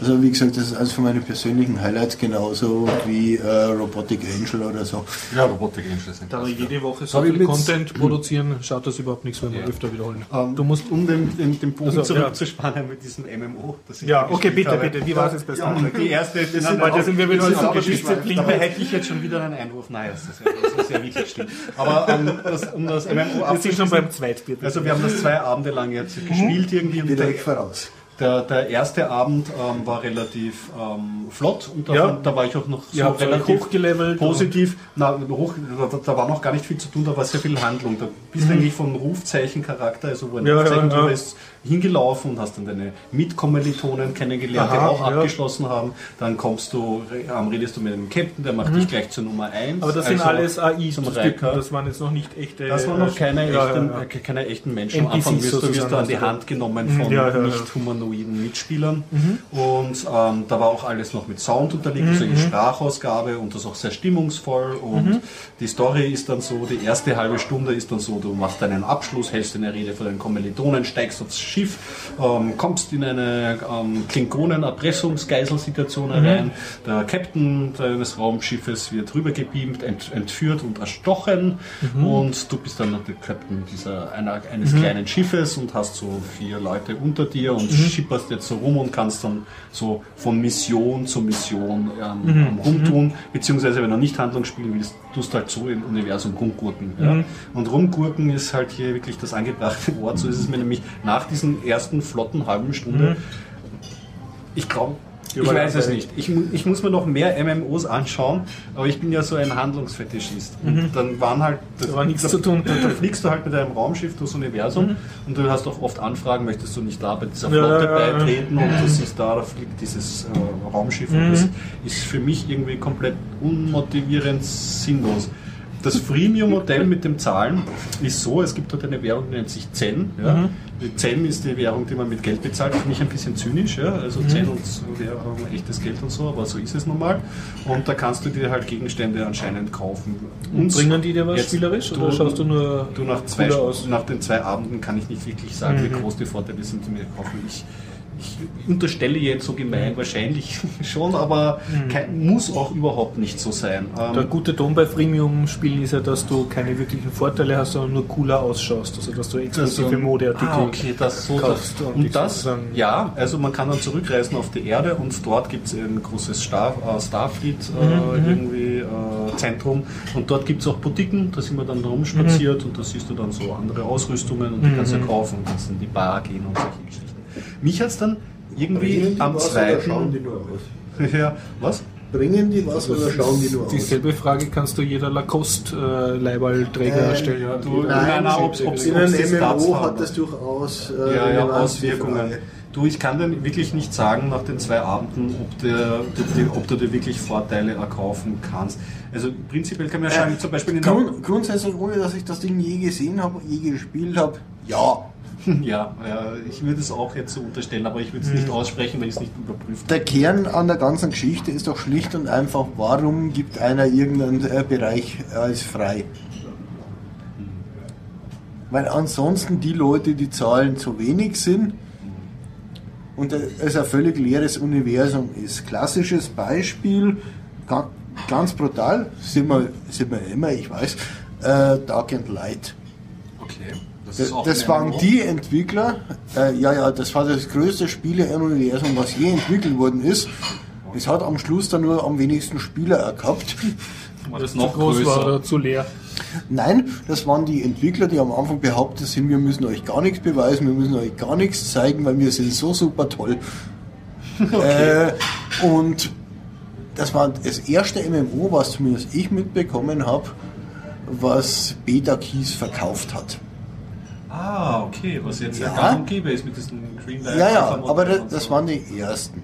Also wie gesagt, das ist eines von meinen persönlichen Highlights, genauso wie äh, Robotic Angel oder so. Ja, Robotik Angel sind Da wir jede Woche so viel Content produzieren, schaut das überhaupt nichts, wenn wir Ja. öfter wiederholen. Ähm, Du musst um den, den, den Bogen Also, ja. zurückzuspannen mit diesem MMO. Das ich Ja, okay, bitte, habe. bitte. Wie war es jetzt bei Star Ja, Trek? die erste, das sind- weil da sind wir wieder in aber Disziplin. Dabei hätte ich jetzt schon wieder einen Einwurf. Nein, das ist ja, das ist ja wirklich schlimm. Aber ähm, das, um das MMO Wir sind schon abzuschließen, beim Zweitbier. also wir haben das zwei Abende lang jetzt gespielt irgendwie. Und Wieder der, ich voraus. Der, der erste Abend ähm, war relativ ähm, flott und da, Ja. da war ich auch noch so euch relativ hochgelevelt positiv. Na, hoch, da, da war noch gar nicht viel zu tun, da war sehr viel Handlung. Da bist du eigentlich vom Rufzeichencharakter, also wo ein Mhm. Ja, Rufzeichen ja, ja. ist, hingelaufen und hast dann deine Mitkommilitonen kennengelernt, die Aha, auch ja. abgeschlossen haben. Dann kommst du, ähm, redest du mit dem Captain, der macht dich gleich zur Nummer 1. Mhm. Aber das sind alles AIs, zum Riker. Das waren jetzt noch nicht echte. Das waren noch keine, Ja, echten, ja, äh, keine echten Menschen. Am Anfang wirst du, wirst du an die also. Hand genommen von Ja, ja, ja. nicht humanoiden Mitspielern. Und ähm, da war auch alles noch mit Sound unterlegt, also in Sprachausgabe und das auch sehr stimmungsvoll. Und die Story ist dann so, die erste halbe Stunde ist dann so, du machst deinen Abschluss, hältst eine Rede vor deinen Kommilitonen, steigst aufs Schiff, ähm, kommst in eine ähm, Klingonen-Erpressungsgeiselsituation herein. Der Captain deines Raumschiffes wird rübergebeamt, ent, entführt und erstochen. Und du bist dann der Captain dieser, einer, eines kleinen Schiffes und hast so vier Leute unter dir und schipperst jetzt so rum und kannst dann so von Mission zu Mission ähm, rumtun. Beziehungsweise, wenn du nicht Handlung spielen willst, tust halt so im Universum rumgurken. Ja? Und rumgurken ist halt hier wirklich das angebrachte Wort. So ist es mir nämlich nach diesen ersten flotten halben Stunde. Ich glaube, ich weiß es nicht. Ich, ich muss mir noch mehr MMOs anschauen, aber ich bin ja so ein Handlungsfetischist. Und dann waren halt. Da war nichts zu tun. Da, da fliegst du halt mit deinem Raumschiff durchs Universum und du hast auch oft Anfragen, möchtest du nicht da bei dieser Ja, Flotte ja, ja. beitreten und du siehst da, da fliegt dieses äh, Raumschiff und das ist für mich irgendwie komplett unmotivierend sinnlos. Das Freemium-Modell mit den Zahlen ist so, es gibt dort eine Währung, die nennt sich Zen. Ja. Die Zen ist die Währung, die man mit Geld bezahlt, finde ich ein bisschen zynisch. Ja. Also Zen und Währung, echtes Geld und so, aber so ist es nun mal. Und da kannst du dir halt Gegenstände anscheinend kaufen. Und bringen die dir was spielerisch oder du- schaust du nur Du nach, zwei, aus? nach den zwei Abenden kann ich nicht wirklich sagen, wie groß die Vorteile sind, die mir kaufen. Ich, ich unterstelle jetzt so gemein, wahrscheinlich [laughs] schon, aber kein, muss auch überhaupt nicht so sein. Ähm, Der gute Ton bei Freemium-Spielen ist ja, dass du keine wirklichen Vorteile hast, sondern nur cooler ausschaust. Also dass du exklusive Modeartikel Ah, okay, das so. kaufst Das, und und das, ja, also man kann dann zurückreisen auf die Erde und dort gibt es ein großes Star, äh, Starfleet äh, Mhm, irgendwie äh, Zentrum und dort gibt es auch Boutiquen, da sind wir dann rumspaziert und da siehst du dann so andere Ausrüstungen und die kannst du Mhm. kaufen und kannst in die Bar gehen und solche Geschichten. Mich hat es dann irgendwie Bringen die am was oder schauen zweiten. die nur aus? Ja, was? Bringen die was oder schauen die nur aus? Dieselbe Frage kannst du jeder Lacoste-Leiballträger Äh, stellen. ja, du- Nein, Nein, nein, ob's- ob's- in einem MMO hat das durchaus äh, ja, ja, Auswirkungen. Du, ich kann dir wirklich nicht sagen nach den zwei Abenden, ob, der, ob, du- ob du dir wirklich Vorteile erkaufen kannst. Also prinzipiell kann man ja sagen, zum Beispiel in der, Grund, grundsätzlich, ohne dass ich das Ding je gesehen habe, je gespielt habe, ja. [laughs] ja, ja, ich würde es auch jetzt so unterstellen, aber ich würde es nicht aussprechen, weil ich es nicht überprüft Der Kern an der ganzen Geschichte ist doch schlicht und einfach, warum gibt einer irgendeinen äh, Bereich als frei? Weil ansonsten die Leute, die Zahlen zu wenig sind und es ein völlig leeres Universum ist. Klassisches Beispiel, ga- ganz brutal, sind wir, sind wir immer, ich weiß, äh, Dark and Light. Okay. Das, das waren die Entwickler, äh, ja, ja, das war das größte Spiele-Universum, was je entwickelt worden ist. Es hat am Schluss dann nur am wenigsten Spieler gehabt. das noch zu groß größer. war oder zu leer. Nein, das waren die Entwickler, die am Anfang behauptet sind, wir müssen euch gar nichts beweisen, wir müssen euch gar nichts zeigen, weil wir sind so super toll. [laughs] Äh, und das war das erste MMO, was zumindest ich mitbekommen habe, was Beta Keys verkauft hat. Ah, okay, was jetzt ja, Ja. gang und gäbe ist mit diesen Green Light. Ja, ja, aber das, das so. waren die ersten.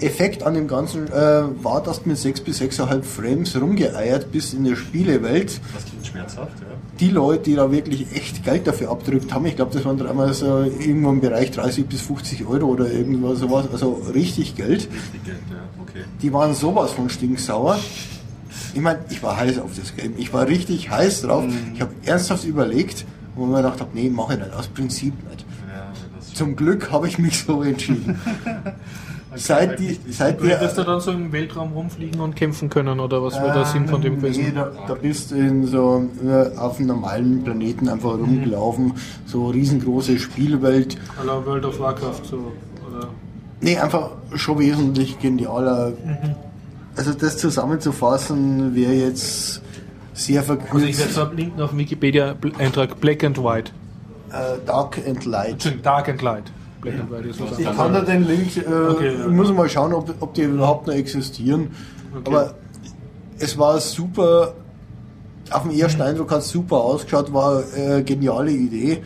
Effekt an dem Ganzen äh, war, dass du mit 6 bis 6,5 Frames rumgeeiert bist in der Spielewelt. Das klingt schmerzhaft, ja. Die Leute, die da wirklich echt Geld dafür abgedrückt haben, ich glaube, das waren dreimal so irgendwo im Bereich 30 bis 50 Euro oder irgendwas sowas, also richtig Geld. Richtig Geld, ja, okay. Die waren sowas von stinksauer. Ich meine, ich war heiß auf das Game. Ich war richtig heiß drauf. Ich habe ernsthaft überlegt, wo mir gedacht habe, nee, mache ich nicht, aus Prinzip nicht. Ja, Zum Glück habe ich mich so entschieden. [laughs] [laughs] seit die, seit Du hättest da der, dann so im Weltraum rumfliegen und kämpfen können oder was wäre der Sinn von dem nee, gewesen? da, da bist du in so äh, auf einem normalen Planeten einfach rumgelaufen, so riesengroße Spielwelt. La World of Warcraft so. Oder? Nee, einfach schon wesentlich genialer. Mhm. Also das zusammenzufassen wäre jetzt sehr Also ich werde verkürzt. es ablinken auf dem Wikipedia-Eintrag Black and White. Äh, Dark and Light. Dark and Light. Black and White ist was Ich kann da den Link, äh, Okay, ja. ich muss mal schauen, ob, ob die überhaupt noch existieren. Okay. Aber es war super, auf den ersten Mhm. Eindruck hat es super ausgeschaut, war eine geniale Idee.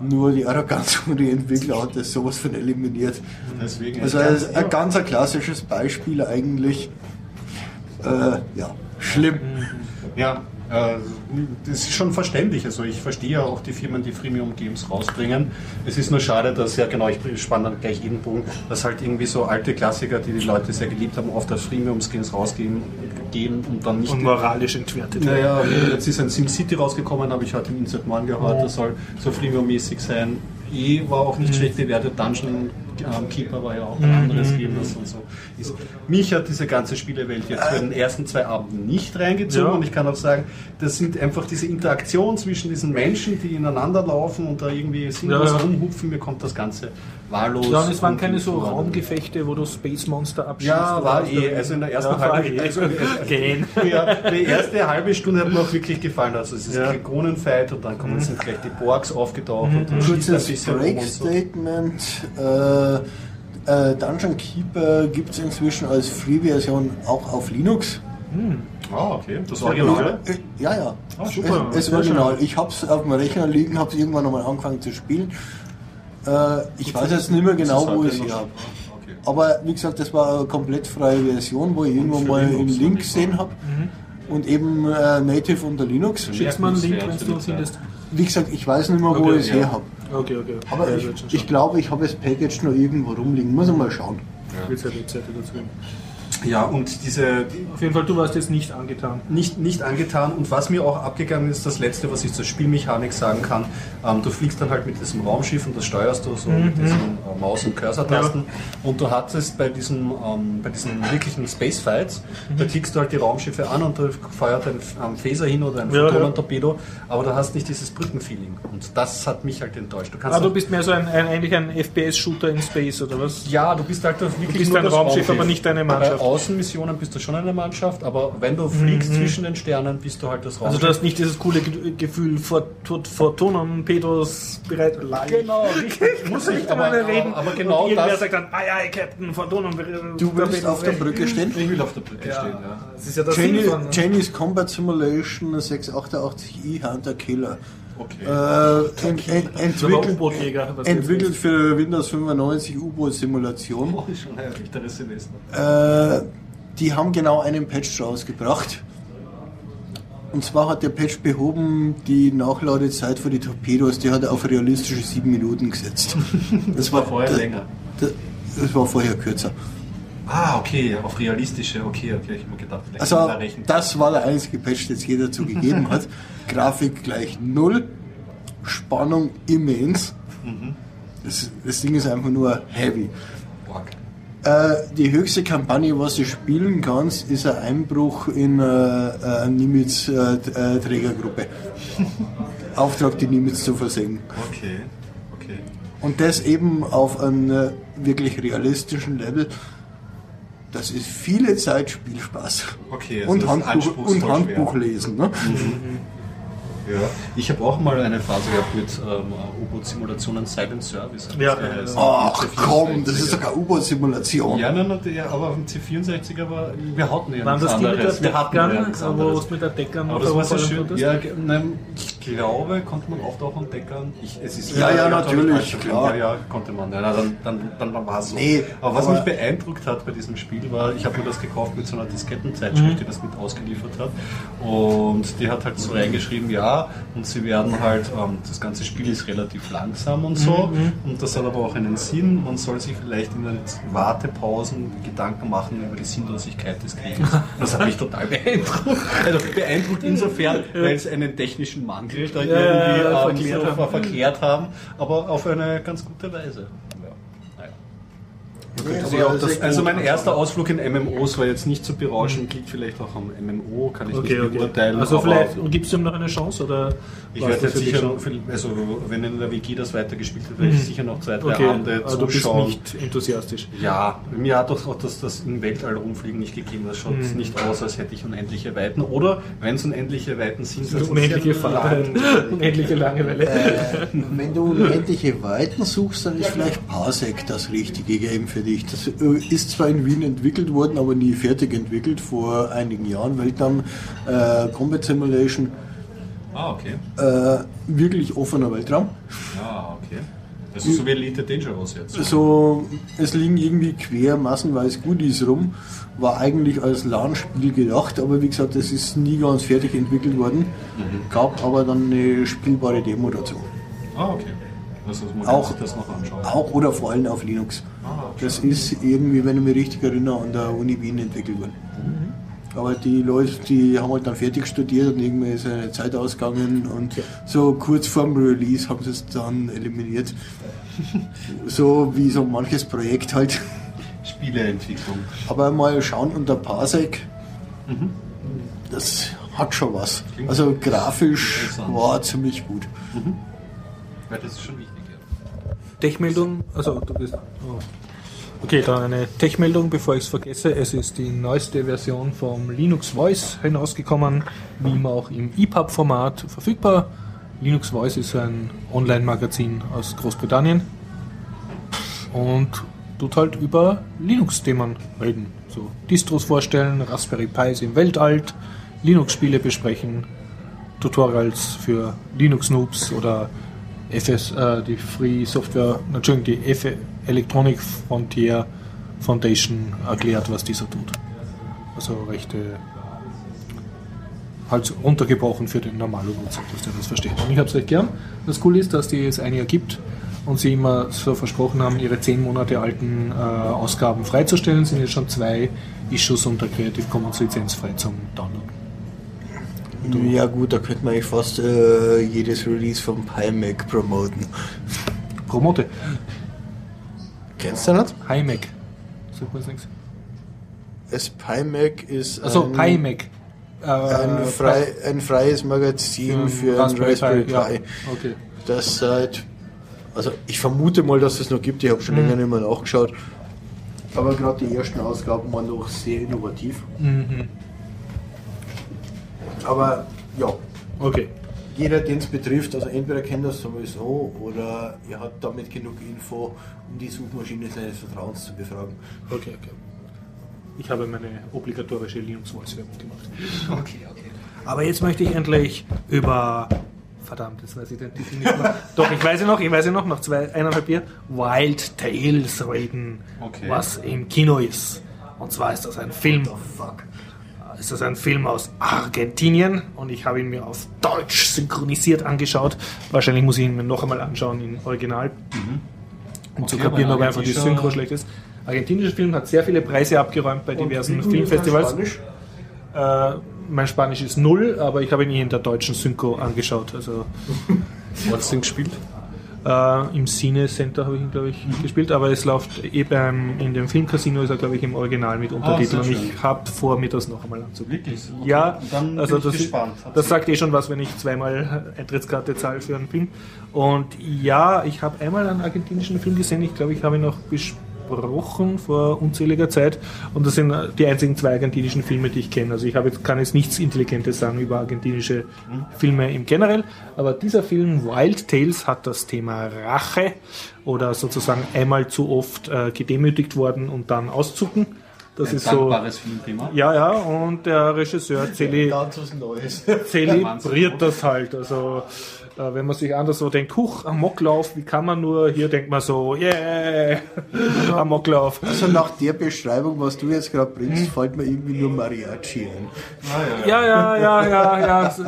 Nur die Arroganz von den Entwicklern hat das sowas von eliminiert. Deswegen Also ist ein ganz ein klassisches Beispiel eigentlich. Äh, ja, schlimm. Ja, äh, das ist schon verständlich. Also ich verstehe ja auch die Firmen, die Freemium Games rausbringen. Es ist nur schade, dass ja genau, ich spanne dann gleich jeden Bogen, dass halt irgendwie so alte Klassiker, die die Leute sehr geliebt haben, oft als Freemium Games rausgehen gehen und dann nicht. Und moralisch entwertet. Naja, jetzt ist ein SimCity rausgekommen, habe ich heute im Insert Morgen gehört, das soll so Freemium-mäßig sein. E war auch nicht schlecht bewertet, Dungeon ähm, Keeper war ja auch ein anderes Game, das und so ist. Mich hat diese ganze Spielewelt jetzt für den ersten zwei Abenden nicht reingezogen Ja. und ich kann auch sagen, das sind einfach diese Interaktion zwischen diesen Menschen, die ineinander laufen und da irgendwie sinnlos Ja, ja. rumhupfen, mir kommt das Ganze wahllos. Ja, und es waren keine so. Raumgefechte, wo du Space Monster abschießt. Ja, war eh. Also in der ersten ja, halben eh. also, [laughs] Gehen. ja, die [laughs] erste halbe Stunde hat mir auch wirklich gefallen. Also es ist Ja. Klingonenfight und dann kommen sind gleich die Borgs aufgetaucht und dann schießt ein Kurzes bisschen rum Break und so. Statement. Äh, äh, Dungeon Keeper gibt es inzwischen als Free-Version auch auf Linux. Ah, okay. Das Original. Äh, Ja, ja. Ah, super. Es, es Original. Ich habe es auf dem Rechner liegen, habe es irgendwann nochmal angefangen zu spielen. Äh, ich weiß jetzt nicht mehr genau, wo ich es her habe. Okay. Aber wie gesagt, das war eine komplett freie Version, wo ich irgendwo für mal einen Link gesehen habe. Und eben äh, native unter Linux. Schickst mal einen Link, wenn du die findest. Wie gesagt, ich weiß nicht mehr, wo Okay, ich es ja. her habe. Okay, okay. Aber Ja, ich, schon ich glaube, ich habe das Package noch irgendwo rumliegen. Muss ich mal schauen. Wird es ja Webseite dazu geben. Ja, und diese, Auf jeden Fall, du warst jetzt nicht angetan. nicht, nicht angetan. Und was mir auch abgegangen ist, das letzte, was ich zur Spielmechanik sagen kann, ähm, du fliegst dann halt mit diesem Raumschiff und das steuerst du so mit diesen äh, Maus- und Cursor-Tasten. Und du hattest bei diesen, ähm, bei diesen wirklichen Spacefights, da klickst du halt die Raumschiffe an und da feuert ein ähm, Phaser hin oder ein Ja, Photonentorpedo, aber du hast nicht dieses Brückenfeeling. Und das hat mich halt enttäuscht. Du kannst Ah, du auch- bist mehr so ein, ein eigentlich ein FPS-Shooter in Space, oder was? ja, du bist halt wirklich bist nur ein das Raumschiff, aber nicht eine Mannschaft. Außenmissionen bist du schon eine Mannschaft, aber wenn du fliegst zwischen den Sternen, bist du halt das Also Raumschiff. du hast nicht dieses coole Ge- Gefühl, vor, vor, Tonen, Pedos bereit, Genau, richtig. [laughs] Muss ich, aber, aber, reden. aber genau und irgendwer das. sagt dann, aye, aye, Captain, vor Tonen. Du willst auf der Brücke stehen? Ich will auf der Brücke stehen, ja. Das ist ja das Sinn von... Chinese Combat Simulation 688i Hunter Killer. Okay. Äh, ent, ent, entwickelt, entwickelt für Windows 95 U-Boot-Simulation. Oh, schon ein Semester. Äh, die haben genau einen Patch rausgebracht. Und zwar hat der Patch behoben die Nachladezeit für die Torpedos, die hat er auf realistische 7 Minuten gesetzt. [laughs] Das war vorher das, länger. Das, das war vorher kürzer. Ah, okay, auf realistische, okay, okay, ich habe mir gedacht, vielleicht Also rechnen. das war der einzige Patch, den es je dazu gegeben hat. [laughs] Grafik gleich null, Spannung immens. Mhm. Das, das Ding ist einfach nur heavy. Äh, die höchste Kampagne, was du spielen kannst, ist ein Einbruch in äh, eine Nimitz-Trägergruppe. [laughs] Auftrag, die Nimitz zu versenken. Okay, okay. Und das eben auf einem äh, wirklich realistischen Level. Das ist viele Zeit Spielspaß. Okay, also und Handbuch, und schwer. Handbuch lesen. Ne? Ja. Ich habe auch mal eine Phase gehabt mit ähm, U-Boot-Simulationen Silent Service. Ja, das ja, geheißen. Ach Mit komm, das ist C64er. sogar U-Boot-Simulation. Ja, nein, nein, aber auf dem C64er war, wir hatten ja Waren nichts das die mit anderes. der Wir hatten ja Deckern, nichts wo du mit der Deckern Aber das war so schön. Ja, nein, ich glaube, konnte man oft auch entdeckern. Ich, es ist Ja, ja, ich natürlich, klar. Ja, ja, konnte man. Ja, na, dann, dann, dann war es so. Nee, aber was aber- mich beeindruckt hat bei diesem Spiel war, ich habe mir das gekauft mit so einer Diskettenzeitschrift, Mhm. die das mit ausgeliefert hat. Und die hat halt so reingeschrieben, ja, und sie werden halt, ähm, das ganze Spiel ist relativ langsam und so. Mhm, Und das hat aber auch einen Sinn. Man soll sich vielleicht in den Wartepausen Gedanken machen über die Sinnlosigkeit des Krieges. [laughs] Das hat mich total beeindruckt. Also beeindruckt insofern, weil es einen technischen Mangel da Ja, irgendwie ja, verklärt so haben. ver verklärt haben, aber auf eine ganz gute Weise. Ja. Naja. Also, Also mein erster Ausflug in MMOs war jetzt nicht zu berauschend, liegt vielleicht auch am MMO, kann ich Okay, nicht okay. beurteilen. Also vielleicht gibst du ihm noch eine Chance oder ich werde jetzt sicher, noch, also wenn in der WG das weitergespielt wird, werde ich sicher noch zwei, drei Okay, Abende aber du bist zuschauen. nicht enthusiastisch. Ja, mir hat doch auch das, das im Weltall rumfliegen nicht gegeben. Das schaut Hm. nicht aus, als hätte ich unendliche Weiten. Oder wenn es unendliche Weiten sind, ist unendliche Fahrt, [laughs] unendliche Langeweile. Äh, wenn du unendliche Weiten suchst, dann ist vielleicht Parsec das richtige Game für dich. Das äh, ist zwar in Wien entwickelt worden, aber nie fertig entwickelt, vor einigen Jahren. Weltraum äh, Combat Simulation, Ah, okay. äh, wirklich offener Weltraum. Ja, okay. Das ist so wie Elite Dangerous jetzt. So, es liegen irgendwie quer massenweise Goodies rum. War eigentlich als LAN-Spiel gedacht, aber wie gesagt, es ist nie ganz fertig entwickelt worden. Gab aber dann eine spielbare Demo dazu. Ah, okay. Also man Auch- kann sich das noch anschauen. Auch oder vor allem auf Linux. Ah. Das ist irgendwie, wenn ich mich richtig erinnere, an der Uni Wien entwickelt worden. Aber die Leute, die haben halt dann fertig studiert und irgendwie ist eine Zeit ausgegangen und so kurz vorm Release haben sie es dann eliminiert. [laughs] so wie so manches Projekt halt. Spieleentwicklung. Aber mal schauen unter Parsec, das hat schon was. Klingt Also grafisch war ziemlich gut. Weil das ist schon wichtig. Tech-Meldung, also du bist. Oh. Okay, dann eine Tech-Meldung, bevor ich es vergesse. Es ist die neueste Version vom Linux Voice hinausgekommen, wie immer auch im EPUB-Format verfügbar. Linux Voice ist ein Online-Magazin aus Großbritannien und tut halt über Linux-Themen reden. So Distros vorstellen, Raspberry Pis im Weltall, Linux-Spiele besprechen, Tutorials für Linux-Noobs oder FS, äh, die Free Software, Entschuldigung, die F Electronic Frontier Foundation erklärt, was dieser tut. Also recht äh, halt runtergebrochen für den normalen Nutzer, dass der das versteht. Und ich habe es recht gern. Das Coole ist, dass die es ein Jahr gibt und sie immer so versprochen haben, ihre zehn Monate alten äh, Ausgaben freizustellen, sind jetzt schon zwei Issues unter Creative Commons Lizenz frei zum Download. Ja gut, da könnte man eigentlich fast äh, jedes Release vom PyMac promoten. Promote. Kennst du das? HiMac. Sagt mir nichts. Das PyMac ist Also ein, PyMac. Äh, ein, frei, ein freies Magazin für einen Raspberry Pi. Ja. Okay. Das seit, also ich vermute mal, dass es noch gibt, ich habe schon länger nicht mehr nachgeschaut. Aber gerade die ersten Ausgaben waren doch sehr innovativ. Mhm. Aber ja, Okay. jeder, den es betrifft, also entweder kennt das sowieso oder ihr habt damit genug Info, um die Suchmaschine seines Vertrauens zu befragen. Okay, okay. Ich habe meine obligatorische Linux-Voice-Werbung gemacht. Okay, okay. Aber jetzt möchte ich endlich über. Verdammt, jetzt weiß ich den Titel nicht mehr. [laughs] Doch, ich weiß ihn noch, ich weiß ihn noch, nach zwei, eineinhalb Jahren. Wild Tales reden, Okay. was im Kino ist. Und zwar ist das ein Film. fuck. Ist das ein Film aus Argentinien und ich habe ihn mir auf Deutsch synchronisiert angeschaut. Wahrscheinlich muss ich ihn mir noch einmal anschauen in Original, um zu Okay, kapieren, weil ob einfach die Synchro schlecht ist. Argentinischer Film hat sehr viele Preise abgeräumt bei diversen Filmfestivals. Äh, mein Spanisch ist null, aber ich habe ihn in der deutschen Synchro angeschaut. Also [laughs] Wo hast du den gespielt? Äh, im Cine Center habe ich ihn, glaube ich, gespielt, aber es läuft eh beim, in dem Filmcasino ist er, glaube ich, im Original mit Untertiteln. sehr und ich habe vor, mir das noch einmal anzugucken. Wirklich? Okay. Ja, Dann also das, gespannt. das sagt eh schon was, wenn ich zweimal Eintrittskarte zahle für einen Film. Und ja, ich habe einmal einen argentinischen Film gesehen, ich glaube, ich habe ihn noch besprochen vor unzähliger Zeit. Und das sind die einzigen zwei argentinischen Filme, die ich kenne. Also ich habe jetzt, kann jetzt nichts Intelligentes sagen über argentinische Filme im Generell. Aber dieser Film Wild Tales hat das Thema Rache oder sozusagen einmal zu oft äh, gedemütigt worden und dann auszucken. Das Ein ist so. dankbares Filmthema. Ja, ja, und der Regisseur zeli Ganz was Neues. zelebriert das halt. Also, äh, wenn man sich anders so denkt, huch, Amoklauf, wie kann man nur? Hier denkt man so, yeah, Amoklauf. Also nach der Beschreibung, was du jetzt gerade bringst, fällt mir irgendwie nur Mariachi ein. Ja, ja, ja, ja, ja, so,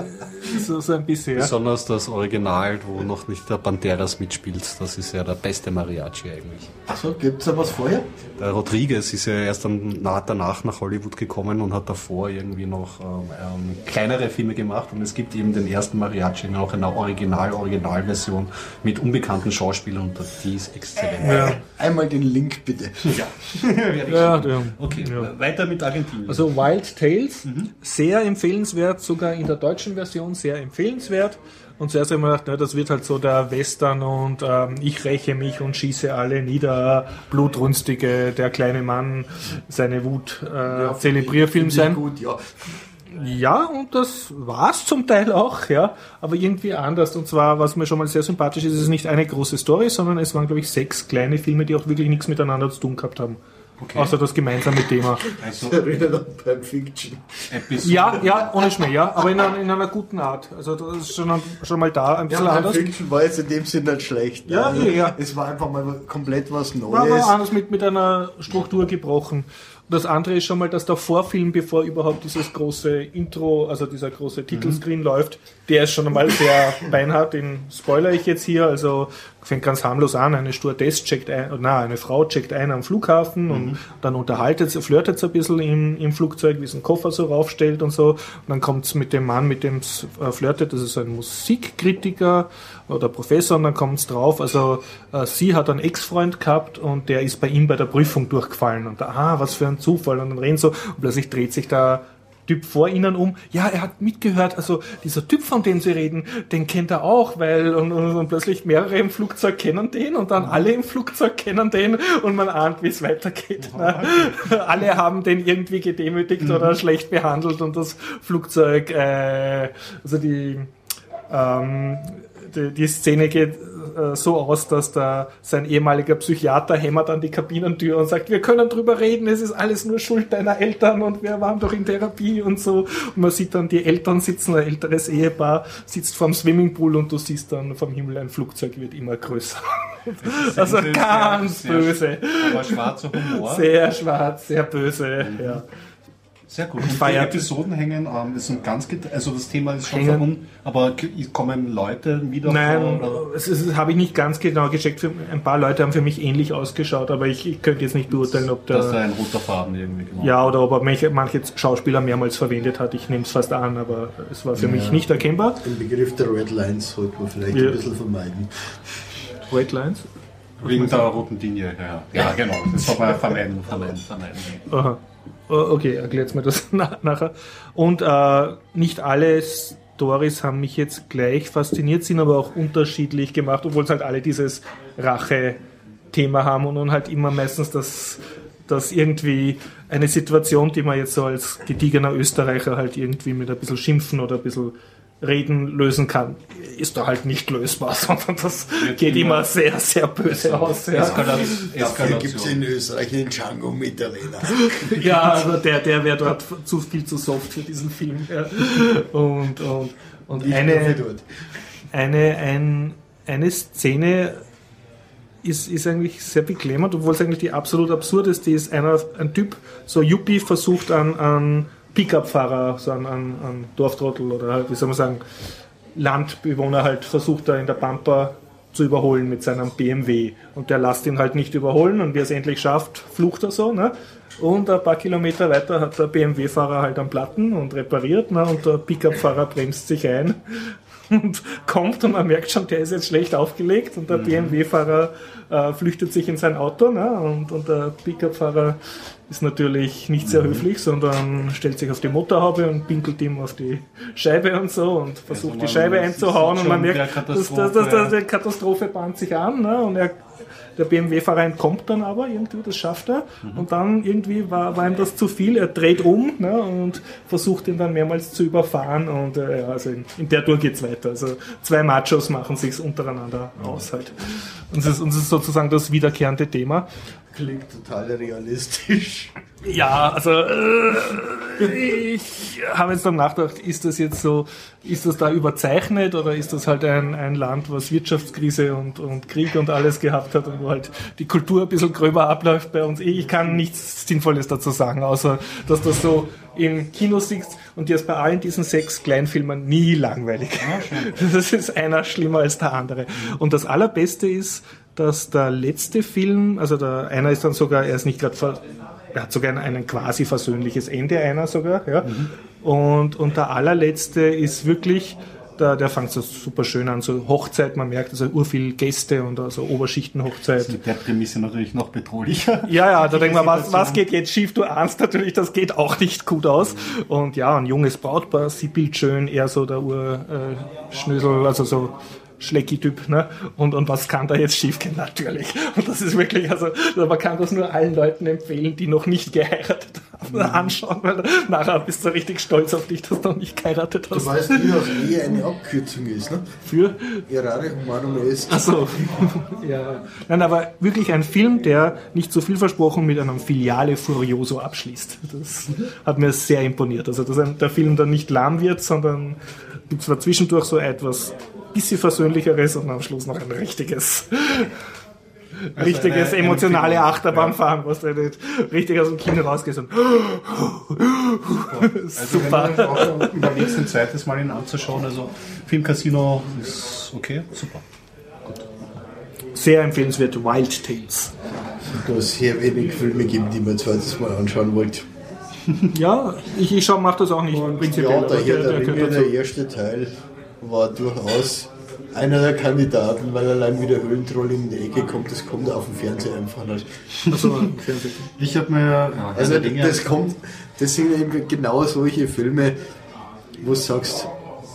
so, so ein bisschen. Ja. Besonders das Original, wo noch nicht der Banderas mitspielt. Das ist ja der beste Mariachi eigentlich. Achso, gibt's da was vorher? Der Rodriguez ist ja erst danach nach Hollywood gekommen und hat davor irgendwie noch ähm, ähm, kleinere Filme gemacht und es gibt eben den ersten Mariachi in auch einer Original-Original-Version mit unbekannten Schauspielern und die ist exzellent. Ja, Einmal den Link bitte. Ja. [laughs] ja, ja. Okay, Ja. weiter mit Argentinien. Also Wild Tales, sehr empfehlenswert, sogar in der deutschen Version sehr empfehlenswert. Und zuerst habe ich mir gedacht, na, das wird halt so der Western und ähm, ich räche mich und schieße alle nieder, blutrünstige, der kleine Mann, seine Wut, äh, Zelebrierfilm Finde ich sein. Gut, ja. Ja, und das war's zum Teil auch, ja, aber irgendwie anders. Und zwar, was mir schon mal sehr sympathisch ist, ist es nicht eine große Story, sondern es waren, glaube ich, sechs kleine Filme, die auch wirklich nichts miteinander zu tun gehabt haben. Okay. Außer das gemeinsame Thema. also, Erinnert an Pulp Fiction. Episode Ja, ja, ohne Schmäh, ja, aber in einer, in einer guten Art. Also das ist schon, schon mal da ein bisschen Pulp anders. Fiction war jetzt in dem Sinne nicht schlecht. Ja, Also, ja, ja. Es war einfach mal komplett was War Neues. aber anders mit, mit einer Struktur gebrochen. Und das andere ist schon mal, dass der Vorfilm, bevor überhaupt dieses große Intro, also dieser große Titelscreen läuft, der ist schon einmal sehr beinhart, den spoiler ich jetzt hier, also fängt ganz harmlos an, eine Stewardess checkt ein, na, eine Frau checkt ein am Flughafen und dann unterhaltet sie, flirtet sie ein bisschen im, im Flugzeug, wie sie einen Koffer so raufstellt und so. Und dann kommt es mit dem Mann, mit dem es äh, flirtet, das ist ein Musikkritiker oder Professor und dann kommt es drauf, also äh, sie hat einen Ex-Freund gehabt und der ist bei ihm bei der Prüfung durchgefallen. Und da, ah, was für ein Zufall. Und dann reden so und plötzlich dreht sich der Typ vor ihnen um, ja, er hat mitgehört, also dieser Typ, von dem sie reden, den kennt er auch, weil und, und, und plötzlich mehrere im Flugzeug kennen den und dann alle im Flugzeug kennen den und man ahnt, wie es weitergeht. ne? [laughs] alle haben den irgendwie gedemütigt oder schlecht behandelt und das Flugzeug, äh, also die ähm, die, die Szene geht äh, so aus, dass da sein ehemaliger Psychiater hämmert an die Kabinentür und sagt, wir können drüber reden, es ist alles nur Schuld deiner Eltern und wir waren doch in Therapie und so. Und man sieht dann die Eltern sitzen, ein älteres Ehepaar sitzt vorm Swimmingpool und du siehst dann vom Himmel ein Flugzeug wird immer größer. [laughs] Also Sehr, ganz sehr- böse. Aber schwarzer Humor. Sehr schwarz, sehr böse, ja. Sehr gut. Und die. Episoden hängen, ähm, das sind ganz, also das Thema ist schon Hängen- verbunden, aber kommen Leute wieder Nein, vor? Es, es, habe ich nicht ganz genau gecheckt. Für, ein paar Leute haben für mich ähnlich ausgeschaut, aber ich, ich könnte jetzt nicht beurteilen, ob Das ist ein roter Faden irgendwie, genau. Ja, oder ob er manche, manche Schauspieler mehrmals verwendet hat. Ich nehme es fast an, aber es war für mich nicht erkennbar. Den Begriff der Red Lines sollte man vielleicht Ja. ein bisschen vermeiden. Red Lines. Wegen der roten Linie, ja. Ja, genau. Das soll man vermeiden, vermeiden, vermeiden. Aha. Oh, Okay, erklärt mir das [laughs] na- nachher. Und äh, nicht alle Stories haben mich jetzt gleich fasziniert, sind aber auch unterschiedlich gemacht, obwohl es halt alle dieses Rache-Thema haben und, und halt immer meistens das, das irgendwie eine Situation, die man jetzt so als gediegener Österreicher halt irgendwie mit ein bisschen Schimpfen oder ein bisschen Reden lösen kann, ist da halt nicht lösbar, [laughs] sondern das geht immer sehr, sehr böse aus. Ja. Eskala Dafür gibt es Eskalation. in Österreich den Django mit Arena. [laughs] Ja, also der, der wäre dort zu viel zu soft für diesen Film. Ja. Und, und, und nur eine, eine, ein, eine Szene ist, ist eigentlich sehr beklemmend, obwohl es eigentlich die absolut absurdeste ist. Einer, ein Typ, so Yuppie, versucht an, an Pickup-Fahrer, so an, an, an Dorftrottel oder halt, wie soll man sagen, Landbewohner halt versucht er in der Pampa zu überholen mit seinem BMW. Und der lässt ihn halt nicht überholen und wie er es endlich schafft, flucht er so. Ne? Und ein paar Kilometer weiter hat der BMW-Fahrer halt am Platten und repariert ne? und der Pickup-Fahrer bremst sich ein [laughs] und kommt und man merkt schon, der ist jetzt schlecht aufgelegt und der BMW-Fahrer äh, flüchtet sich in sein Auto ne? und, und der Pickup-Fahrer ist natürlich nicht sehr höflich, sondern stellt sich auf die Motorhaube und pinkelt ihm auf die Scheibe und so und versucht Also die Scheibe einzuhauen und man merkt, dass, dass, dass, dass die Katastrophe bahnt sich an ne? und er der BMW-Fahrer entkommt dann aber irgendwie, das schafft er. Und dann irgendwie war, war ihm das zu viel. Er dreht um ne, und versucht ihn dann mehrmals zu überfahren. Und äh, ja, also in, in der Tour geht's weiter. Also zwei Machos machen sich's untereinander aus halt. Und es ist, und es ist sozusagen das wiederkehrende Thema. Klingt total realistisch. Ja, also äh, ich habe jetzt dann nachgedacht, ist das jetzt so, ist das da überzeichnet oder ist das halt ein, ein Land, was Wirtschaftskrise und, und Krieg und alles gehabt hat und wo halt die Kultur ein bisschen gröber abläuft bei uns. Ich kann nichts Sinnvolles dazu sagen, außer dass das so im Kino sitzt und dir ist bei allen diesen sechs Kleinfilmen nie langweilig. [laughs] Das ist einer schlimmer als der andere. Und das Allerbeste ist, dass der letzte Film, also der einer ist dann sogar, er ist nicht gerade ver er hat sogar ein, ein quasi versöhnliches Ende, einer sogar, ja. Und, und der allerletzte ist wirklich, der, der fängt so super schön an, so Hochzeit, man merkt, also urviel Gäste und also Oberschichtenhochzeit. Mit der Prämisse natürlich noch bedrohlicher. Ja, ja, da denkt man, was, was geht jetzt schief? Du ahnst natürlich, das geht auch nicht gut aus. Und ja, ein junges Brautpaar, sie bildschön, eher so der Urschnösel, also so Schlecki-Typ, ne? Und, und was kann da jetzt schiefgehen? Natürlich. Und das ist wirklich, also man kann das nur allen Leuten empfehlen, die noch nicht geheiratet haben, anschauen, weil nachher bist du richtig stolz auf dich, dass du noch nicht geheiratet Du hast. weißt nie, dass Ehe eine Abkürzung ist, ne? Für Errare humanum est. Ach so. [laughs] ja. Nein, aber wirklich ein Film, der nicht so viel versprochen mit einem Filiale Furioso abschließt. Das hat mir sehr imponiert. Also, dass der Film dann nicht lahm wird, sondern gibt zwar zwischendurch so etwas bisschen versöhnlicheres und am Schluss noch ein richtiges, richtiges eine- eine emotionale Empfehlung, Achterbahnfahren, was du nicht richtig aus dem Kino rausgehst und Also [laughs] Super. wenn du auch überlegst, ein zweites Mal ihn anzuschauen, also Filmcasino ist okay, super. sehr empfehlenswert Wild Tales. Du hast sehr wenig Filme gegeben, die man ein zweites Mal anschauen wollt. Ja, ich, ich schau, mach das auch nicht prinzipiell. Ja, aber der der- der der erste Teil, war durchaus einer der Kandidaten, weil allein wie der Höhlentroll in die Ecke kommt, das kommt auf dem Fernseher einfach nicht. Also. Ich habe mir, ja, Also das kommt, das sind eben genau solche Filme, wo du sagst,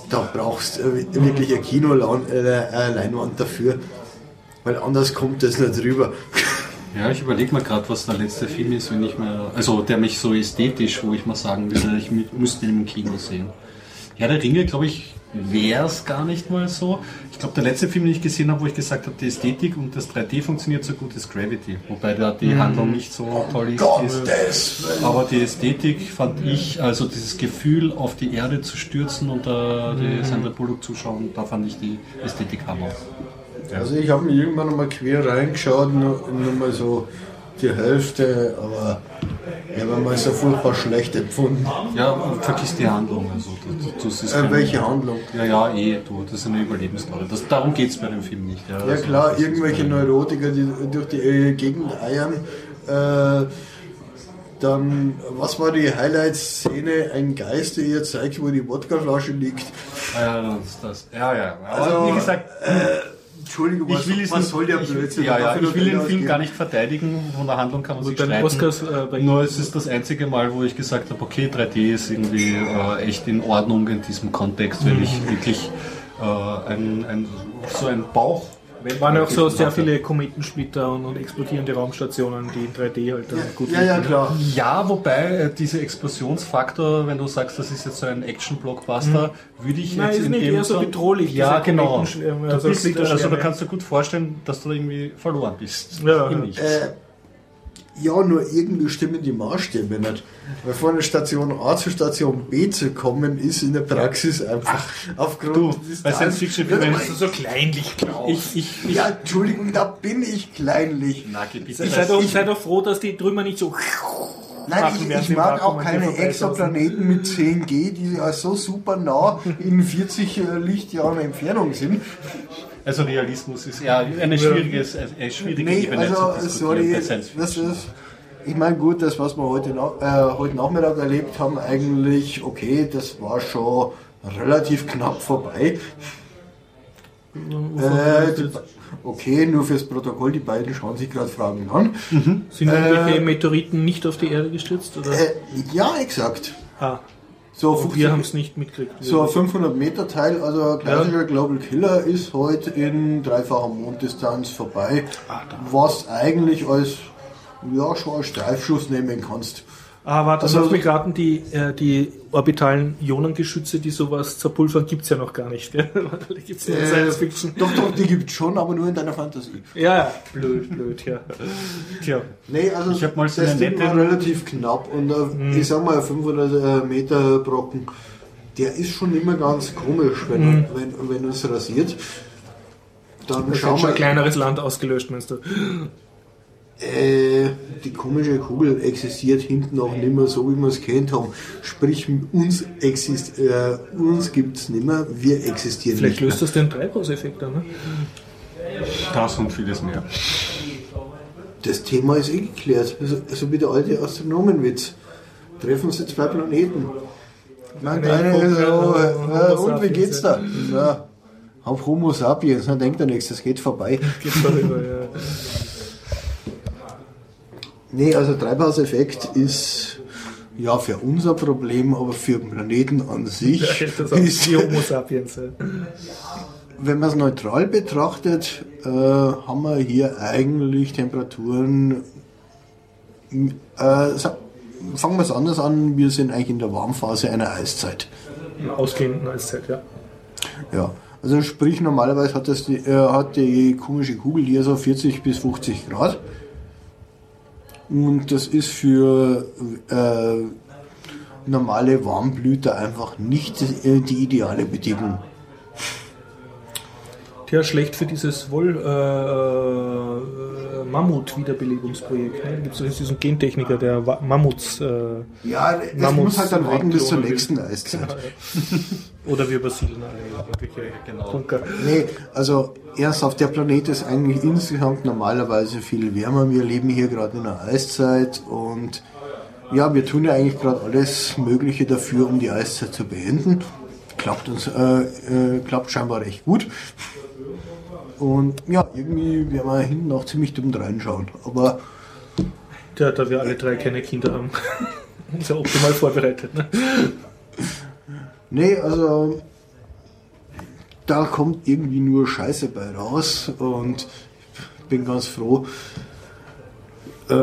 da brauchst du wirklich eine Kinoleinwand äh, dafür, weil anders kommt das nicht rüber. Ja, ich überlege mal gerade, was der letzte Film ist, wenn ich mir, also der mich so ästhetisch, wo ich mal sagen würde, ich mü- müsste ihn im Kino sehen. Ja, der Ringe, glaube ich, wäre es gar nicht mal so. Ich glaube, der letzte Film, den ich gesehen habe, wo ich gesagt habe, die Ästhetik und das 3D funktioniert so gut, ist Gravity. Wobei da die Handlung nicht so toll ist. Gottes. Aber die Ästhetik fand ich, also dieses Gefühl, auf die Erde zu stürzen und da die Sandra Bullock zuschauen, da fand ich die Ästhetik hammer. Also ich habe mir irgendwann noch mal quer reingeschaut, nur, nur mal so die Hälfte, aber aber man ist ja furchtbar schlecht empfunden. Ja, und vergiss die Handlung. Also, das, das Äh, welche Handlung? Ja, ja, eh, du, das ist eine Überlebensstory. Das, darum geht es bei dem Film nicht. Ja, Ja Also, klar, irgendwelche Neurotiker, die durch die äh, Gegend eiern. Äh, dann, was war die Highlight-Szene? Ein Geist, der ihr zeigt, wo die Wodkaflasche liegt. Ja, das, das, ja, ja. Aber Also, wie gesagt, Entschuldigung, was, ich will, es was nicht- soll der Blödsinn? Ja, ja, ich will den Film ausgeben? gar nicht verteidigen. Von der Handlung kann man Also sich streiten. Oscars äh, Nur es ist das einzige Mal, wo ich gesagt habe, okay, 3D ist irgendwie äh, echt in Ordnung in diesem Kontext, weil ich wirklich äh, ein, ein, so ein Bauch. Waren ja auch so sehr viele Kometensplitter und, und explodierende Raumstationen, die in 3D halt dann gut Ja, ja, liefen. klar. Ja, wobei äh, dieser Explosionsfaktor, wenn du sagst, das ist jetzt so ein Action-Blockbuster, würde ich Nein, jetzt ist in nicht dem eher so bedrohlich, Ja, genau. Du also bist, also da kannst du gut vorstellen, dass du irgendwie verloren bist. Ja, Im ja. Nichts. Äh, ja, nur irgendwie stimmen die Maßstäbe nicht. Weil von der Station A zur Station B zu kommen, ist in der Praxis einfach aufgrund du, des bei Science Fiction Filmen Also so kleinlich Klaus. ich, ich, ich, Ja, Entschuldigung, da bin ich kleinlich. na, geh bitte. Seid doch, seid doch froh, dass die Trümmer nicht so Nein, machen, ich, ich mag auch keine. Exoplaneten mit 10G, die ja so super nah in 40 äh, Lichtjahren Entfernung sind. Also Realismus ist ja eine schwierige, eine schwierige Nee, Ebene also, zu diskutieren sorry, das ist, ich meine, gut, das, was wir heute, äh, heute Nachmittag erlebt haben, eigentlich, okay, das war schon relativ knapp vorbei. Äh, die, okay, nur fürs Protokoll, die beiden schauen sich gerade Fragen an. Sind irgendwelche Meteoriten nicht auf die Erde gestürzt? Oder? Äh, ja, exakt. ah, So, und 50 wir haben es nicht mitgekriegt. So ein 500 Meter Teil, also klassischer Global Killer ist heute in dreifacher Monddistanz vorbei, was eigentlich als ja schon als Streifschuss nehmen kannst. Ah, warte, Also- mich raten, die, äh, die orbitalen Ionengeschütze, die sowas zerpulvern, gibt es ja noch gar nicht. [laughs] Gell? die gibt es nur in Science Fiction. Doch, doch, die gibt's schon, aber nur in deiner Fantasie. Ja, ja, blöd, blöd, ja. Tja, Nee, also Ich hab mal so das Ding war relativ knapp und äh, ich sag mal, ein 500 Meter Brocken, der ist schon immer ganz komisch, wenn, wenn, wenn es rasiert. Dann das schau hat schon mal, ein kleineres Land ausgelöscht, meinst du? Äh, die komische Kugel existiert hinten auch nicht mehr so, wie wir es kennt haben. Sprich, uns, exist äh, uns gibt es nicht mehr, wir existieren Vielleicht nicht löst das den Treibhauseffekt an, ne? Das und vieles mehr. Das Thema ist eh geklärt. So, so wie der alte Astronomenwitz. Treffen sie zwei Planeten. Nee, einer Homo- so, äh, und wie geht's da? Ja, auf Homo sapiens, dann denkt er nichts, das geht vorbei. [laughs] Geht darüber, ja. Nee, also Treibhauseffekt ist ja für unser Problem, aber für den Planeten an sich Ja, das ist, die Homo sapiens. Wenn man es neutral betrachtet, äh, haben wir hier eigentlich Temperaturen. Äh, fangen wir es anders an, wir sind eigentlich in der Warmphase einer Eiszeit. Ausgehenden Eiszeit, ja. Ja, also sprich normalerweise hat, das die, äh, hat die komische Kugel hier so 40 bis 50 Grad. Und das ist für äh, normale Warmblüter einfach nicht äh, die ideale Bedingung. Tja, schlecht für dieses Woll äh, äh, Mammut-Wiederbelebungsprojekt. Ne? Gibt es jetzt diesen Gentechniker, der Wa- Mammuts äh, Ja, das Mammuts muss halt dann warten bis zur nächsten Eiszeit. [laughs] oder wir übersiedeln alle irgendwelche Genau. Bunker. Nee, also ernsthaft, der Planet ist eigentlich insgesamt normalerweise viel wärmer. Wir leben hier gerade in einer Eiszeit und ja, wir tun ja eigentlich gerade alles Mögliche dafür, um die Eiszeit zu beenden. Klappt uns, äh, äh, klappt scheinbar recht gut. Und ja, irgendwie werden wir hinten auch ziemlich dumm reinschauen. Aber Tja, da wir alle drei keine Kinder haben. [laughs] Ist ja optimal vorbereitet. Ne? Nee, also da kommt irgendwie nur Scheiße bei raus und ich bin ganz froh,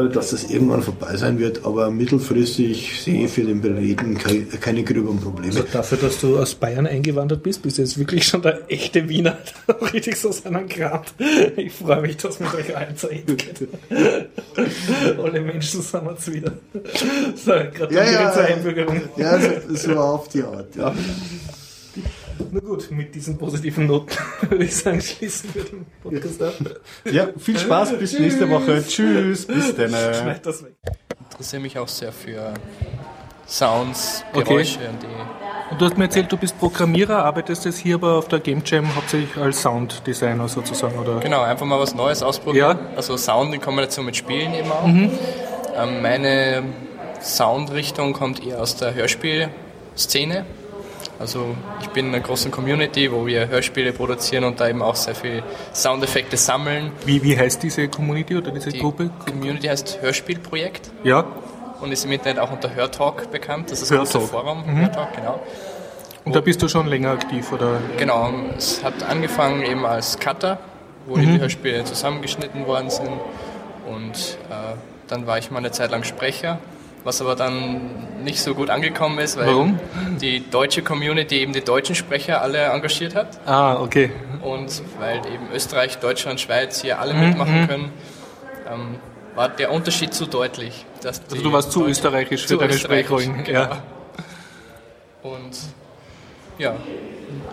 dass das irgendwann vorbei sein wird, aber mittelfristig sehe ich für den Planeten kei- keine gröberen Probleme. Also dafür, dass du aus Bayern eingewandert bist, bist du jetzt wirklich schon der echte Wiener, [laughs] richtig so seinen Grad. Ich freue mich, dass mit euch allen zu reden geht. Alle Menschen sind jetzt wieder. So, gratuliere zur Einbürgerung. ja so, so auf die Art, ja. Na gut, mit diesen positiven Noten [laughs] würde ich sagen, schließen wir den Podcast ab. Ja, viel Spaß, bis nächste Woche. Tschüss, bis dann. Schneid das weg. interessiere mich auch sehr für Sounds, Okay. Geräusche und die. Und du hast mir erzählt, du bist Programmierer, arbeitest jetzt hier aber auf der Game Jam hauptsächlich als Sounddesigner sozusagen, oder? Genau, einfach mal was Neues ausprobieren. Ja. Also Sound in Kombination mit Spielen eben auch. Ähm, meine Soundrichtung kommt eher aus der Hörspielszene. Also ich bin in einer großen Community, wo wir Hörspiele produzieren und da eben auch sehr viel Soundeffekte sammeln. Wie, wie heißt diese Community oder diese Die Gruppe? Community heißt Hörspielprojekt Ja, und ist im Internet auch unter Hörtalk bekannt. Das ist das große Hörtalk. Forum. Hörtalk, genau. und da bist du schon länger aktiv, oder? Genau, es hat angefangen eben als Cutter, wo Mhm. die Hörspiele zusammengeschnitten worden sind. Und äh, dann war ich mal eine Zeit lang Sprecher, was aber dann nicht so gut angekommen ist, weil Warum? die deutsche Community eben die deutschen Sprecher alle engagiert hat. Ah, okay. Und weil eben Österreich, Deutschland, Schweiz hier alle Mhm, mitmachen können, ähm, war der Unterschied zu deutlich. Dass Also du warst zu österreichisch für zu deine Sprechrollen. Genau. Ja. Und ja,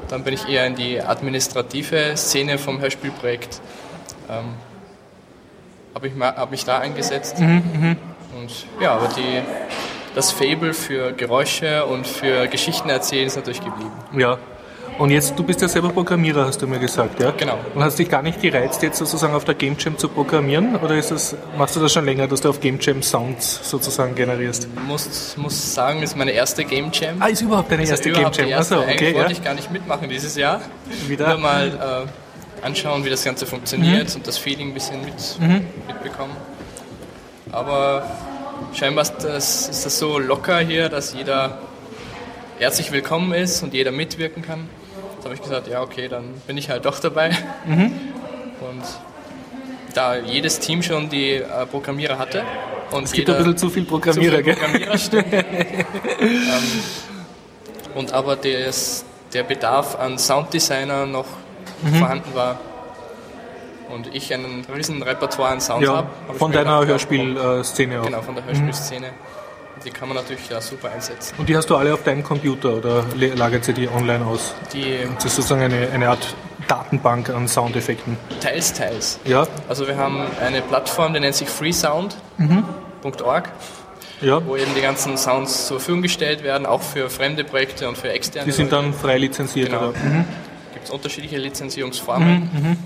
dann bin ich eher in die administrative Szene vom Hörspielprojekt. Ähm, habe ich hab mich da eingesetzt. Mhm, Und ja, aber die, das Fable für Geräusche und für Geschichten erzählen ist natürlich geblieben. Ja. Und jetzt, du bist ja selber Programmierer, hast du mir gesagt, ja? Genau. Und hast dich gar nicht gereizt, jetzt sozusagen auf der Game Jam zu programmieren? Oder ist das, machst du das schon länger, dass du auf Game Jam Sounds sozusagen generierst? Muss, muss sagen, ist meine erste Game Jam. Ah, ist überhaupt deine erste ist Game überhaupt die Jam? erste. Achso, Eigentlich okay, ja. wollte ich gar nicht mitmachen dieses Jahr. Wieder? Nur mal äh, anschauen, wie das Ganze funktioniert Mhm. und das Feeling ein bisschen mit, mitbekommen. Aber scheinbar ist das, ist das so locker hier, dass jeder herzlich willkommen ist und jeder mitwirken kann. Da habe ich gesagt, ja okay, dann bin ich halt doch dabei. Mhm. Und da jedes Team schon die äh, Programmierer hatte und Es gibt ein bisschen zu viel zu Programmierer, viele gell? Programmierer stimmt. [laughs] ähm, und aber des, der Bedarf an Sounddesigner noch Mhm. vorhanden war und ich ein riesen Repertoire an Sounds Ja, habe. hab von deiner ja, Hörspielszene auch. Genau, von der Hörspielszene. Und Die kann man natürlich da super einsetzen. Und die hast du alle auf deinem Computer oder lagert sie die online aus? Die Das ist sozusagen eine, eine Art Datenbank an Soundeffekten. teils, teils. Ja, Also wir haben eine Plattform, die nennt sich freesound.org, ja. wo eben die ganzen Sounds zur Verfügung gestellt werden, auch für fremde Projekte und für externe. Die sind dann frei lizenziert, Genau. oder? Mhm. gibt es unterschiedliche Lizenzierungsformen.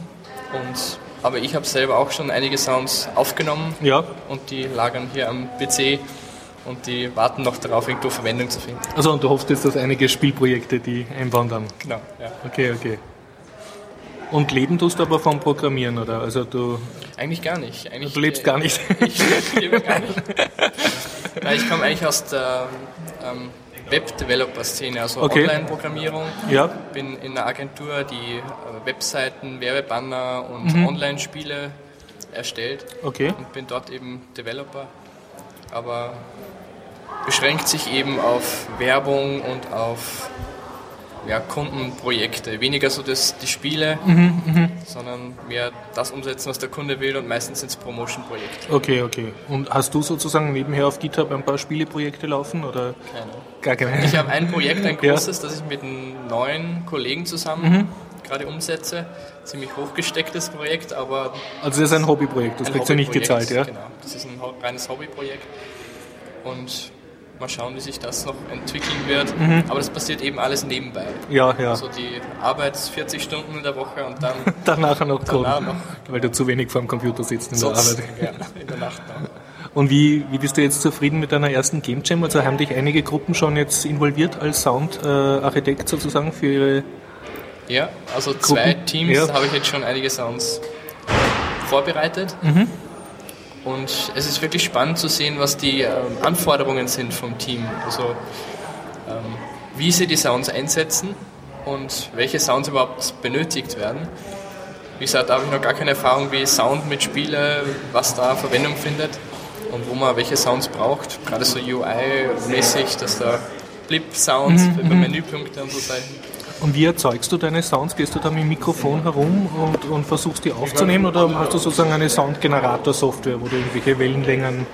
Und, aber ich habe selber auch schon einige Sounds aufgenommen Ja, und die lagern hier am PC und die warten noch darauf, irgendwo Verwendung zu finden. also und du hoffst jetzt, dass einige Spielprojekte die einwandern. Genau, ja. Okay, okay. Und leben tust du aber vom Programmieren, oder? Also du, Eigentlich gar nicht. Eigentlich, du lebst äh, gar nicht. [laughs] Ich lebe gar nicht. Weil ich komme eigentlich aus der ähm, Web-Developer-Szene, also Okay. Online-Programmierung. Ja, bin in einer Agentur, die äh, Webseiten, Werbebanner und Mhm. Online-Spiele erstellt. okay. und bin dort eben Developer, aber beschränkt sich eben auf Werbung und auf ja, Kundenprojekte. Weniger so das, die Spiele, sondern mehr das umsetzen, was der Kunde will und meistens sind es Promotion-Projekte. Okay, okay. Und hast du sozusagen nebenher auf GitHub ein paar Spieleprojekte laufen oder Keine. gar keine? Ich habe ein Projekt, ein [laughs] Ja. großes, das ich mit neun Kollegen zusammen gerade umsetze. Ziemlich hochgestecktes Projekt, aber Also das ist ein Hobbyprojekt, das kriegst du nicht gezahlt, ja? Genau, das ist ein reines Hobbyprojekt. Und mal schauen, wie sich das noch entwickeln wird. Mhm. Aber das passiert eben alles nebenbei. Ja, ja. Also die Arbeits 40 Stunden in der Woche und dann [laughs] Danach noch danach noch weil du zu wenig vor dem Computer sitzt in der sonst, Arbeit. ja, in der Nacht noch. [laughs] Und wie, wie bist du jetzt zufrieden mit deiner ersten Game Jam? Also haben dich einige Gruppen schon jetzt involviert als Sound-Architekt sozusagen für ihre... Ja, also zwei Gruppen, Teams ja. habe ich jetzt schon einige Sounds vorbereitet. Mhm. Und es ist wirklich spannend zu sehen, was die ähm, Anforderungen sind vom Team. Also ähm, wie sie die Sounds einsetzen und welche Sounds überhaupt benötigt werden. Wie gesagt, da habe ich noch gar keine Erfahrung, wie Sound mit Spiele, was da Verwendung findet und wo man welche Sounds braucht. Gerade so UI-mäßig, dass da Blip-Sounds über Menüpunkte und so sein. Und wie erzeugst du deine Sounds? Gehst du da mit dem Mikrofon herum und, und versuchst die aufzunehmen oder hast du sozusagen eine Soundgenerator-Software, wo du irgendwelche Wellenlängen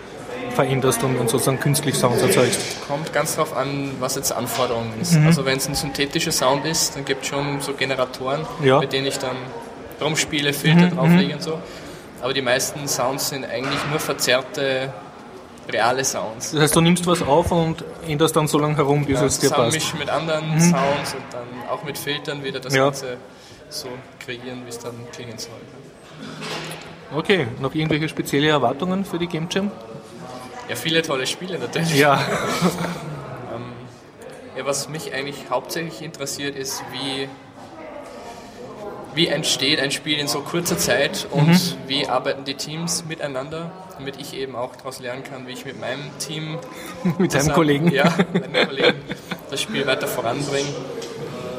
veränderst und, und sozusagen künstlich Sounds erzeugst? Kommt ganz drauf an, was jetzt Anforderungen ist. Mhm. Also wenn es ein synthetischer Sound ist, dann gibt es schon so Generatoren, Ja. Mhm, mit denen ich dann rumspiele, Filter drauflege und so. Aber die meisten Sounds sind eigentlich nur verzerrte reale Sounds. Das heißt, du nimmst was auf und änderst dann so lange herum, bis Ja, es dir passt. zusammenmischen mit anderen Sounds und dann auch mit Filtern wieder das Ja. Ganze so kreieren, wie es dann klingen soll. Okay, noch irgendwelche spezielle Erwartungen für die Game Jam? Ja, viele tolle Spiele natürlich. Ja, [laughs] Ja, was mich eigentlich hauptsächlich interessiert, ist, wie, wie entsteht ein Spiel in so kurzer Zeit und Mhm. wie arbeiten die Teams miteinander, damit ich eben auch daraus lernen kann, wie ich mit meinem Team, [laughs] mit deinem Kollegen. ja, mit meinem Kollegen das Spiel weiter voranbringe.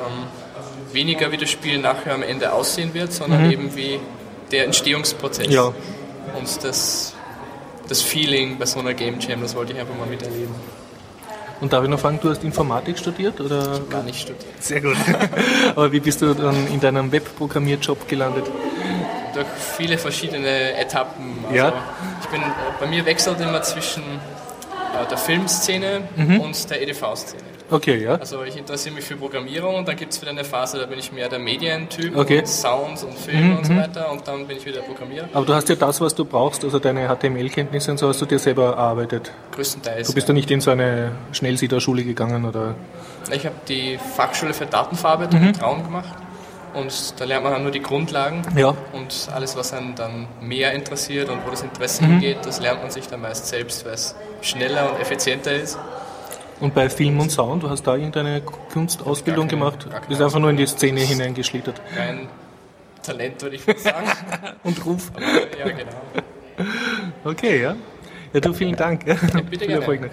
Ähm, weniger wie das Spiel nachher am Ende aussehen wird, sondern eben wie der Entstehungsprozess Mhm. Ja. und das, das Feeling bei so einer Game Jam, das wollte ich einfach mal miterleben. Und darf ich noch fragen, du hast Informatik studiert? Oder? Gar nicht studiert. Sehr gut. [laughs] Aber wie bist du dann in deinem Webprogrammierjob gelandet? durch viele verschiedene Etappen. Also Ja. ich bin, äh, bei mir wechselt immer zwischen äh, der Filmszene Mhm. und der EDV-Szene. Okay, ja. Also ich interessiere mich für Programmierung und dann gibt es wieder eine Phase, da bin ich mehr der Medientyp Okay. Mhm, und Sounds und Filme und so weiter und dann bin ich wieder Programmierer. Aber du hast ja das, was du brauchst, also deine HTML-Kenntnisse und so hast du dir selber erarbeitet. Größtenteils. Du bist ja nicht in so eine Schnellsiederschule gegangen oder? Ich habe die Fachschule für Datenverarbeitung Mhm. in Traun gemacht und da lernt man dann nur die Grundlagen Ja. und alles, was einen dann mehr interessiert und wo das Interesse Mhm. hingeht, das lernt man sich dann meist selbst, weil es schneller und effizienter ist. Und bei Film und Sound, du hast da irgendeine Kunstausbildung keine- gemacht? gar keine Bist einfach nur in die Szene hineingeschlittert. Rein Talent, würde ich mal sagen. [laughs] Und Ruf. Aber, ja, genau. Okay, ja. Ja, du, vielen Dank. bitte Viel gerne. Erfolg.